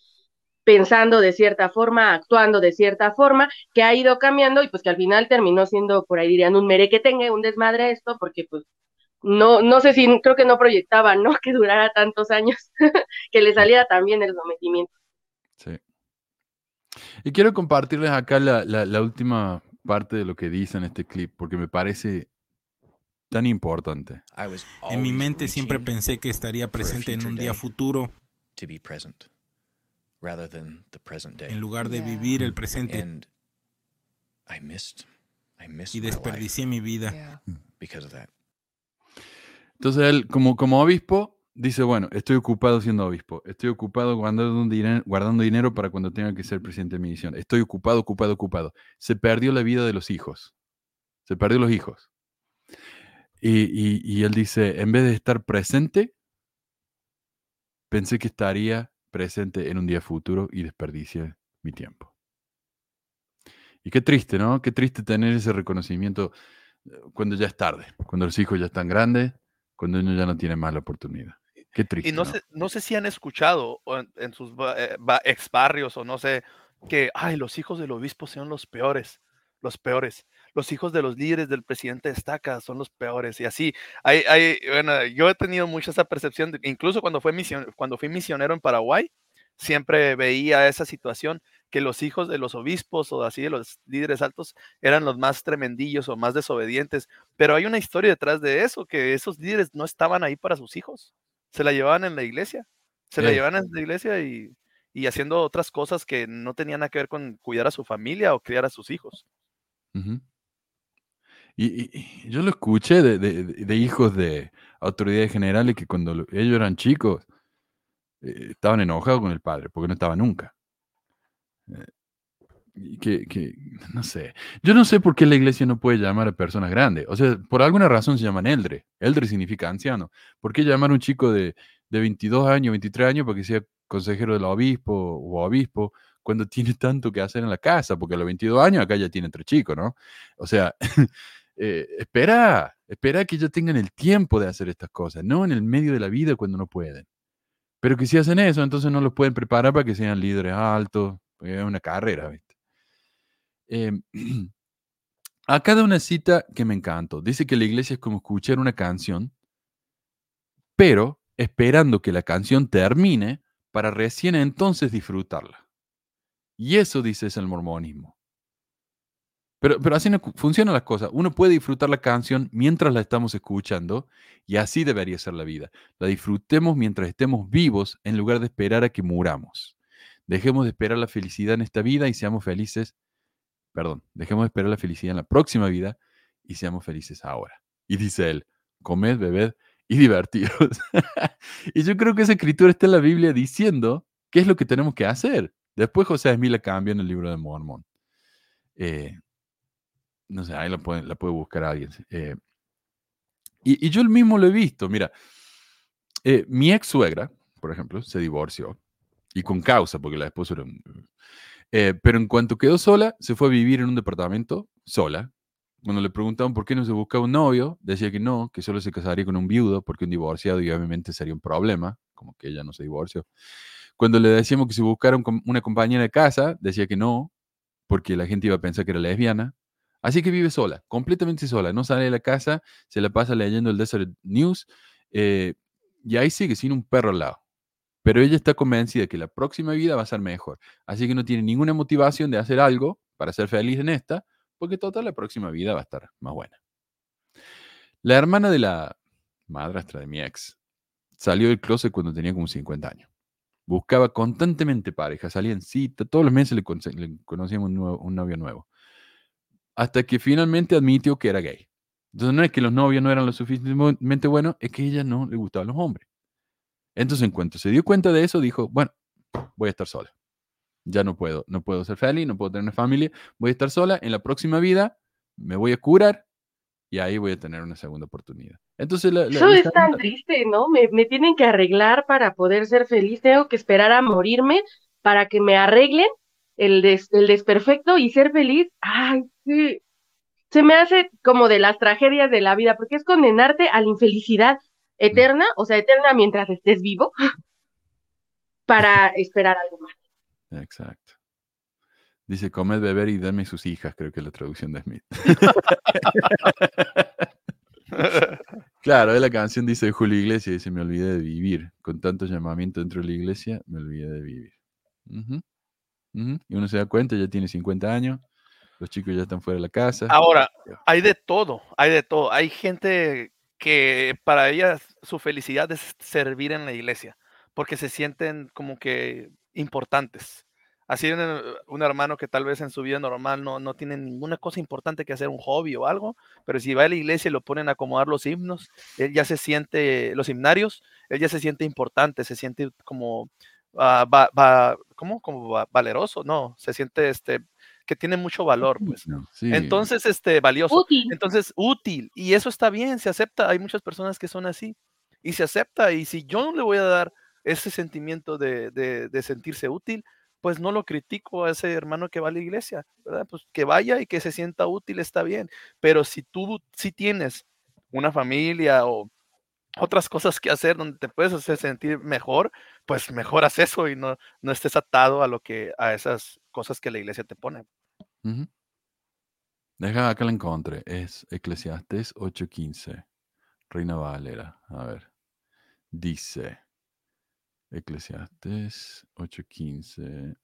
S8: pensando de cierta forma, actuando de cierta forma, que ha ido cambiando y pues que al final terminó siendo, por ahí dirían, un merequetengue, un desmadre esto, porque pues no, no sé si, creo que no proyectaba, ¿no? Que durara tantos años, que le saliera también el sometimiento.
S4: Sí. Y quiero compartirles acá la, la, la última parte de lo que dice en este clip, porque me parece tan importante.
S7: En mi mente siempre pensé que estaría presente en un día futuro en lugar de vivir el presente y desperdicié mi vida.
S4: Entonces él, como, como obispo, dice, bueno, estoy ocupado siendo obispo, estoy ocupado guardando, dinero, guardando dinero para cuando tenga que ser presidente de mi misión, estoy ocupado, ocupado, ocupado. Se perdió la vida de los hijos, se perdió los hijos. Y, y, y él dice, en vez de estar presente, pensé que estaría presente en un día futuro y desperdicié mi tiempo. Y qué triste, ¿no? Qué triste tener ese reconocimiento eh, cuando ya es tarde, cuando los hijos ya están grandes, cuando uno ya no tiene más la oportunidad. Qué triste.
S6: Y no,
S4: ¿no?
S6: Sé, no sé si han escuchado en, en sus eh, ex barrios o no sé, que, ay, los hijos del obispo son los peores, los peores. Los hijos de los líderes del presidente destaca son los peores. Y así, hay, hay, bueno, yo he tenido mucha esa percepción, de, incluso cuando, fue mision, cuando fui misionero en Paraguay, siempre veía esa situación que los hijos de los obispos o así de los líderes altos eran los más tremendillos o más desobedientes, pero hay una historia detrás de eso, que esos líderes no estaban ahí para sus hijos, se la llevaban en la iglesia, se sí. la llevaban en la iglesia y, y, haciendo otras cosas que no tenían nada que ver con cuidar a su familia o criar a sus hijos.
S4: Uh -huh. y, y, yo lo escuché de, de, de, hijos de autoridades generales que cuando ellos eran chicos eh, estaban enojados con el padre porque no estaba nunca. Eh, que, que, no sé. Yo no sé por qué la iglesia no puede llamar a personas grandes. O sea, por alguna razón se llaman eldre. Eldre significa anciano. ¿Por qué llamar a un chico de, de 22 años, 23 años para que sea consejero del obispo o obispo cuando tiene tanto que hacer en la casa? Porque a los 22 años acá ya tiene tres chicos, ¿no? O sea, eh, espera, espera que ya tengan el tiempo de hacer estas cosas, no en el medio de la vida cuando no pueden. Pero que si hacen eso, entonces no los pueden preparar para que sean líderes altos, es una carrera, ¿viste? Eh, acá da una cita que me encantó. Dice que la iglesia es como escuchar una canción, pero esperando que la canción termine para recién entonces disfrutarla. Y eso, dice, es el mormonismo. Pero, pero así no funcionan las cosas. Uno puede disfrutar la canción mientras la estamos escuchando y así debería ser la vida. La disfrutemos mientras estemos vivos en lugar de esperar a que muramos. Dejemos de esperar la felicidad en esta vida y seamos felices. Perdón, dejemos de esperar la felicidad en la próxima vida y seamos felices ahora. Y dice él, comed, bebed y divertidos. y yo creo que esa escritura está en la Biblia diciendo qué es lo que tenemos que hacer. Después José Smith la cambia en el libro de Mormón. Eh, no sé, ahí la puede, la buscar alguien. Eh, y, yo mismo lo he visto. Mira, eh, mi ex suegra, por ejemplo, se divorció y con causa, porque la esposa era un... Eh, pero en cuanto quedó sola, se fue a vivir en un departamento sola. Cuando le preguntaban por qué no se buscaba un novio, decía que no, que solo se casaría con un viudo, porque un divorciado y obviamente sería un problema, como que ella no se divorció. Cuando le decíamos que se buscara un, una compañera de casa, decía que no, porque la gente iba a pensar que era lesbiana. Así que vive sola, completamente sola. No sale de la casa, se la pasa leyendo el Desert News eh, y ahí sigue sin un perro al lado. Pero ella está convencida de que la próxima vida va a ser mejor. Así que no tiene ninguna motivación de hacer algo para ser feliz en esta, porque total la próxima vida va a estar más buena. La hermana de la madrastra de mi ex salió del closet cuando tenía como 50 años. Buscaba constantemente pareja, salía en cita, todos los meses le, conocíamos un, novio nuevo. Hasta que finalmente admitió que era gay. Entonces no es que los novios no eran lo suficientemente buenos, es que ella no le gustaban los hombres. Entonces en cuanto se dio cuenta de eso, dijo, bueno, voy a estar sola. Ya no puedo, no puedo ser feliz, no puedo tener una familia, voy a estar sola. En la próxima vida me voy a curar y ahí voy a tener una segunda oportunidad. Entonces,
S8: eso es tan triste, ¿no? Me, me, tienen que arreglar para poder ser feliz, tengo que esperar a morirme para que me arreglen el, el desperfecto y ser feliz. Ay, sí. Se me hace como de las tragedias de la vida, porque es condenarte a la infelicidad eterna, o sea, eterna mientras estés vivo, para esperar algo más.
S4: Exacto. Dice, comed, beber y dame sus hijas, creo que es la traducción de Smith. claro, es la canción dice Julio Iglesias, dice, me olvidé de vivir. Con tanto llamamiento dentro de la iglesia, me olvidé de vivir. Y uno se da cuenta, ya tiene 50 años, los chicos ya están fuera de la casa.
S6: Ahora, hay de todo, hay de todo. Hay gente que para ella su felicidad es servir en la iglesia, porque se sienten como que importantes. Así un, un, hermano que tal vez en su vida normal no, no tiene ninguna cosa importante que hacer, un hobby o algo, pero si va a la iglesia y lo ponen a acomodar los himnos, él ya se siente, los himnarios, él ya se siente importante, se siente como, uh, va, ¿cómo? Como valeroso, no, se siente este, que tiene mucho valor, pues. Entonces, este, valioso.
S8: Útil.
S6: Entonces, útil. Y eso está bien, se acepta. Hay muchas personas que son así. Y se acepta. Y si yo no le voy a dar ese sentimiento de, de, de sentirse útil, pues no lo critico a ese hermano que va a la iglesia, ¿verdad? Pues que vaya y que se sienta útil está bien, pero si tú sí tienes una familia o otras cosas que hacer donde te puedes hacer sentir mejor, pues mejor haz eso y no, no estés atado a lo que a esas cosas que la iglesia te pone.
S4: Deja acá la encontré, es Eclesiastes 8:15, Reina Valera, a ver, dice, Eclesiastes 8:15.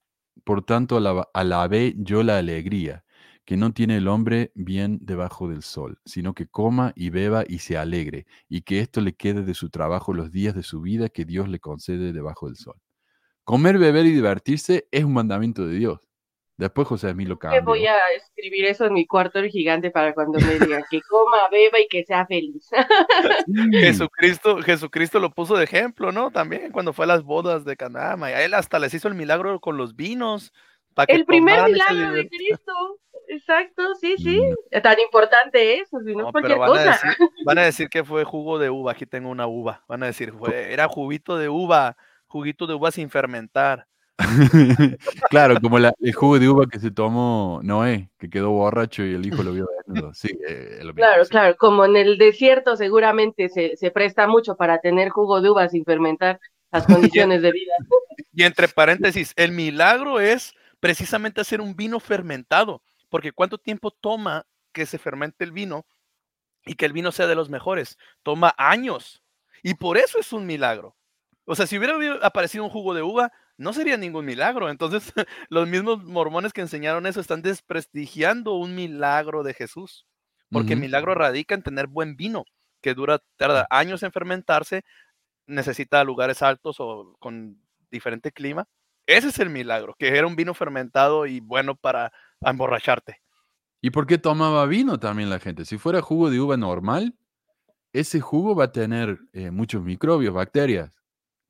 S4: Por tanto, alabé yo la alegría, que no tiene el hombre bien debajo del sol, sino que coma y beba y se alegre, y que esto le quede de su trabajo los días de su vida que Dios le concede debajo del sol. Comer, beber y divertirse es un mandamiento de Dios. Después José mí lo cambia.
S8: Voy a escribir eso en mi cuarto el gigante para cuando me digan que coma, beba y que sea feliz.
S6: Jesucristo, Jesucristo lo puso de ejemplo, ¿no? También cuando fue a las bodas de Caná, y a él hasta les hizo el milagro con los vinos.
S8: el primer milagro de Cristo. Exacto, sí, sí. Tan importante eso, si no, cualquier
S6: van
S8: cosa.
S6: A decir, van a decir que fue jugo de uva. Aquí tengo una uva. Van a decir, fue, era juguito de uva, juguito de uva sin fermentar.
S4: claro, como la, el jugo de uva que se tomó Noé, que quedó borracho y el hijo lo vio desnudo. Sí, eh, lo
S8: claro, claro, como en el desierto seguramente se, se, presta mucho para tener jugo de uva sin fermentar las condiciones de vida.
S6: Y entre paréntesis, el milagro es precisamente hacer un vino fermentado, porque ¿cuánto tiempo toma que se fermente el vino y que el vino sea de los mejores? Toma años. Y por eso es un milagro. O sea, si hubiera aparecido un jugo de uva, no sería ningún milagro. Entonces, los mismos mormones que enseñaron eso están desprestigiando un milagro de Jesús, porque el milagro radica en tener buen vino, que dura, tarda años en fermentarse, necesita lugares altos o con diferente clima. Ese es el milagro, que era un vino fermentado y bueno para emborracharte.
S4: ¿Y por qué tomaba vino también la gente? Si fuera jugo de uva normal, ese jugo va a tener eh, muchos microbios, bacterias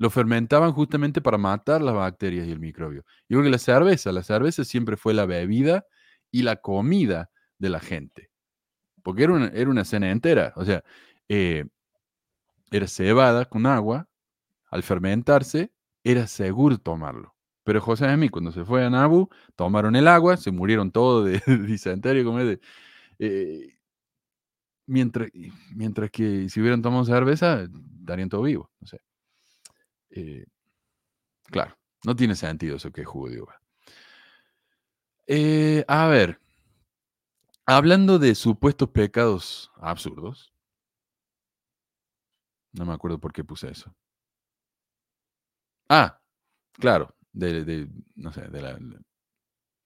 S4: lo fermentaban justamente para matar las bacterias y el microbio. Yo creo que la cerveza, la cerveza siempre fue la bebida y la comida de la gente. Porque era una, era una cena entera. O sea, eh, era cebada con agua. Al fermentarse, era seguro tomarlo. Pero José y mí, cuando se fue a Nabu, tomaron el agua, se murieron todos de, disentería, como de, eh, mientras, mientras que si hubieran tomado cerveza, estarían todos vivos. Eh, claro, no tiene sentido eso que es jugo. Eh, a ver, hablando de supuestos pecados absurdos, no me acuerdo por qué puse eso. Ah, claro, de, de- no sé, de la,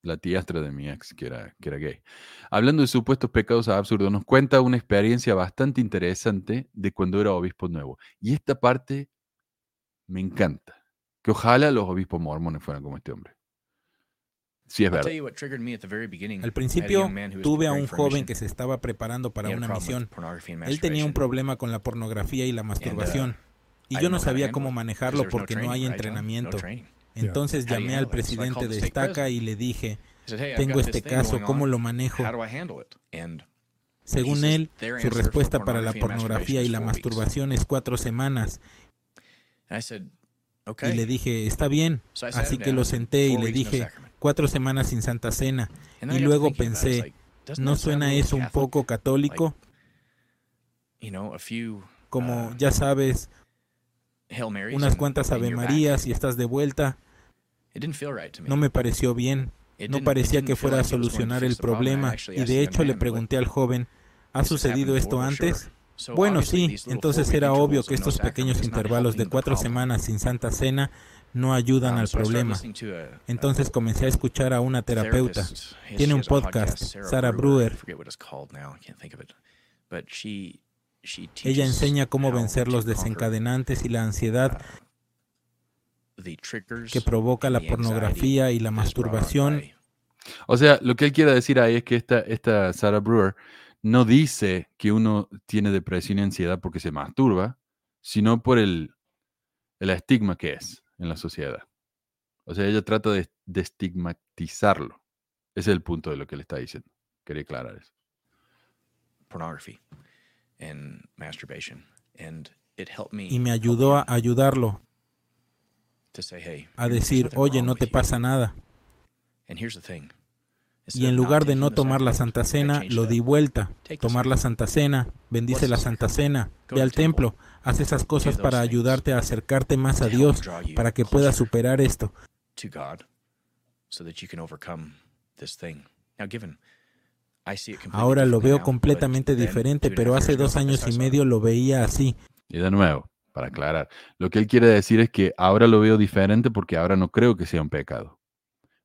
S4: la tiastra de mi ex, que era, que era gay. Hablando de supuestos pecados absurdos, nos cuenta una experiencia bastante interesante de cuando era obispo nuevo. Y esta parte me encanta. Que ojalá los obispos mormones fueran como este hombre. Sí, es verdad.
S7: Al principio tuve a un joven que se estaba preparando para una misión. Él tenía un problema con la pornografía y la masturbación. Y yo no sabía cómo manejarlo porque no hay entrenamiento. Entonces llamé al presidente de Estaca y le dije, tengo este caso, ¿cómo lo manejo? Según él, su respuesta para la pornografía y la masturbación es cuatro semanas. Y le dije, está bien. Así que lo senté y le dije, cuatro semanas sin Santa Cena. Y luego pensé, ¿no suena eso un poco católico? Como, ya sabes, unas cuantas Ave Marías y estás de vuelta. No me pareció bien. No parecía que fuera a solucionar el problema. Y de hecho le pregunté al joven, ¿ha sucedido esto antes? Bueno, sí. Entonces era obvio que estos pequeños intervalos de cuatro semanas sin Santa Cena no ayudan al problema. Entonces comencé a escuchar a una terapeuta. Tiene un podcast, Sarah Brewer. Ella enseña cómo vencer los desencadenantes y la ansiedad que provoca la pornografía y la masturbación.
S4: O sea, lo que él quiere decir ahí es que esta, esta Sarah Brewer no dice que uno tiene depresión y ansiedad porque se masturba, sino por el, el estigma que es en la sociedad. O sea, ella trata de, de estigmatizarlo. Ese es el punto de lo que le está diciendo. Quería aclarar eso.
S7: Y me ayudó a ayudarlo a decir, oye, no te pasa nada. Y en lugar de no tomar la Santa Cena, lo di vuelta. Tomar la Santa Cena, bendice la Santa Cena, ve al templo, haz esas cosas para ayudarte a acercarte más a Dios, para que puedas superar esto. Ahora lo veo completamente diferente, pero hace dos años y medio lo veía así.
S4: Y de nuevo, para aclarar, lo que él quiere decir es que ahora lo veo diferente porque ahora no creo que sea un pecado.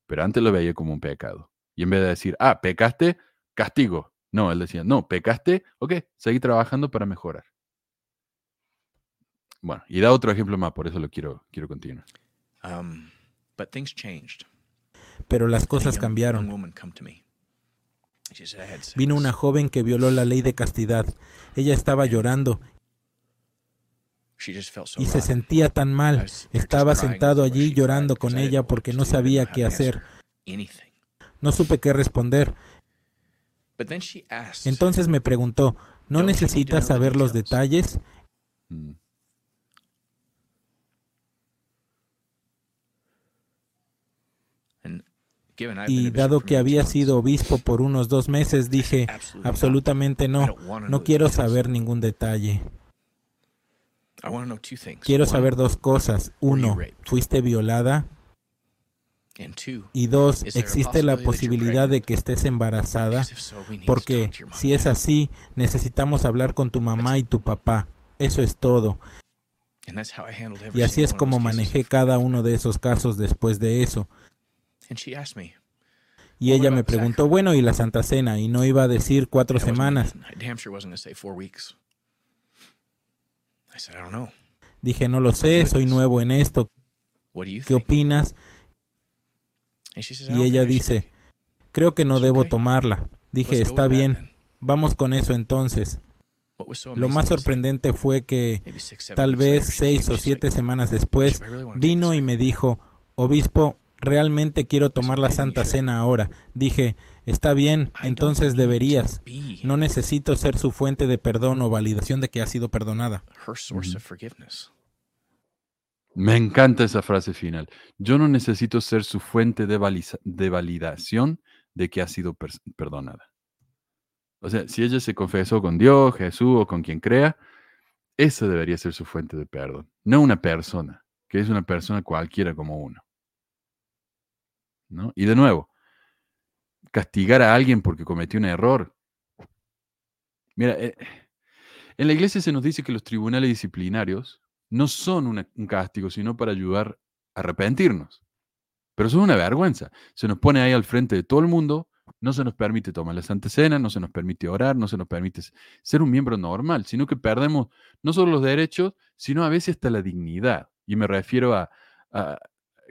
S4: Pero antes lo veía como un pecado. Y en vez de decir, ah, pecaste, castigo. No, él decía, no, pecaste, ok, seguí trabajando para mejorar. Bueno, y da otro ejemplo más, por eso lo quiero, quiero continuar.
S7: Pero las cosas cambiaron. Vino una joven que violó la ley de castidad. Ella estaba llorando y se sentía tan mal. Estaba sentado allí llorando con ella porque no sabía qué hacer. No supe qué responder. Entonces me preguntó, ¿no necesitas saber los detalles?
S4: Mm.
S7: Y dado que había sido obispo por unos dos meses, dije, absolutamente no, no quiero saber ningún detalle. Quiero saber dos cosas. Uno, ¿fuiste violada? Y dos, ¿existe la posibilidad de que estés embarazada? Porque si es así, necesitamos hablar con tu mamá y tu papá. Eso es todo. Y así es como manejé cada uno de esos casos después de eso. Y ella me preguntó, bueno, ¿y la Santa Cena? Y no iba a decir cuatro semanas. Dije, no lo sé, soy nuevo en esto. ¿Qué opinas? Y ella dice, creo que no debo tomarla. Dije, está bien, vamos con eso entonces. Lo más sorprendente fue que tal vez seis o siete semanas después vino y me dijo, obispo, realmente quiero tomar la Santa Cena ahora. Dije, está bien, entonces deberías. No necesito ser su fuente de perdón o validación de que ha sido perdonada.
S4: Me encanta esa frase final. Yo no necesito ser su fuente de, validación de que ha sido perdonada. O sea, si ella se confesó con Dios, Jesús o con quien crea, esa debería ser su fuente de perdón. No una persona, que es una persona cualquiera como uno. ¿No? Y de nuevo, castigar a alguien porque cometió un error. Mira, eh, en la iglesia se nos dice que los tribunales disciplinarios no son un castigo, sino para ayudar arrepentirnos. Pero eso es una vergüenza. Se nos pone ahí al frente de todo el mundo, no se nos permite tomar la Santa Cena, no se nos permite orar, no se nos permite ser un miembro normal, sino que perdemos no solo los derechos, sino a veces hasta la dignidad. Y me refiero a,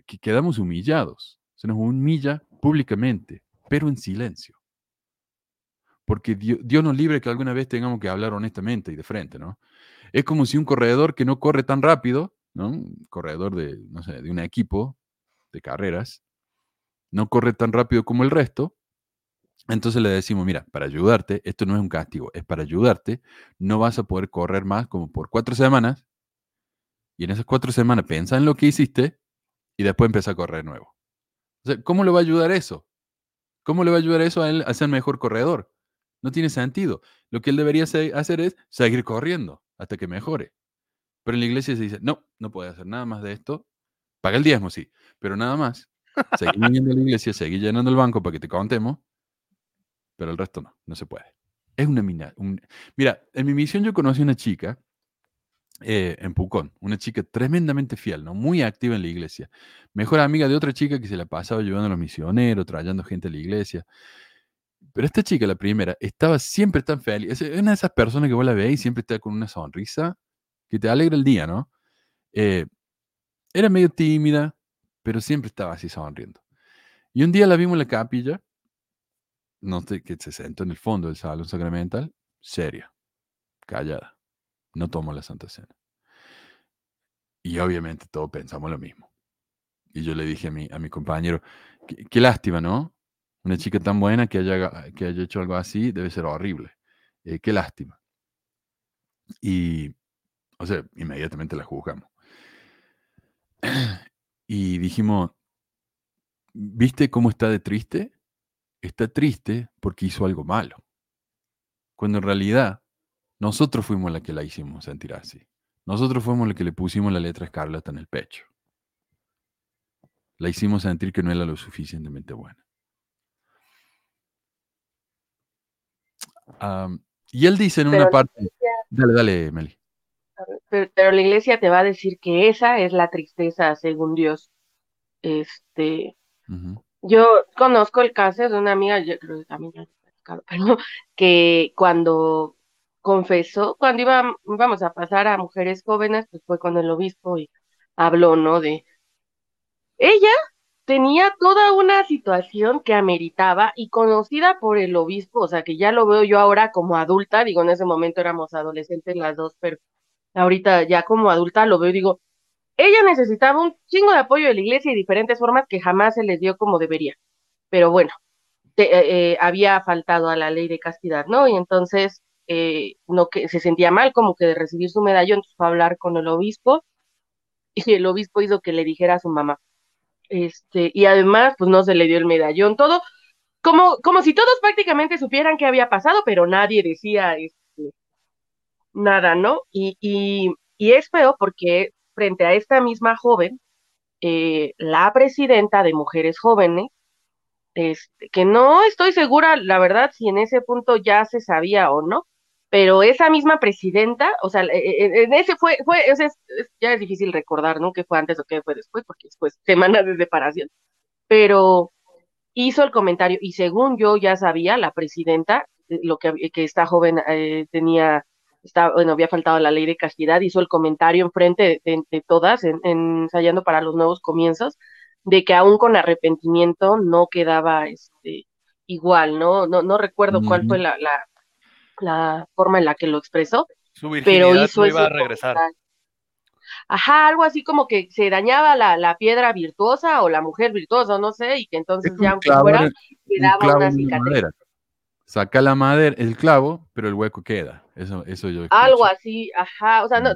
S4: que quedamos humillados. Se nos humilla públicamente, pero en silencio. Porque Dios, Dios, nos libre que alguna vez tengamos que hablar honestamente y de frente, ¿no? Es como si un corredor que no corre tan rápido, ¿no? Un corredor de, no sé, de un equipo de carreras, no corre tan rápido como el resto, entonces le decimos, mira, para ayudarte, esto no es un castigo, es para ayudarte, no vas a poder correr más como por cuatro semanas, y en esas cuatro semanas piensa en lo que hiciste y después empieza a correr nuevo. ¿Cómo le va a ayudar eso? ¿Cómo le va a ayudar eso a él a ser mejor corredor? No tiene sentido. Lo que él debería hacer es seguir corriendo hasta que mejore. Pero en la iglesia se dice, no, no puede hacer nada más de esto. Paga el diezmo, sí, pero nada más. Seguir viniendo a la iglesia, seguir llenando el banco para que te contemos, pero el resto no, no se puede. Es una mina. Mira, en mi misión yo conocí a una chica eh, en Pucón, una chica tremendamente fiel, ¿no? Muy activa en la iglesia. Mejor amiga de otra chica que se la pasaba ayudando a los misioneros, trayendo gente a la iglesia. Pero esta chica, la primera, estaba siempre tan feliz. Es una de esas personas que vos la veis y siempre está con una sonrisa que te alegra el día, ¿no? Eh, era medio tímida, pero siempre estaba así sonriendo. Y un día la vimos en la capilla, no sé, que se sentó en el fondo del salón sacramental, seria, callada, no tomó la Santa Cena. Y obviamente todos pensamos lo mismo. Y yo le dije a mi, a mi compañero, qué, lástima, ¿no? Una chica tan buena que haya, que haya hecho algo así debe ser horrible. Eh, qué lástima. Y, o sea, inmediatamente la juzgamos. Y dijimos, ¿viste cómo está de triste? Está triste porque hizo algo malo. Cuando en realidad nosotros fuimos la que la hicimos sentir así. Nosotros fuimos los que le pusimos la letra escarlata en el pecho. La hicimos sentir que no era lo suficientemente buena. Y él dice en una parte, dale, dale, Meli
S8: pero, la iglesia te va a decir que esa es la tristeza según Dios. Este, yo conozco el caso de una amiga, yo creo que también que cuando confesó, cuando iba, íbamos a pasar a mujeres jóvenes, pues fue con el obispo y habló, ¿no? De ella tenía toda una situación que ameritaba y conocida por el obispo, o sea que ya lo veo yo ahora como adulta, digo, en ese momento éramos adolescentes las dos, pero ahorita ya como adulta lo veo y digo, ella necesitaba un chingo de apoyo de la iglesia y diferentes formas que jamás se les dio como debería. Pero bueno, eh, eh, había faltado a la ley de castidad, ¿no? Y entonces eh, no que se sentía mal como que de recibir su medallón, entonces fue a hablar con el obispo y el obispo hizo que le dijera a su mamá. Este, y además, pues no se le dio el medallón, todo como, como si todos prácticamente supieran qué había pasado, pero nadie decía, nada, ¿no? Y, y, y es feo porque frente a esta misma joven, eh, la presidenta de Mujeres Jóvenes, este, que no estoy segura, la verdad, si en ese punto ya se sabía o no, pero esa misma presidenta, o sea, e, e, en ese fue, fue, o sea, ya es difícil recordar, ¿no? Que fue antes o qué fue después, porque después semanas de separación, pero hizo el comentario y según yo ya sabía, la presidenta, eh, lo que, que esta joven eh, tenía bueno, había faltado la ley de castidad, hizo el comentario enfrente de, de, todas, en, ensayando para los nuevos comienzos, de que aún con arrepentimiento no quedaba este, igual, ¿no? No, no recuerdo cuál fue la, la, la, forma en la que lo expresó, pero hizo
S6: iba a regresar.
S8: Ajá, algo así como que se dañaba la, la, piedra virtuosa o la mujer virtuosa, no sé, y que entonces ya aunque fuera, quedaba una cicatriz
S4: saca la madera, el clavo, pero el hueco queda. Eso, eso yo.
S8: Algo así, ajá. O sea, no,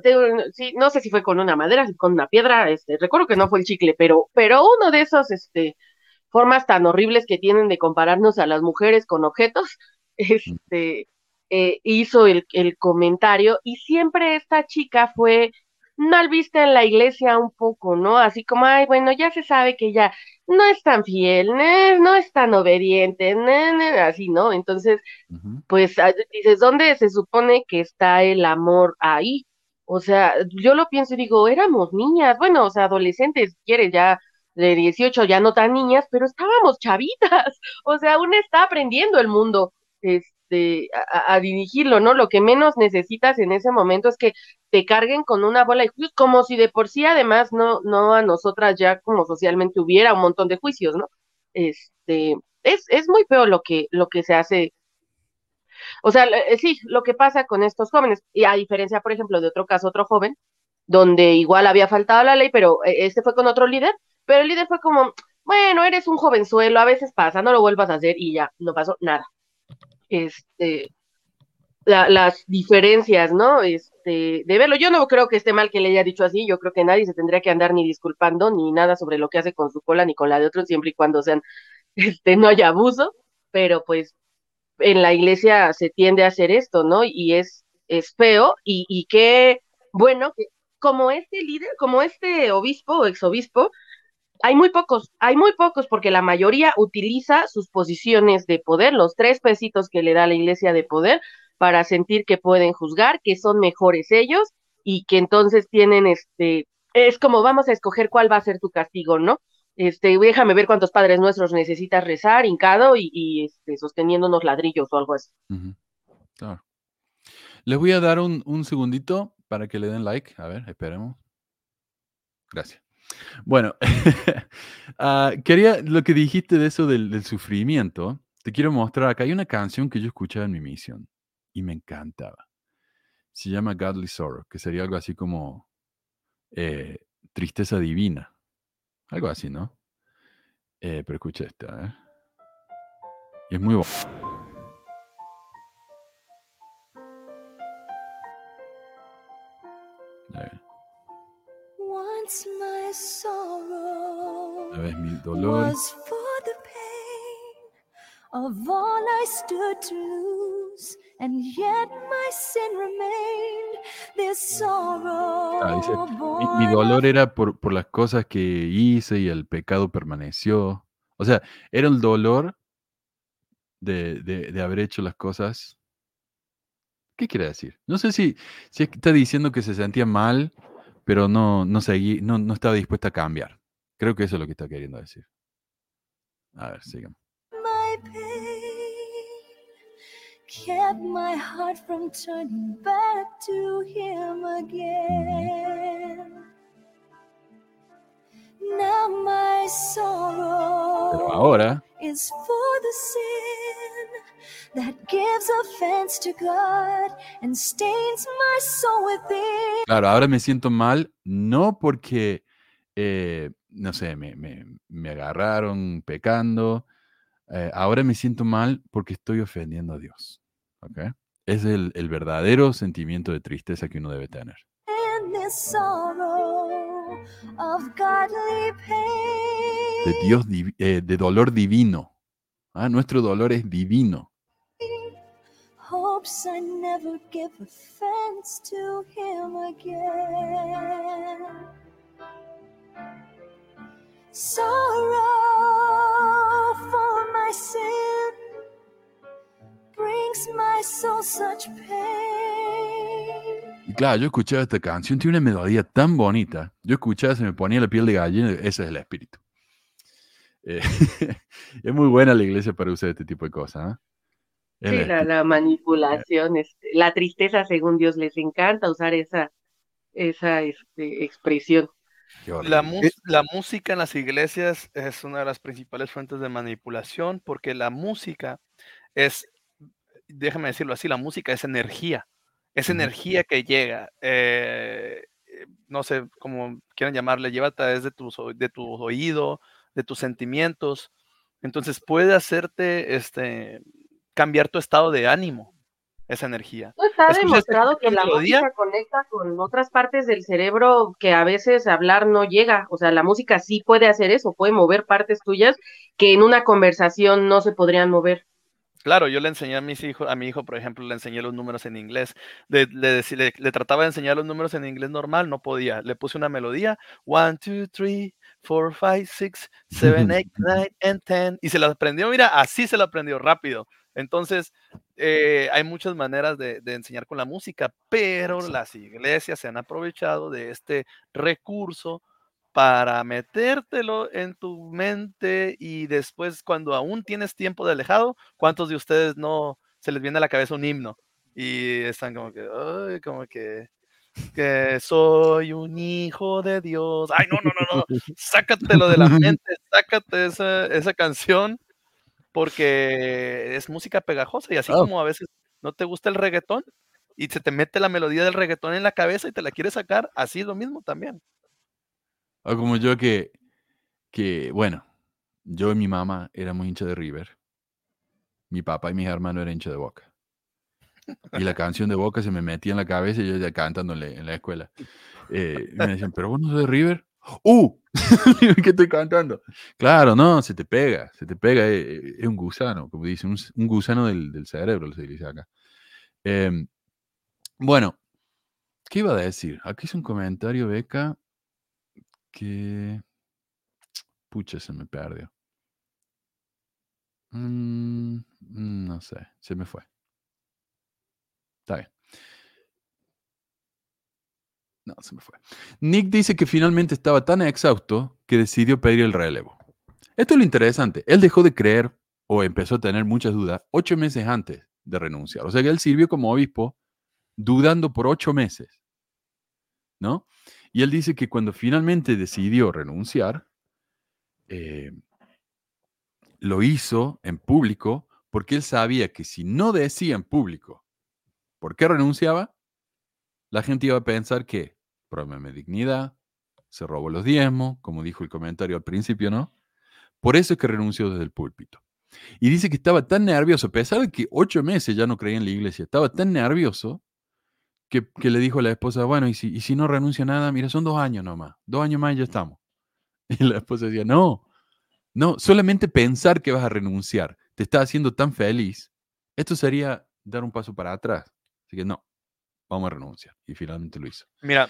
S8: sí, no sé si fue con una madera, con una piedra. Este, recuerdo que no fue el chicle, pero, pero uno de esos, este, formas tan horribles que tienen de compararnos a las mujeres con objetos, este, eh, hizo el, el comentario y siempre esta chica fue mal vista en la iglesia un poco, ¿no? Así como, ay, bueno, ya se sabe que ella no es tan fiel, no es tan obediente, así, ¿no? Entonces, pues ah, dices, ¿dónde se supone que está el amor ahí? O sea, yo lo pienso y digo, éramos niñas, bueno, o sea, adolescentes, si quieres, ya de 18, ya no tan niñas, pero estábamos chavitas, o sea, aún está aprendiendo el mundo este, a, a dirigirlo, ¿no? Lo que menos necesitas en ese momento es que te carguen con una bola de juicios, como si de por sí además no, no a nosotras ya como socialmente hubiera un montón de juicios, ¿no? Este, es, es muy feo lo que, lo que se hace o sea, eh, sí, lo que pasa con estos jóvenes, y a diferencia, por ejemplo, de otro caso, otro joven, donde igual había faltado la ley, pero eh, este fue con otro líder, pero el líder fue como, bueno, eres un jovenzuelo, a veces pasa, no lo vuelvas a hacer y ya, no pasó nada. Este, la, las diferencias, ¿no? Este, de verlo, yo no creo que esté mal que le haya dicho así, yo creo que nadie se tendría que andar ni disculpando ni nada sobre lo que hace con su cola ni con la de otros, siempre y cuando sean, este, no haya abuso, pero pues en la iglesia se tiende a hacer esto, ¿no? Y es, es feo y, y qué bueno que como este líder, como este obispo o exobispo, hay muy pocos, hay muy pocos porque la mayoría utiliza sus posiciones de poder, los tres pesitos que le da la iglesia de poder para sentir que pueden juzgar, que son mejores ellos y que entonces tienen este, es como vamos a escoger cuál va a ser tu castigo, ¿no? Este, déjame ver cuántos padres nuestros necesitas rezar, hincado y, y este, sosteniendo unos ladrillos o algo así.
S4: Ujú, Claro. Les voy a dar un, un segundito para que le den like. A ver, esperemos. Gracias. Bueno, ah, quería lo que dijiste de eso del, sufrimiento. Te quiero mostrar acá. Hay una canción que yo escuchaba en mi misión y me encantaba. Se llama Godly Sorrow, que sería algo así como eh, tristeza divina. Algo así, ¿no? Eh, pero escucha esta, ¿eh? Y es muy bueno.
S10: Once
S4: a mi dolor.
S10: was for the pain of all I stood to lose, and yet my sin remained. This sorrow
S4: Ah, dice, mi, mi dolor era por, por las cosas que hice y el pecado permaneció. O sea, era el dolor de, de- de haber hecho las cosas. ¿Qué quiere decir? No sé si, si está diciendo que se sentía mal, pero no, no, seguí, no, no estaba dispuesta a cambiar. Creo que eso es lo que está queriendo decir. A ver, sigamos.
S10: my pain kept my heart from turning back to him again. Now my
S4: Pero
S10: sorrow
S4: ahora,
S10: is for the sin
S4: claro, ahora me siento mal, no porque, eh, no sé, me, me- me agarraron pecando. eh, ahora me siento mal porque estoy ofendiendo a Dios. ¿ok? Es el, el verdadero sentimiento de tristeza que uno debe tener. De Dios, eh, de dolor divino. Ah, nuestro dolor es divino.
S10: Hopes I never give offense to him again. Sorrow for my sin brings my soul such pain.
S4: Y claro, yo escuchaba esta canción, tiene una melodía tan bonita. Yo escuchaba, se me ponía la piel de gallina, ese es el espíritu. Eh, es muy buena la iglesia para usar este tipo de cosas. ¿ah?
S8: Sí, la, la manipulación, este, la tristeza, según Dios, les encanta usar esa, esa este, expresión.
S6: La, la música en las iglesias es una de las principales fuentes de manipulación porque la música es, déjame decirlo así, la música es energía. Es energía que llega. eh, no sé cómo quieran llamarle, lleva a través de tu, de tu oído, de tus sentimientos. Entonces puede hacerte este, cambiar tu estado de ánimo, esa energía.
S8: No está
S6: ¿Escuchaste
S8: demostrado que la
S6: melodía?
S8: música conecta con otras partes del cerebro que a veces hablar no llega. O sea, la música sí puede hacer eso, puede mover partes tuyas que en una conversación no se podrían mover.
S6: Claro, yo le enseñé a mis hijos, a mi hijo, por ejemplo, le enseñé los números en inglés. Le, le, deci- le- le trataba de enseñar los números en inglés normal, no podía. Le puse una melodía, one, two, three, four, five, six, seven, eight, nine, and ten. Y se la aprendió, mira, así se la aprendió rápido. Entonces, eh, hay muchas maneras de, de enseñar con la música, pero las iglesias se han aprovechado de este recurso para metértelo en tu mente y después cuando aún tienes tiempo de alejado, ¿cuántos de ustedes no se les viene a la cabeza un himno? Y están como que, ay, como que, que soy un hijo de Dios. Ay, no, no, no, no, sácatelo de la mente, sácate esa, esa canción porque es música pegajosa y así
S4: Ah.
S6: como a veces no te gusta el reggaetón y se te mete la melodía del reggaetón en la cabeza y te la quieres sacar, así es lo mismo también.
S4: O como yo que, que, bueno, yo y mi mamá éramos hincha de River. Mi papá y mis hermanos eran hinchas de Boca. Y la canción de Boca se me metía en la cabeza y yo ya cantándole en la escuela. Eh, y me decían, pero vos no sos de River. ¡Uh! ¿Qué estoy cantando? Claro, no, se te pega, se te pega, eh, eh, es un gusano, como dicen, un, gusano del, cerebro, se dice acá. Em, bueno, ¿qué iba a decir? Aquí hice un comentario, Beca, que... Pucha, se me perdió. Mm, mm, no sé, se me fue. Está bien. No, se me fue. Nick dice que finalmente estaba tan exhausto que decidió pedir el relevo. Esto es lo interesante. Él dejó de creer o empezó a tener muchas dudas ocho meses antes de renunciar. O sea que él sirvió como obispo dudando por ocho meses. ¿No? Y él dice que cuando finalmente decidió renunciar, eh, lo hizo en público porque él sabía que si no decía en público por qué renunciaba, la gente iba a pensar que de dignidad, se robó los diezmos, como dijo el comentario al principio, ¿no? Por eso es que renunció desde el púlpito. Y dice que estaba tan nervioso, a pesar de que ocho meses ya no creía en la iglesia, estaba tan nervioso que, que le dijo a la esposa, bueno, y si, y si no renuncia a nada, mira, son dos años nomás, dos años más y ya estamos. Y la esposa decía, no, no, solamente pensar que vas a renunciar te está haciendo tan feliz, esto sería dar un paso para atrás. Así que no, vamos a renunciar. Y finalmente lo hizo.
S6: Mira,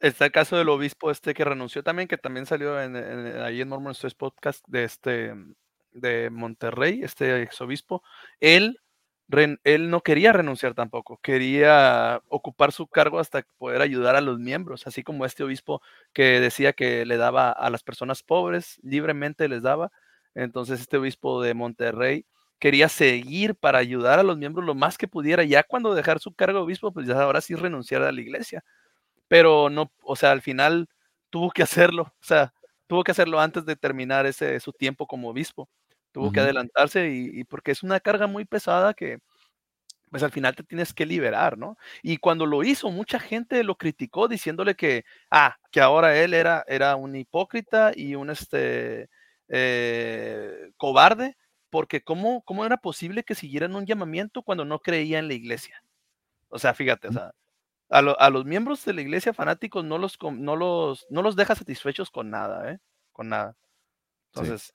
S6: está el caso del obispo este que renunció también, que también salió en, ahí en Mormon Stories Podcast de este de Monterrey, este exobispo. Él, él no quería renunciar tampoco, quería ocupar su cargo hasta poder ayudar a los miembros, así como este obispo que decía que le daba a las personas pobres, libremente les daba. Entonces este obispo de Monterrey quería seguir para ayudar a los miembros lo más que pudiera. Ya cuando dejar su cargo de obispo, pues ya ahora sí renunciar a la iglesia. Pero no, o sea, al final tuvo que hacerlo. O sea, tuvo que hacerlo antes de terminar ese su tiempo como obispo. Tuvo que adelantarse y, y porque es una carga muy pesada que pues al final te tienes que liberar, ¿no? Y cuando lo hizo, mucha gente lo criticó diciéndole que, ah, que ahora él era, era un hipócrita y un este, eh, cobarde, porque ¿cómo, ¿cómo era posible que siguieran un llamamiento cuando no creía en la iglesia? O sea, fíjate, o sea, a, lo- a los miembros de la iglesia fanáticos no los, no los, no los deja satisfechos con nada, ¿eh? Con nada. Entonces,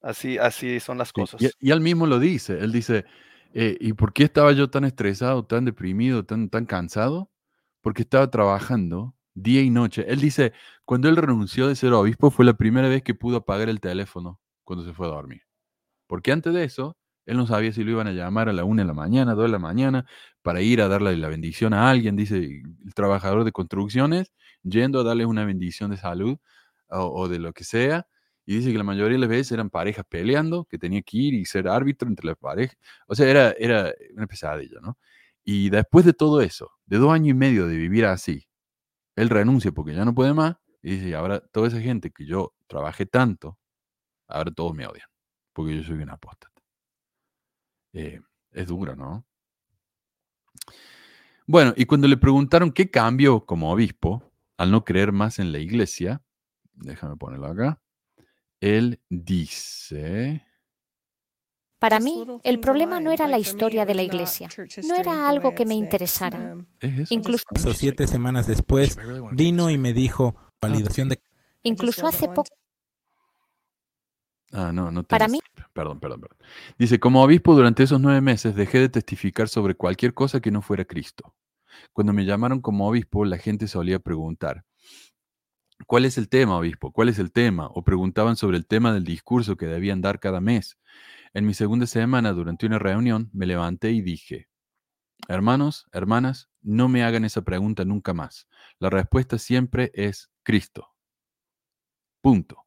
S6: así, así son las cosas.
S4: Y, y él mismo lo dice. Él dice, eh, ¿y por qué estaba yo tan estresado, tan deprimido, tan, tan cansado? Porque estaba trabajando día y noche. Él dice, cuando él renunció de ser obispo fue la primera vez que pudo apagar el teléfono cuando se fue a dormir. Porque antes de eso, él no sabía si lo iban a llamar a la una de la mañana, dos de la mañana, para ir a darle la bendición a alguien, dice el trabajador de construcciones, yendo a darles una bendición de salud o, de lo que sea. Y dice que la mayoría de las veces eran parejas peleando, que tenía que ir y ser árbitro entre las parejas. O sea, era, era una pesadilla, ¿no? Y después de todo eso, de dos años y medio de vivir así, él renuncia porque ya no puede más y dice, "Y ahora toda esa gente que yo trabajé tanto, ahora todos me odian, porque yo soy un apóstata. Eh, es duro, ¿no? Bueno, y cuando le preguntaron qué cambió como obispo al no creer más en la iglesia, déjame ponerlo acá, él dice...
S10: Para mí, el problema no era la historia de la iglesia, no era algo que me interesara.
S4: ¿Es eso?
S10: Incluso,
S7: siete semanas después, vino y me dijo, validación de
S10: incluso hace poco,
S4: Ah, no, no
S10: Para mí-.
S4: Perdón, perdón, perdón. Dice, como obispo durante esos nueve meses dejé de testificar sobre cualquier cosa que no fuera Cristo. Cuando me llamaron como obispo, la gente solía preguntar, ¿cuál es el tema, obispo? ¿Cuál es el tema? O preguntaban sobre el tema del discurso que debían dar cada mes. En mi segunda semana, durante una reunión, me levanté y dije, hermanos, hermanas, no me hagan esa pregunta nunca más. La respuesta siempre es Cristo. Punto.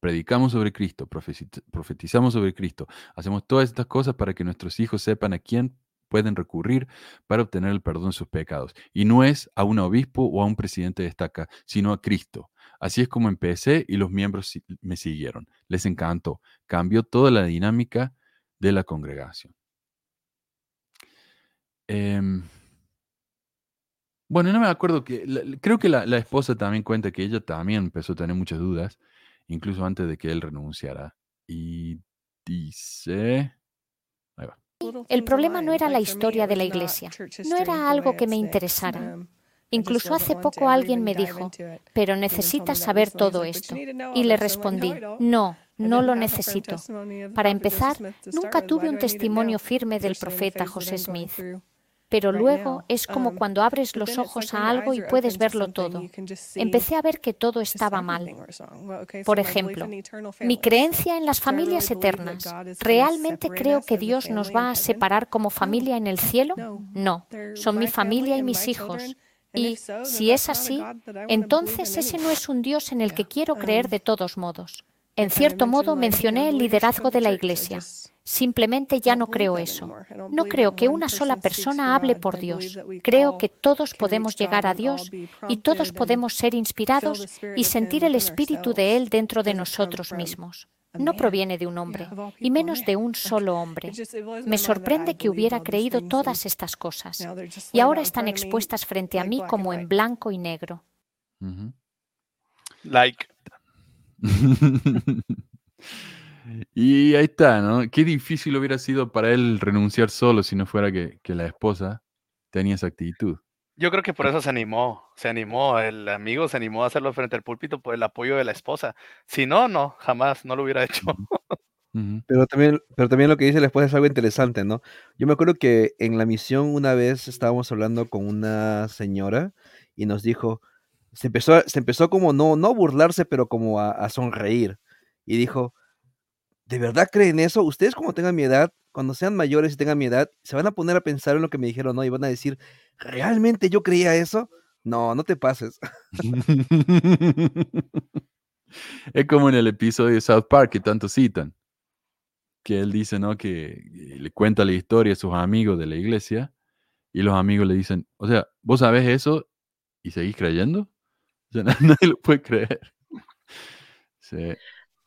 S4: Predicamos sobre Cristo, profeti- profetizamos sobre Cristo, hacemos todas estas cosas para que nuestros hijos sepan a quién pueden recurrir para obtener el perdón de sus pecados. Y no es a un obispo o a un presidente de estaca, sino a Cristo. Así es como empecé y los miembros me siguieron. Les encantó. Cambió toda la dinámica de la congregación. Em, bueno, no me acuerdo que, creo que la esposa también cuenta que ella también empezó a tener muchas dudas, incluso antes de que él renunciara. Y dice, ahí va.
S11: El problema no era la historia de la iglesia, no era algo que me interesara. Incluso hace poco alguien me dijo, pero necesitas saber todo esto. Y le respondí, no, no lo necesito. Para empezar, nunca tuve un testimonio firme del profeta José Smith. Pero luego es como cuando abres los ojos a algo y puedes verlo todo. Empecé a ver que todo estaba mal. Por ejemplo, mi creencia en las familias eternas. ¿Realmente creo que Dios nos va a separar como familia en el cielo? No, son mi familia y mis hijos. Y si es así, entonces ese no es un Dios en el que quiero creer de todos modos. En cierto modo mencioné el liderazgo de la Iglesia. Simplemente ya no creo eso. No creo que una sola persona hable por Dios. Creo que todos podemos llegar a Dios y todos podemos ser inspirados y sentir el espíritu de Él dentro de nosotros mismos. No proviene de un hombre, y menos de un solo hombre. Me sorprende que hubiera creído todas estas cosas, y ahora están expuestas frente a mí como en blanco y negro.
S6: Like.
S4: y ahí está, ¿no? Qué difícil hubiera sido para él renunciar solo si no fuera que, que la esposa tenía esa actitud.
S6: Yo creo que por eso se animó, se animó, el amigo se animó a hacerlo frente al púlpito por el apoyo de la esposa. Si no, no, jamás, no lo hubiera hecho.
S5: Pero también, pero también lo que dice la esposa es algo interesante, ¿no? Yo me acuerdo que en la misión una vez estábamos hablando con una señora y nos dijo, se empezó, se empezó como no, no a burlarse, pero como a, a sonreír. Y dijo, ¿de verdad creen eso? Ustedes cuando tengan mi edad, cuando sean mayores y tengan mi edad, se van a poner a pensar en lo que me dijeron, ¿no? Y van a decir, ¿realmente yo creía eso? No, no te pases.
S4: es como en el episodio de South Park que tanto citan, que él dice, ¿no? Que le cuenta la historia a sus amigos de la iglesia y los amigos le dicen, o sea, ¿vos sabés eso y seguís creyendo? O sea, nadie lo puede creer. Sí.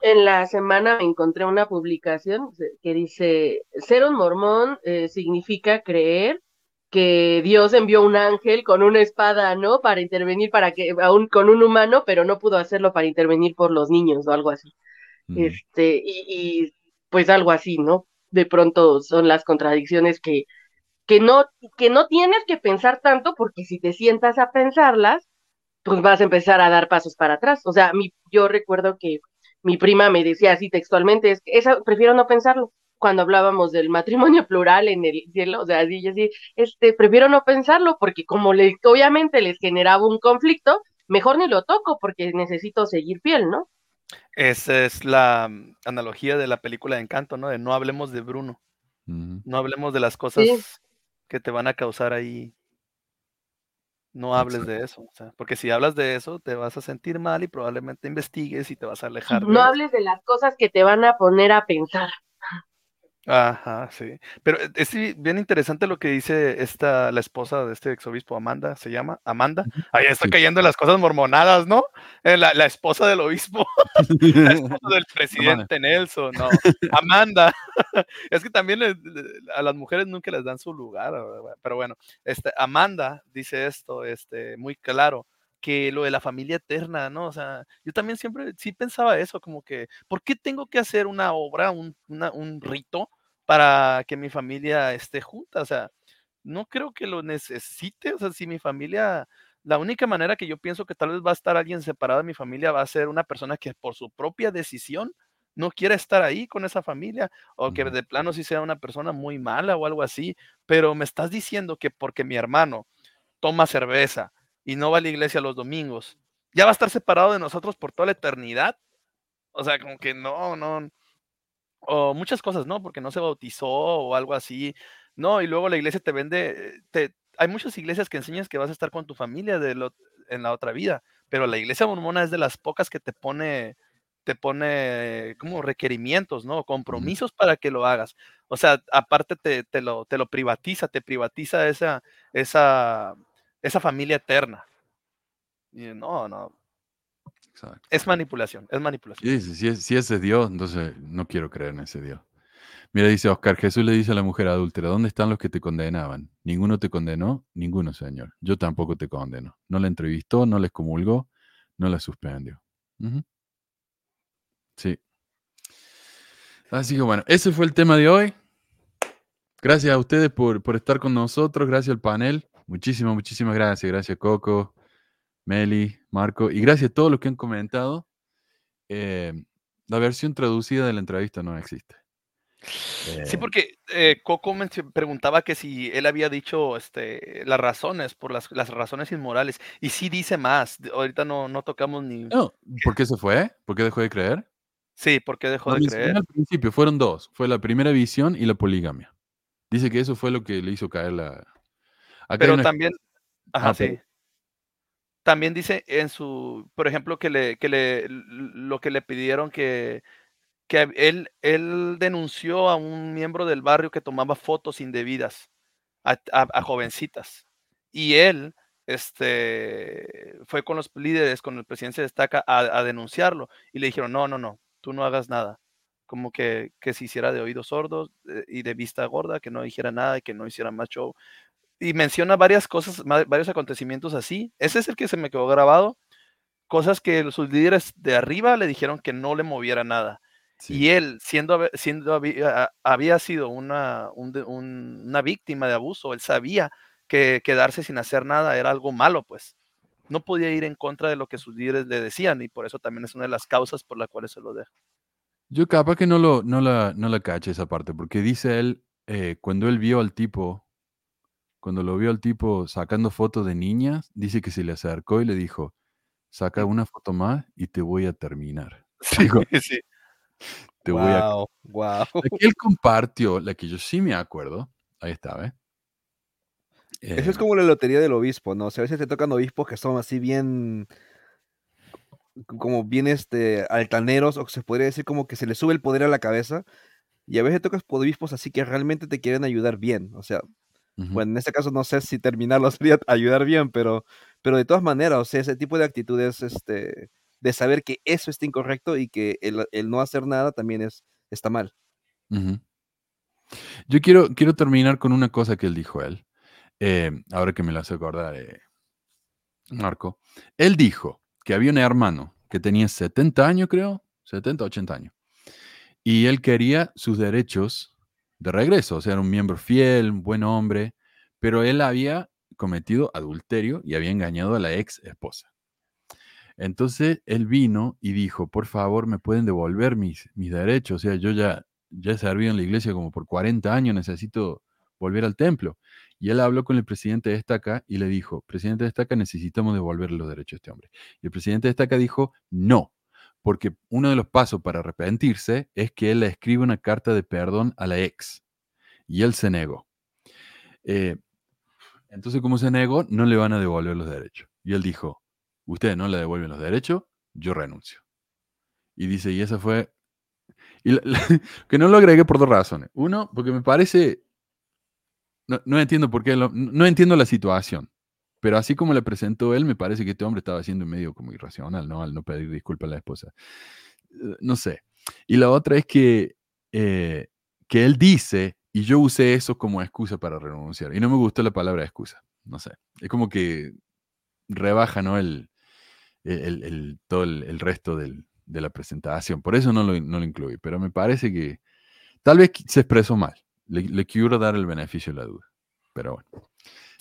S8: En la semana me encontré una publicación que dice, ser un mormón eh, significa creer que Dios envió un ángel con una espada, ¿no? Para intervenir para que, aún con un humano, pero no pudo hacerlo para intervenir por los niños o algo así. Este, y, y pues algo así, ¿no? De pronto son las contradicciones que, que no, que no tienes que pensar tanto, porque si te sientas a pensarlas, pues vas a empezar a dar pasos para atrás. O sea, mi, yo recuerdo que mi prima me decía así textualmente, es que esa, prefiero no pensarlo. Cuando hablábamos del matrimonio plural en el cielo, o sea, así, yo así, este, prefiero no pensarlo porque como les, obviamente les generaba un conflicto, mejor ni lo toco porque necesito seguir fiel, ¿no?
S6: Esa es la mm, analogía de la película de Encanto, ¿no? De no hablemos de Bruno, no hablemos de las cosas
S8: Sí.
S6: que te van a causar ahí. No hables de eso, o sea, porque si hablas de eso te vas a sentir mal y probablemente investigues y te vas a alejar
S8: No hables de las cosas que te van a poner a pensar.
S6: Ajá, sí. Pero eh, es bien interesante lo que dice esta, la esposa de este exobispo, Amanda, se llama Amanda. Ahí está cayendo en las cosas mormonadas, ¿no? Eh, La, la esposa del obispo, la esposa del presidente Nelson, no. Amanda. Es que también le- a las mujeres nunca les dan su lugar, ¿verdad? pero bueno, este, Amanda dice esto, este, muy claro que lo de la familia eterna, ¿no? O sea, yo también siempre sí pensaba eso, como que, ¿por qué tengo que hacer una obra, un, una- un rito para que mi familia esté junta? O sea, no creo que lo necesite, o sea, si mi familia, la única manera que yo pienso que tal vez va a estar alguien separado de mi familia va a ser una persona que por su propia decisión no quiera estar ahí con esa familia, o que de plano sí sea una persona muy mala o algo así, pero me estás diciendo que porque mi hermano toma cerveza y no va a la iglesia los domingos, ya va a estar separado de nosotros por toda la eternidad. O sea, como que no, no. o muchas cosas, ¿no? Porque no se bautizó o algo así, no, y luego la iglesia te vende, te, hay muchas iglesias que enseñas que vas a estar con tu familia de lo, en la otra vida, pero la iglesia mormona es de las pocas que te pone, te pone como requerimientos, ¿no? Compromisos para que lo hagas. O sea, aparte te, te, lo, te lo privatiza, te privatiza esa, esa, esa familia eterna. Y no, no. Es manipulación, es manipulación.
S4: Sí, si, es, si ese es Dios, entonces no quiero creer en ese Dios. Mira, dice Oscar, Jesús le dice a la mujer adúltera, ¿dónde están los que te condenaban? Ninguno te condenó, ninguno, Señor. Yo tampoco te condeno. No la entrevistó, no la excomulgó, no la suspendió. Sí. Así que bueno, ese fue el tema de hoy. Gracias a ustedes por, por estar con nosotros, gracias al panel. Muchísimas, muchísimas gracias. Gracias Coco, Meli, Marco y gracias a todos los que han comentado. Eh, la versión traducida de la entrevista no existe.
S6: Sí, porque eh, Coco me preguntaba que si él había dicho este, las razones, por las, las razones inmorales, y sí dice más. Ahorita no, no tocamos ni.
S4: No, ¿por qué se fue? ¿Por qué dejó de creer?
S6: Sí, ¿por qué dejó de creer?
S4: Al principio fueron dos: fue la primera visión y la poligamia. Dice que eso fue lo que le hizo caer la.
S6: Pero también. Ajá, ah, sí. También dice en su, por ejemplo, que le, que le, lo que le pidieron que que él, él denunció a un miembro del barrio que tomaba fotos indebidas a, jovencitas. Y él este, fue con los líderes, con el presidente se destaca, a, denunciarlo. Y le dijeron, no, no, no, tú no hagas nada. Como que, que se hiciera de oídos sordos eh, y de vista gorda, que no dijera nada y que no hiciera más show. Y menciona varias cosas, varios acontecimientos así. Ese es el que se me quedó grabado. Cosas que sus líderes de arriba le dijeron que no le moviera nada y él, siendo, siendo había, sido una, una víctima de abuso, él sabía que quedarse sin hacer nada era algo malo, pues. No podía ir en contra de lo que sus líderes le decían y por eso también es una de las causas por las cuales se lo deja.
S4: Yo capaz que no, lo, no, la, no la caché esa parte, porque dice él, eh, cuando él vio al tipo, cuando lo vio al tipo sacando fotos de niñas, dice que se le acercó y le dijo, saca una foto más y te voy a terminar.
S6: Sí, sí.
S4: Te voy a... La que él compartió, la que yo sí me acuerdo, ahí está, ¿eh?
S5: Eso es como la lotería del obispo, ¿no? O sea, a veces te tocan obispos que son así bien, como bien este, altaneros, o se podría decir como que se les sube el poder a la cabeza, y a veces tocas obispos así que realmente te quieren ayudar bien, o sea, bueno, en este caso no sé si terminarlo sería ayudar bien, pero, pero de todas maneras, o sea, ese tipo de actitudes, este, de saber que eso está incorrecto y que el, no hacer nada también es, está mal.
S4: Yo quiero, quiero terminar con una cosa que él dijo él, eh, ahora que me lo hace acordar eh, Marco. Él dijo que había un hermano que tenía 70 años, creo, 70, 80 años, y él quería sus derechos de regreso, o sea, era un miembro fiel, un buen hombre, pero él había cometido adulterio y había engañado a la ex esposa. Entonces él vino y dijo, por favor, me pueden devolver mis, mis derechos. O sea, yo ya, ya he servido en la iglesia como por 40 años, necesito volver al templo. Y él habló con el presidente de Estaca y le dijo, presidente de Estaca, necesitamos devolverle los derechos a este hombre. Y el presidente de Estaca dijo, no, porque uno de los pasos para arrepentirse es que él le escribe una carta de perdón a la ex. Y él se negó. Eh, entonces, como se negó, no le van a devolver los derechos. Y él dijo, ustedes no le devuelven los derechos, yo renuncio. Y dice, y esa fue... que no lo agregué por dos razones. Uno, porque me parece... No, entiendo por qué, no entiendo la situación. Pero así como le presentó él, me parece que este hombre estaba siendo medio como irracional, ¿no? Al no pedir disculpas a la esposa. Eh, no sé. Y la otra es que, eh, que él dice, y yo usé eso como excusa para renunciar. Y no me gustó la palabra excusa. No sé. Es como que rebaja, ¿no? El, el, todo el, resto de la presentación. Por eso no lo, no lo incluí, pero me parece que tal vez se expresó mal. Le, quiero dar el beneficio de la duda, pero bueno.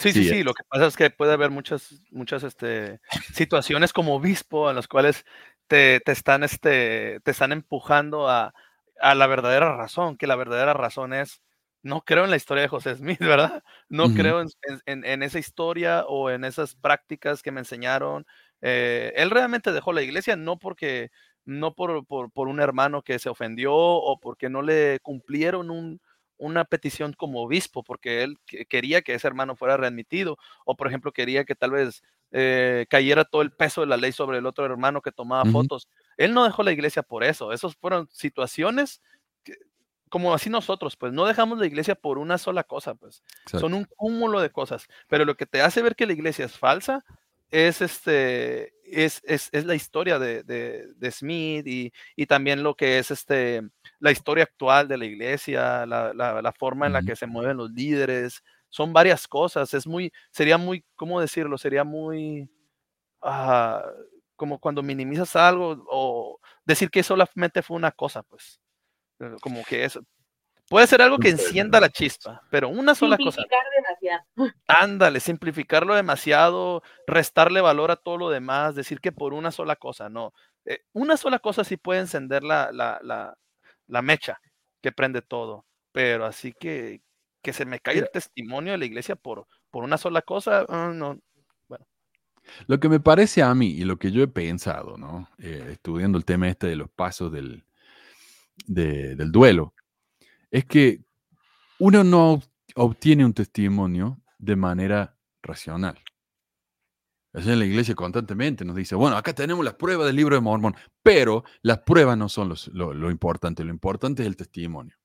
S6: Sí, sí, sí, Lo que pasa es que puede haber muchas, muchas este, situaciones como obispo en las cuales te, están, este, te están empujando a, la verdadera razón, que la verdadera razón es, no creo en la historia de José Smith, ¿verdad? No creo en, en, esa historia o en esas prácticas que me enseñaron, eh, él realmente dejó la iglesia no porque no por, por, por un hermano que se ofendió o porque no le cumplieron un, una petición como obispo, porque él quería que ese hermano fuera readmitido, o por ejemplo quería que tal vez eh, cayera todo el peso de la ley sobre el otro hermano que tomaba fotos. Él no dejó la iglesia por eso, esas fueron situaciones como así nosotros, pues no dejamos la iglesia por una sola cosa, pues son un cúmulo de cosas, pero lo que te hace ver que la iglesia es falsa es, este, es, es, es la historia de, de, Smith y, y, también lo que es este, la historia actual de la iglesia, la, la, la forma en la que se mueven los líderes, son varias cosas, es muy, sería muy, ¿cómo decirlo? Sería muy, uh, como cuando minimizas algo o decir que solamente fue una cosa, pues, eh, como que eso, Puede ser algo que encienda la chispa, pero una sola cosa.
S8: Simplificar demasiado.
S6: Ándale, simplificarlo demasiado, restarle valor a todo lo demás, decir que por una sola cosa, no. Eh, una sola cosa sí puede encender la, la, la, la, mecha que prende todo, pero así que, que se me caiga el testimonio de la iglesia por, por una sola cosa, ah, no. Bueno.
S4: Lo que me parece a mí y lo que yo he pensado, ¿no? Eh, estudiando el tema este de los pasos del, del duelo, es que uno no obtiene un testimonio de manera racional. en la iglesia constantemente nos dice, bueno, acá tenemos las pruebas del libro de Mormón, pero las pruebas no son lo, importante, lo importante es el testimonio.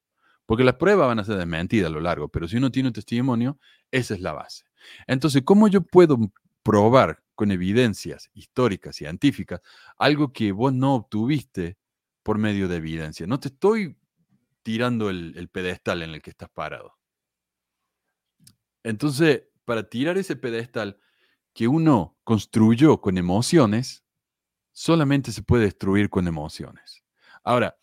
S4: Porque las pruebas van a ser desmentidas a lo largo, pero si uno tiene un testimonio, esa es la base. Entonces, ¿cómo yo puedo probar con evidencias históricas, científicas, algo que vos no obtuviste por medio de evidencia? No te estoy tirando el, pedestal en el que estás parado. Entonces, para tirar ese pedestal que uno construyó con emociones, solamente se puede destruir con emociones. Ahora,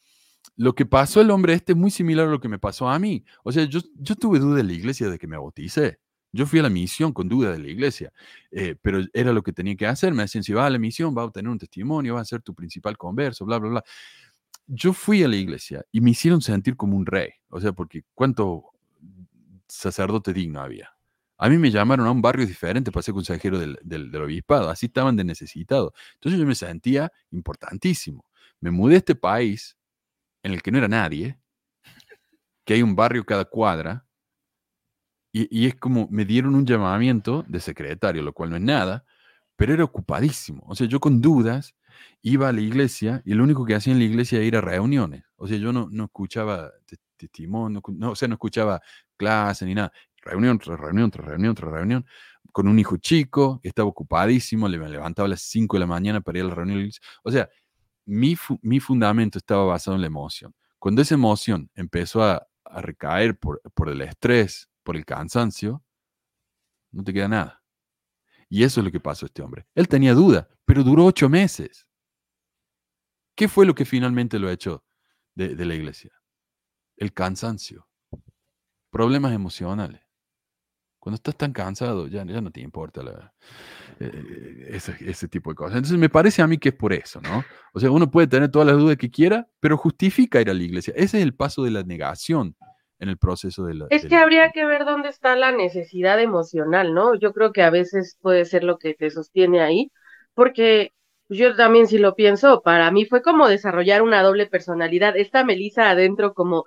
S4: lo que pasó al hombre este es muy similar a lo que me pasó a mí. O sea, yo, yo tuve duda de la iglesia de que me bauticé. Yo fui a la misión con duda de la iglesia, eh, pero era lo que tenía que hacer. Me decían, si vas a la misión, vas a obtener un testimonio, vas a ser tu principal converso, bla, bla, bla yo fui a la iglesia y me hicieron sentir como un rey. O sea, porque cuánto sacerdote digno había. A mí me llamaron a un barrio diferente para ser consejero del, obispado. Así estaban de necesitado. Entonces yo me sentía importantísimo. Me mudé a este país en el que no era nadie, que hay un barrio cada cuadra, y, y, es como me dieron un llamamiento de secretario, lo cual no es nada, pero era ocupadísimo. O sea, yo con dudas iba a la iglesia y lo único que hacía en la iglesia era ir a reuniones. O sea, yo no, no escuchaba testimonio, no, o sea, no escuchaba clase ni nada. Reunión tras reunión, tras reunión, tras reunión, con un hijo chico estaba ocupadísimo, le levantaba a las 5 de la mañana para ir a la reunión. O sea, mi, mi fundamento estaba basado en la emoción. Cuando esa emoción empezó a, a recaer por, por el estrés, por el cansancio, no te queda nada. Y eso es lo que pasó a este hombre. Él tenía duda, pero duró ocho meses. ¿Qué fue lo que finalmente lo ha hecho de, la iglesia? El cansancio, problemas emocionales. Cuando estás tan cansado, ya, no te importa eh, ese, ese, tipo de cosas. Entonces me parece a mí que es por eso, ¿no? O sea, uno puede tener todas las dudas que quiera, pero justifica ir a la iglesia. Ese es el paso de la negación en el proceso de la...
S8: Es que habría que ver dónde está la necesidad emocional, ¿no? Yo creo que a veces puede ser lo que te sostiene ahí, porque yo también si lo pienso, para mí fue como desarrollar una doble personalidad. Esta Melissa adentro como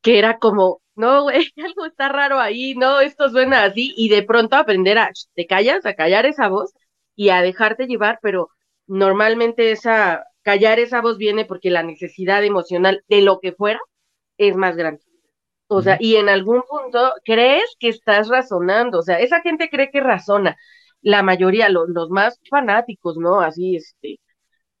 S8: que era como, no, güey, algo está raro ahí, no, esto suena así, y de pronto aprender a, te callas, a callar esa voz y a dejarte llevar, pero normalmente esa, callar esa voz viene porque la necesidad emocional de lo que fuera es más grande. O sea, y en algún punto crees que estás razonando, o sea, esa gente cree que razona, la mayoría, los, los más fanáticos, ¿no? Así, este,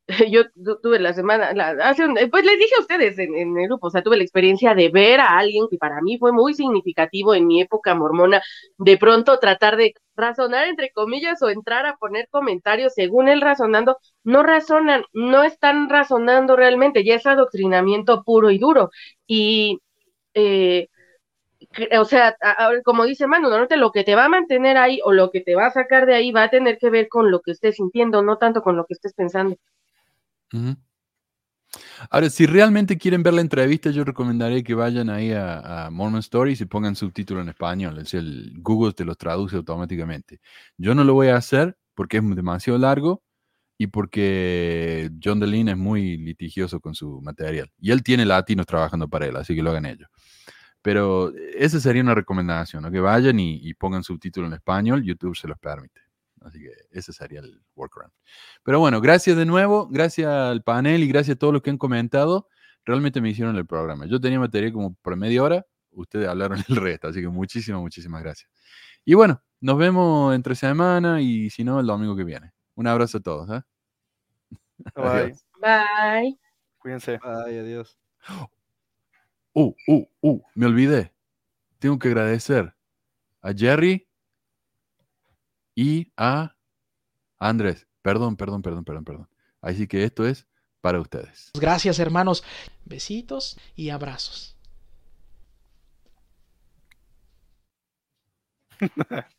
S8: yo tuve la semana, hace pues les dije a ustedes en, en, el grupo, o sea, tuve la experiencia de ver a alguien que para mí fue muy significativo en mi época mormona, de pronto tratar de razonar entre comillas o entrar a poner comentarios según él razonando, no razonan, no están razonando realmente, ya es adoctrinamiento puro y duro. Y eh, o sea, como dice Manu, lo que te va a mantener ahí o lo que te va a sacar de ahí va a tener que ver con lo que estés sintiendo, no tanto con lo que estés pensando.
S4: Ahora, si realmente quieren ver la entrevista, yo recomendaría que vayan ahí a, Mormon Stories y pongan subtítulo en español. Es el Google te los traduce automáticamente. Yo no lo voy a hacer porque es demasiado largo y porque John Deline es muy litigioso con su material. Y él tiene latinos trabajando para él, así que lo hagan ellos. Pero esa sería una recomendación, ¿no? que vayan y, y pongan subtítulo en español, YouTube se los permite. Así que ese sería el workaround. Pero bueno, gracias de nuevo, gracias al panel y gracias a todos los que han comentado. Realmente me hicieron el programa. Yo tenía material como por media hora, ustedes hablaron el resto, así que muchísimas, muchísimas gracias. Y bueno, nos vemos entre semana y si no, el domingo que viene. Un abrazo a todos. ¿eh?
S6: Bye.
S8: Bye.
S6: Cuídense.
S5: Ay, adiós.
S4: Uh, uh, uh, me olvidé. Tengo que agradecer a Jerry y a Andrés. Perdón, perdón, perdón, perdón, perdón. Así que esto es para ustedes.
S9: Gracias, hermanos. Besitos y abrazos.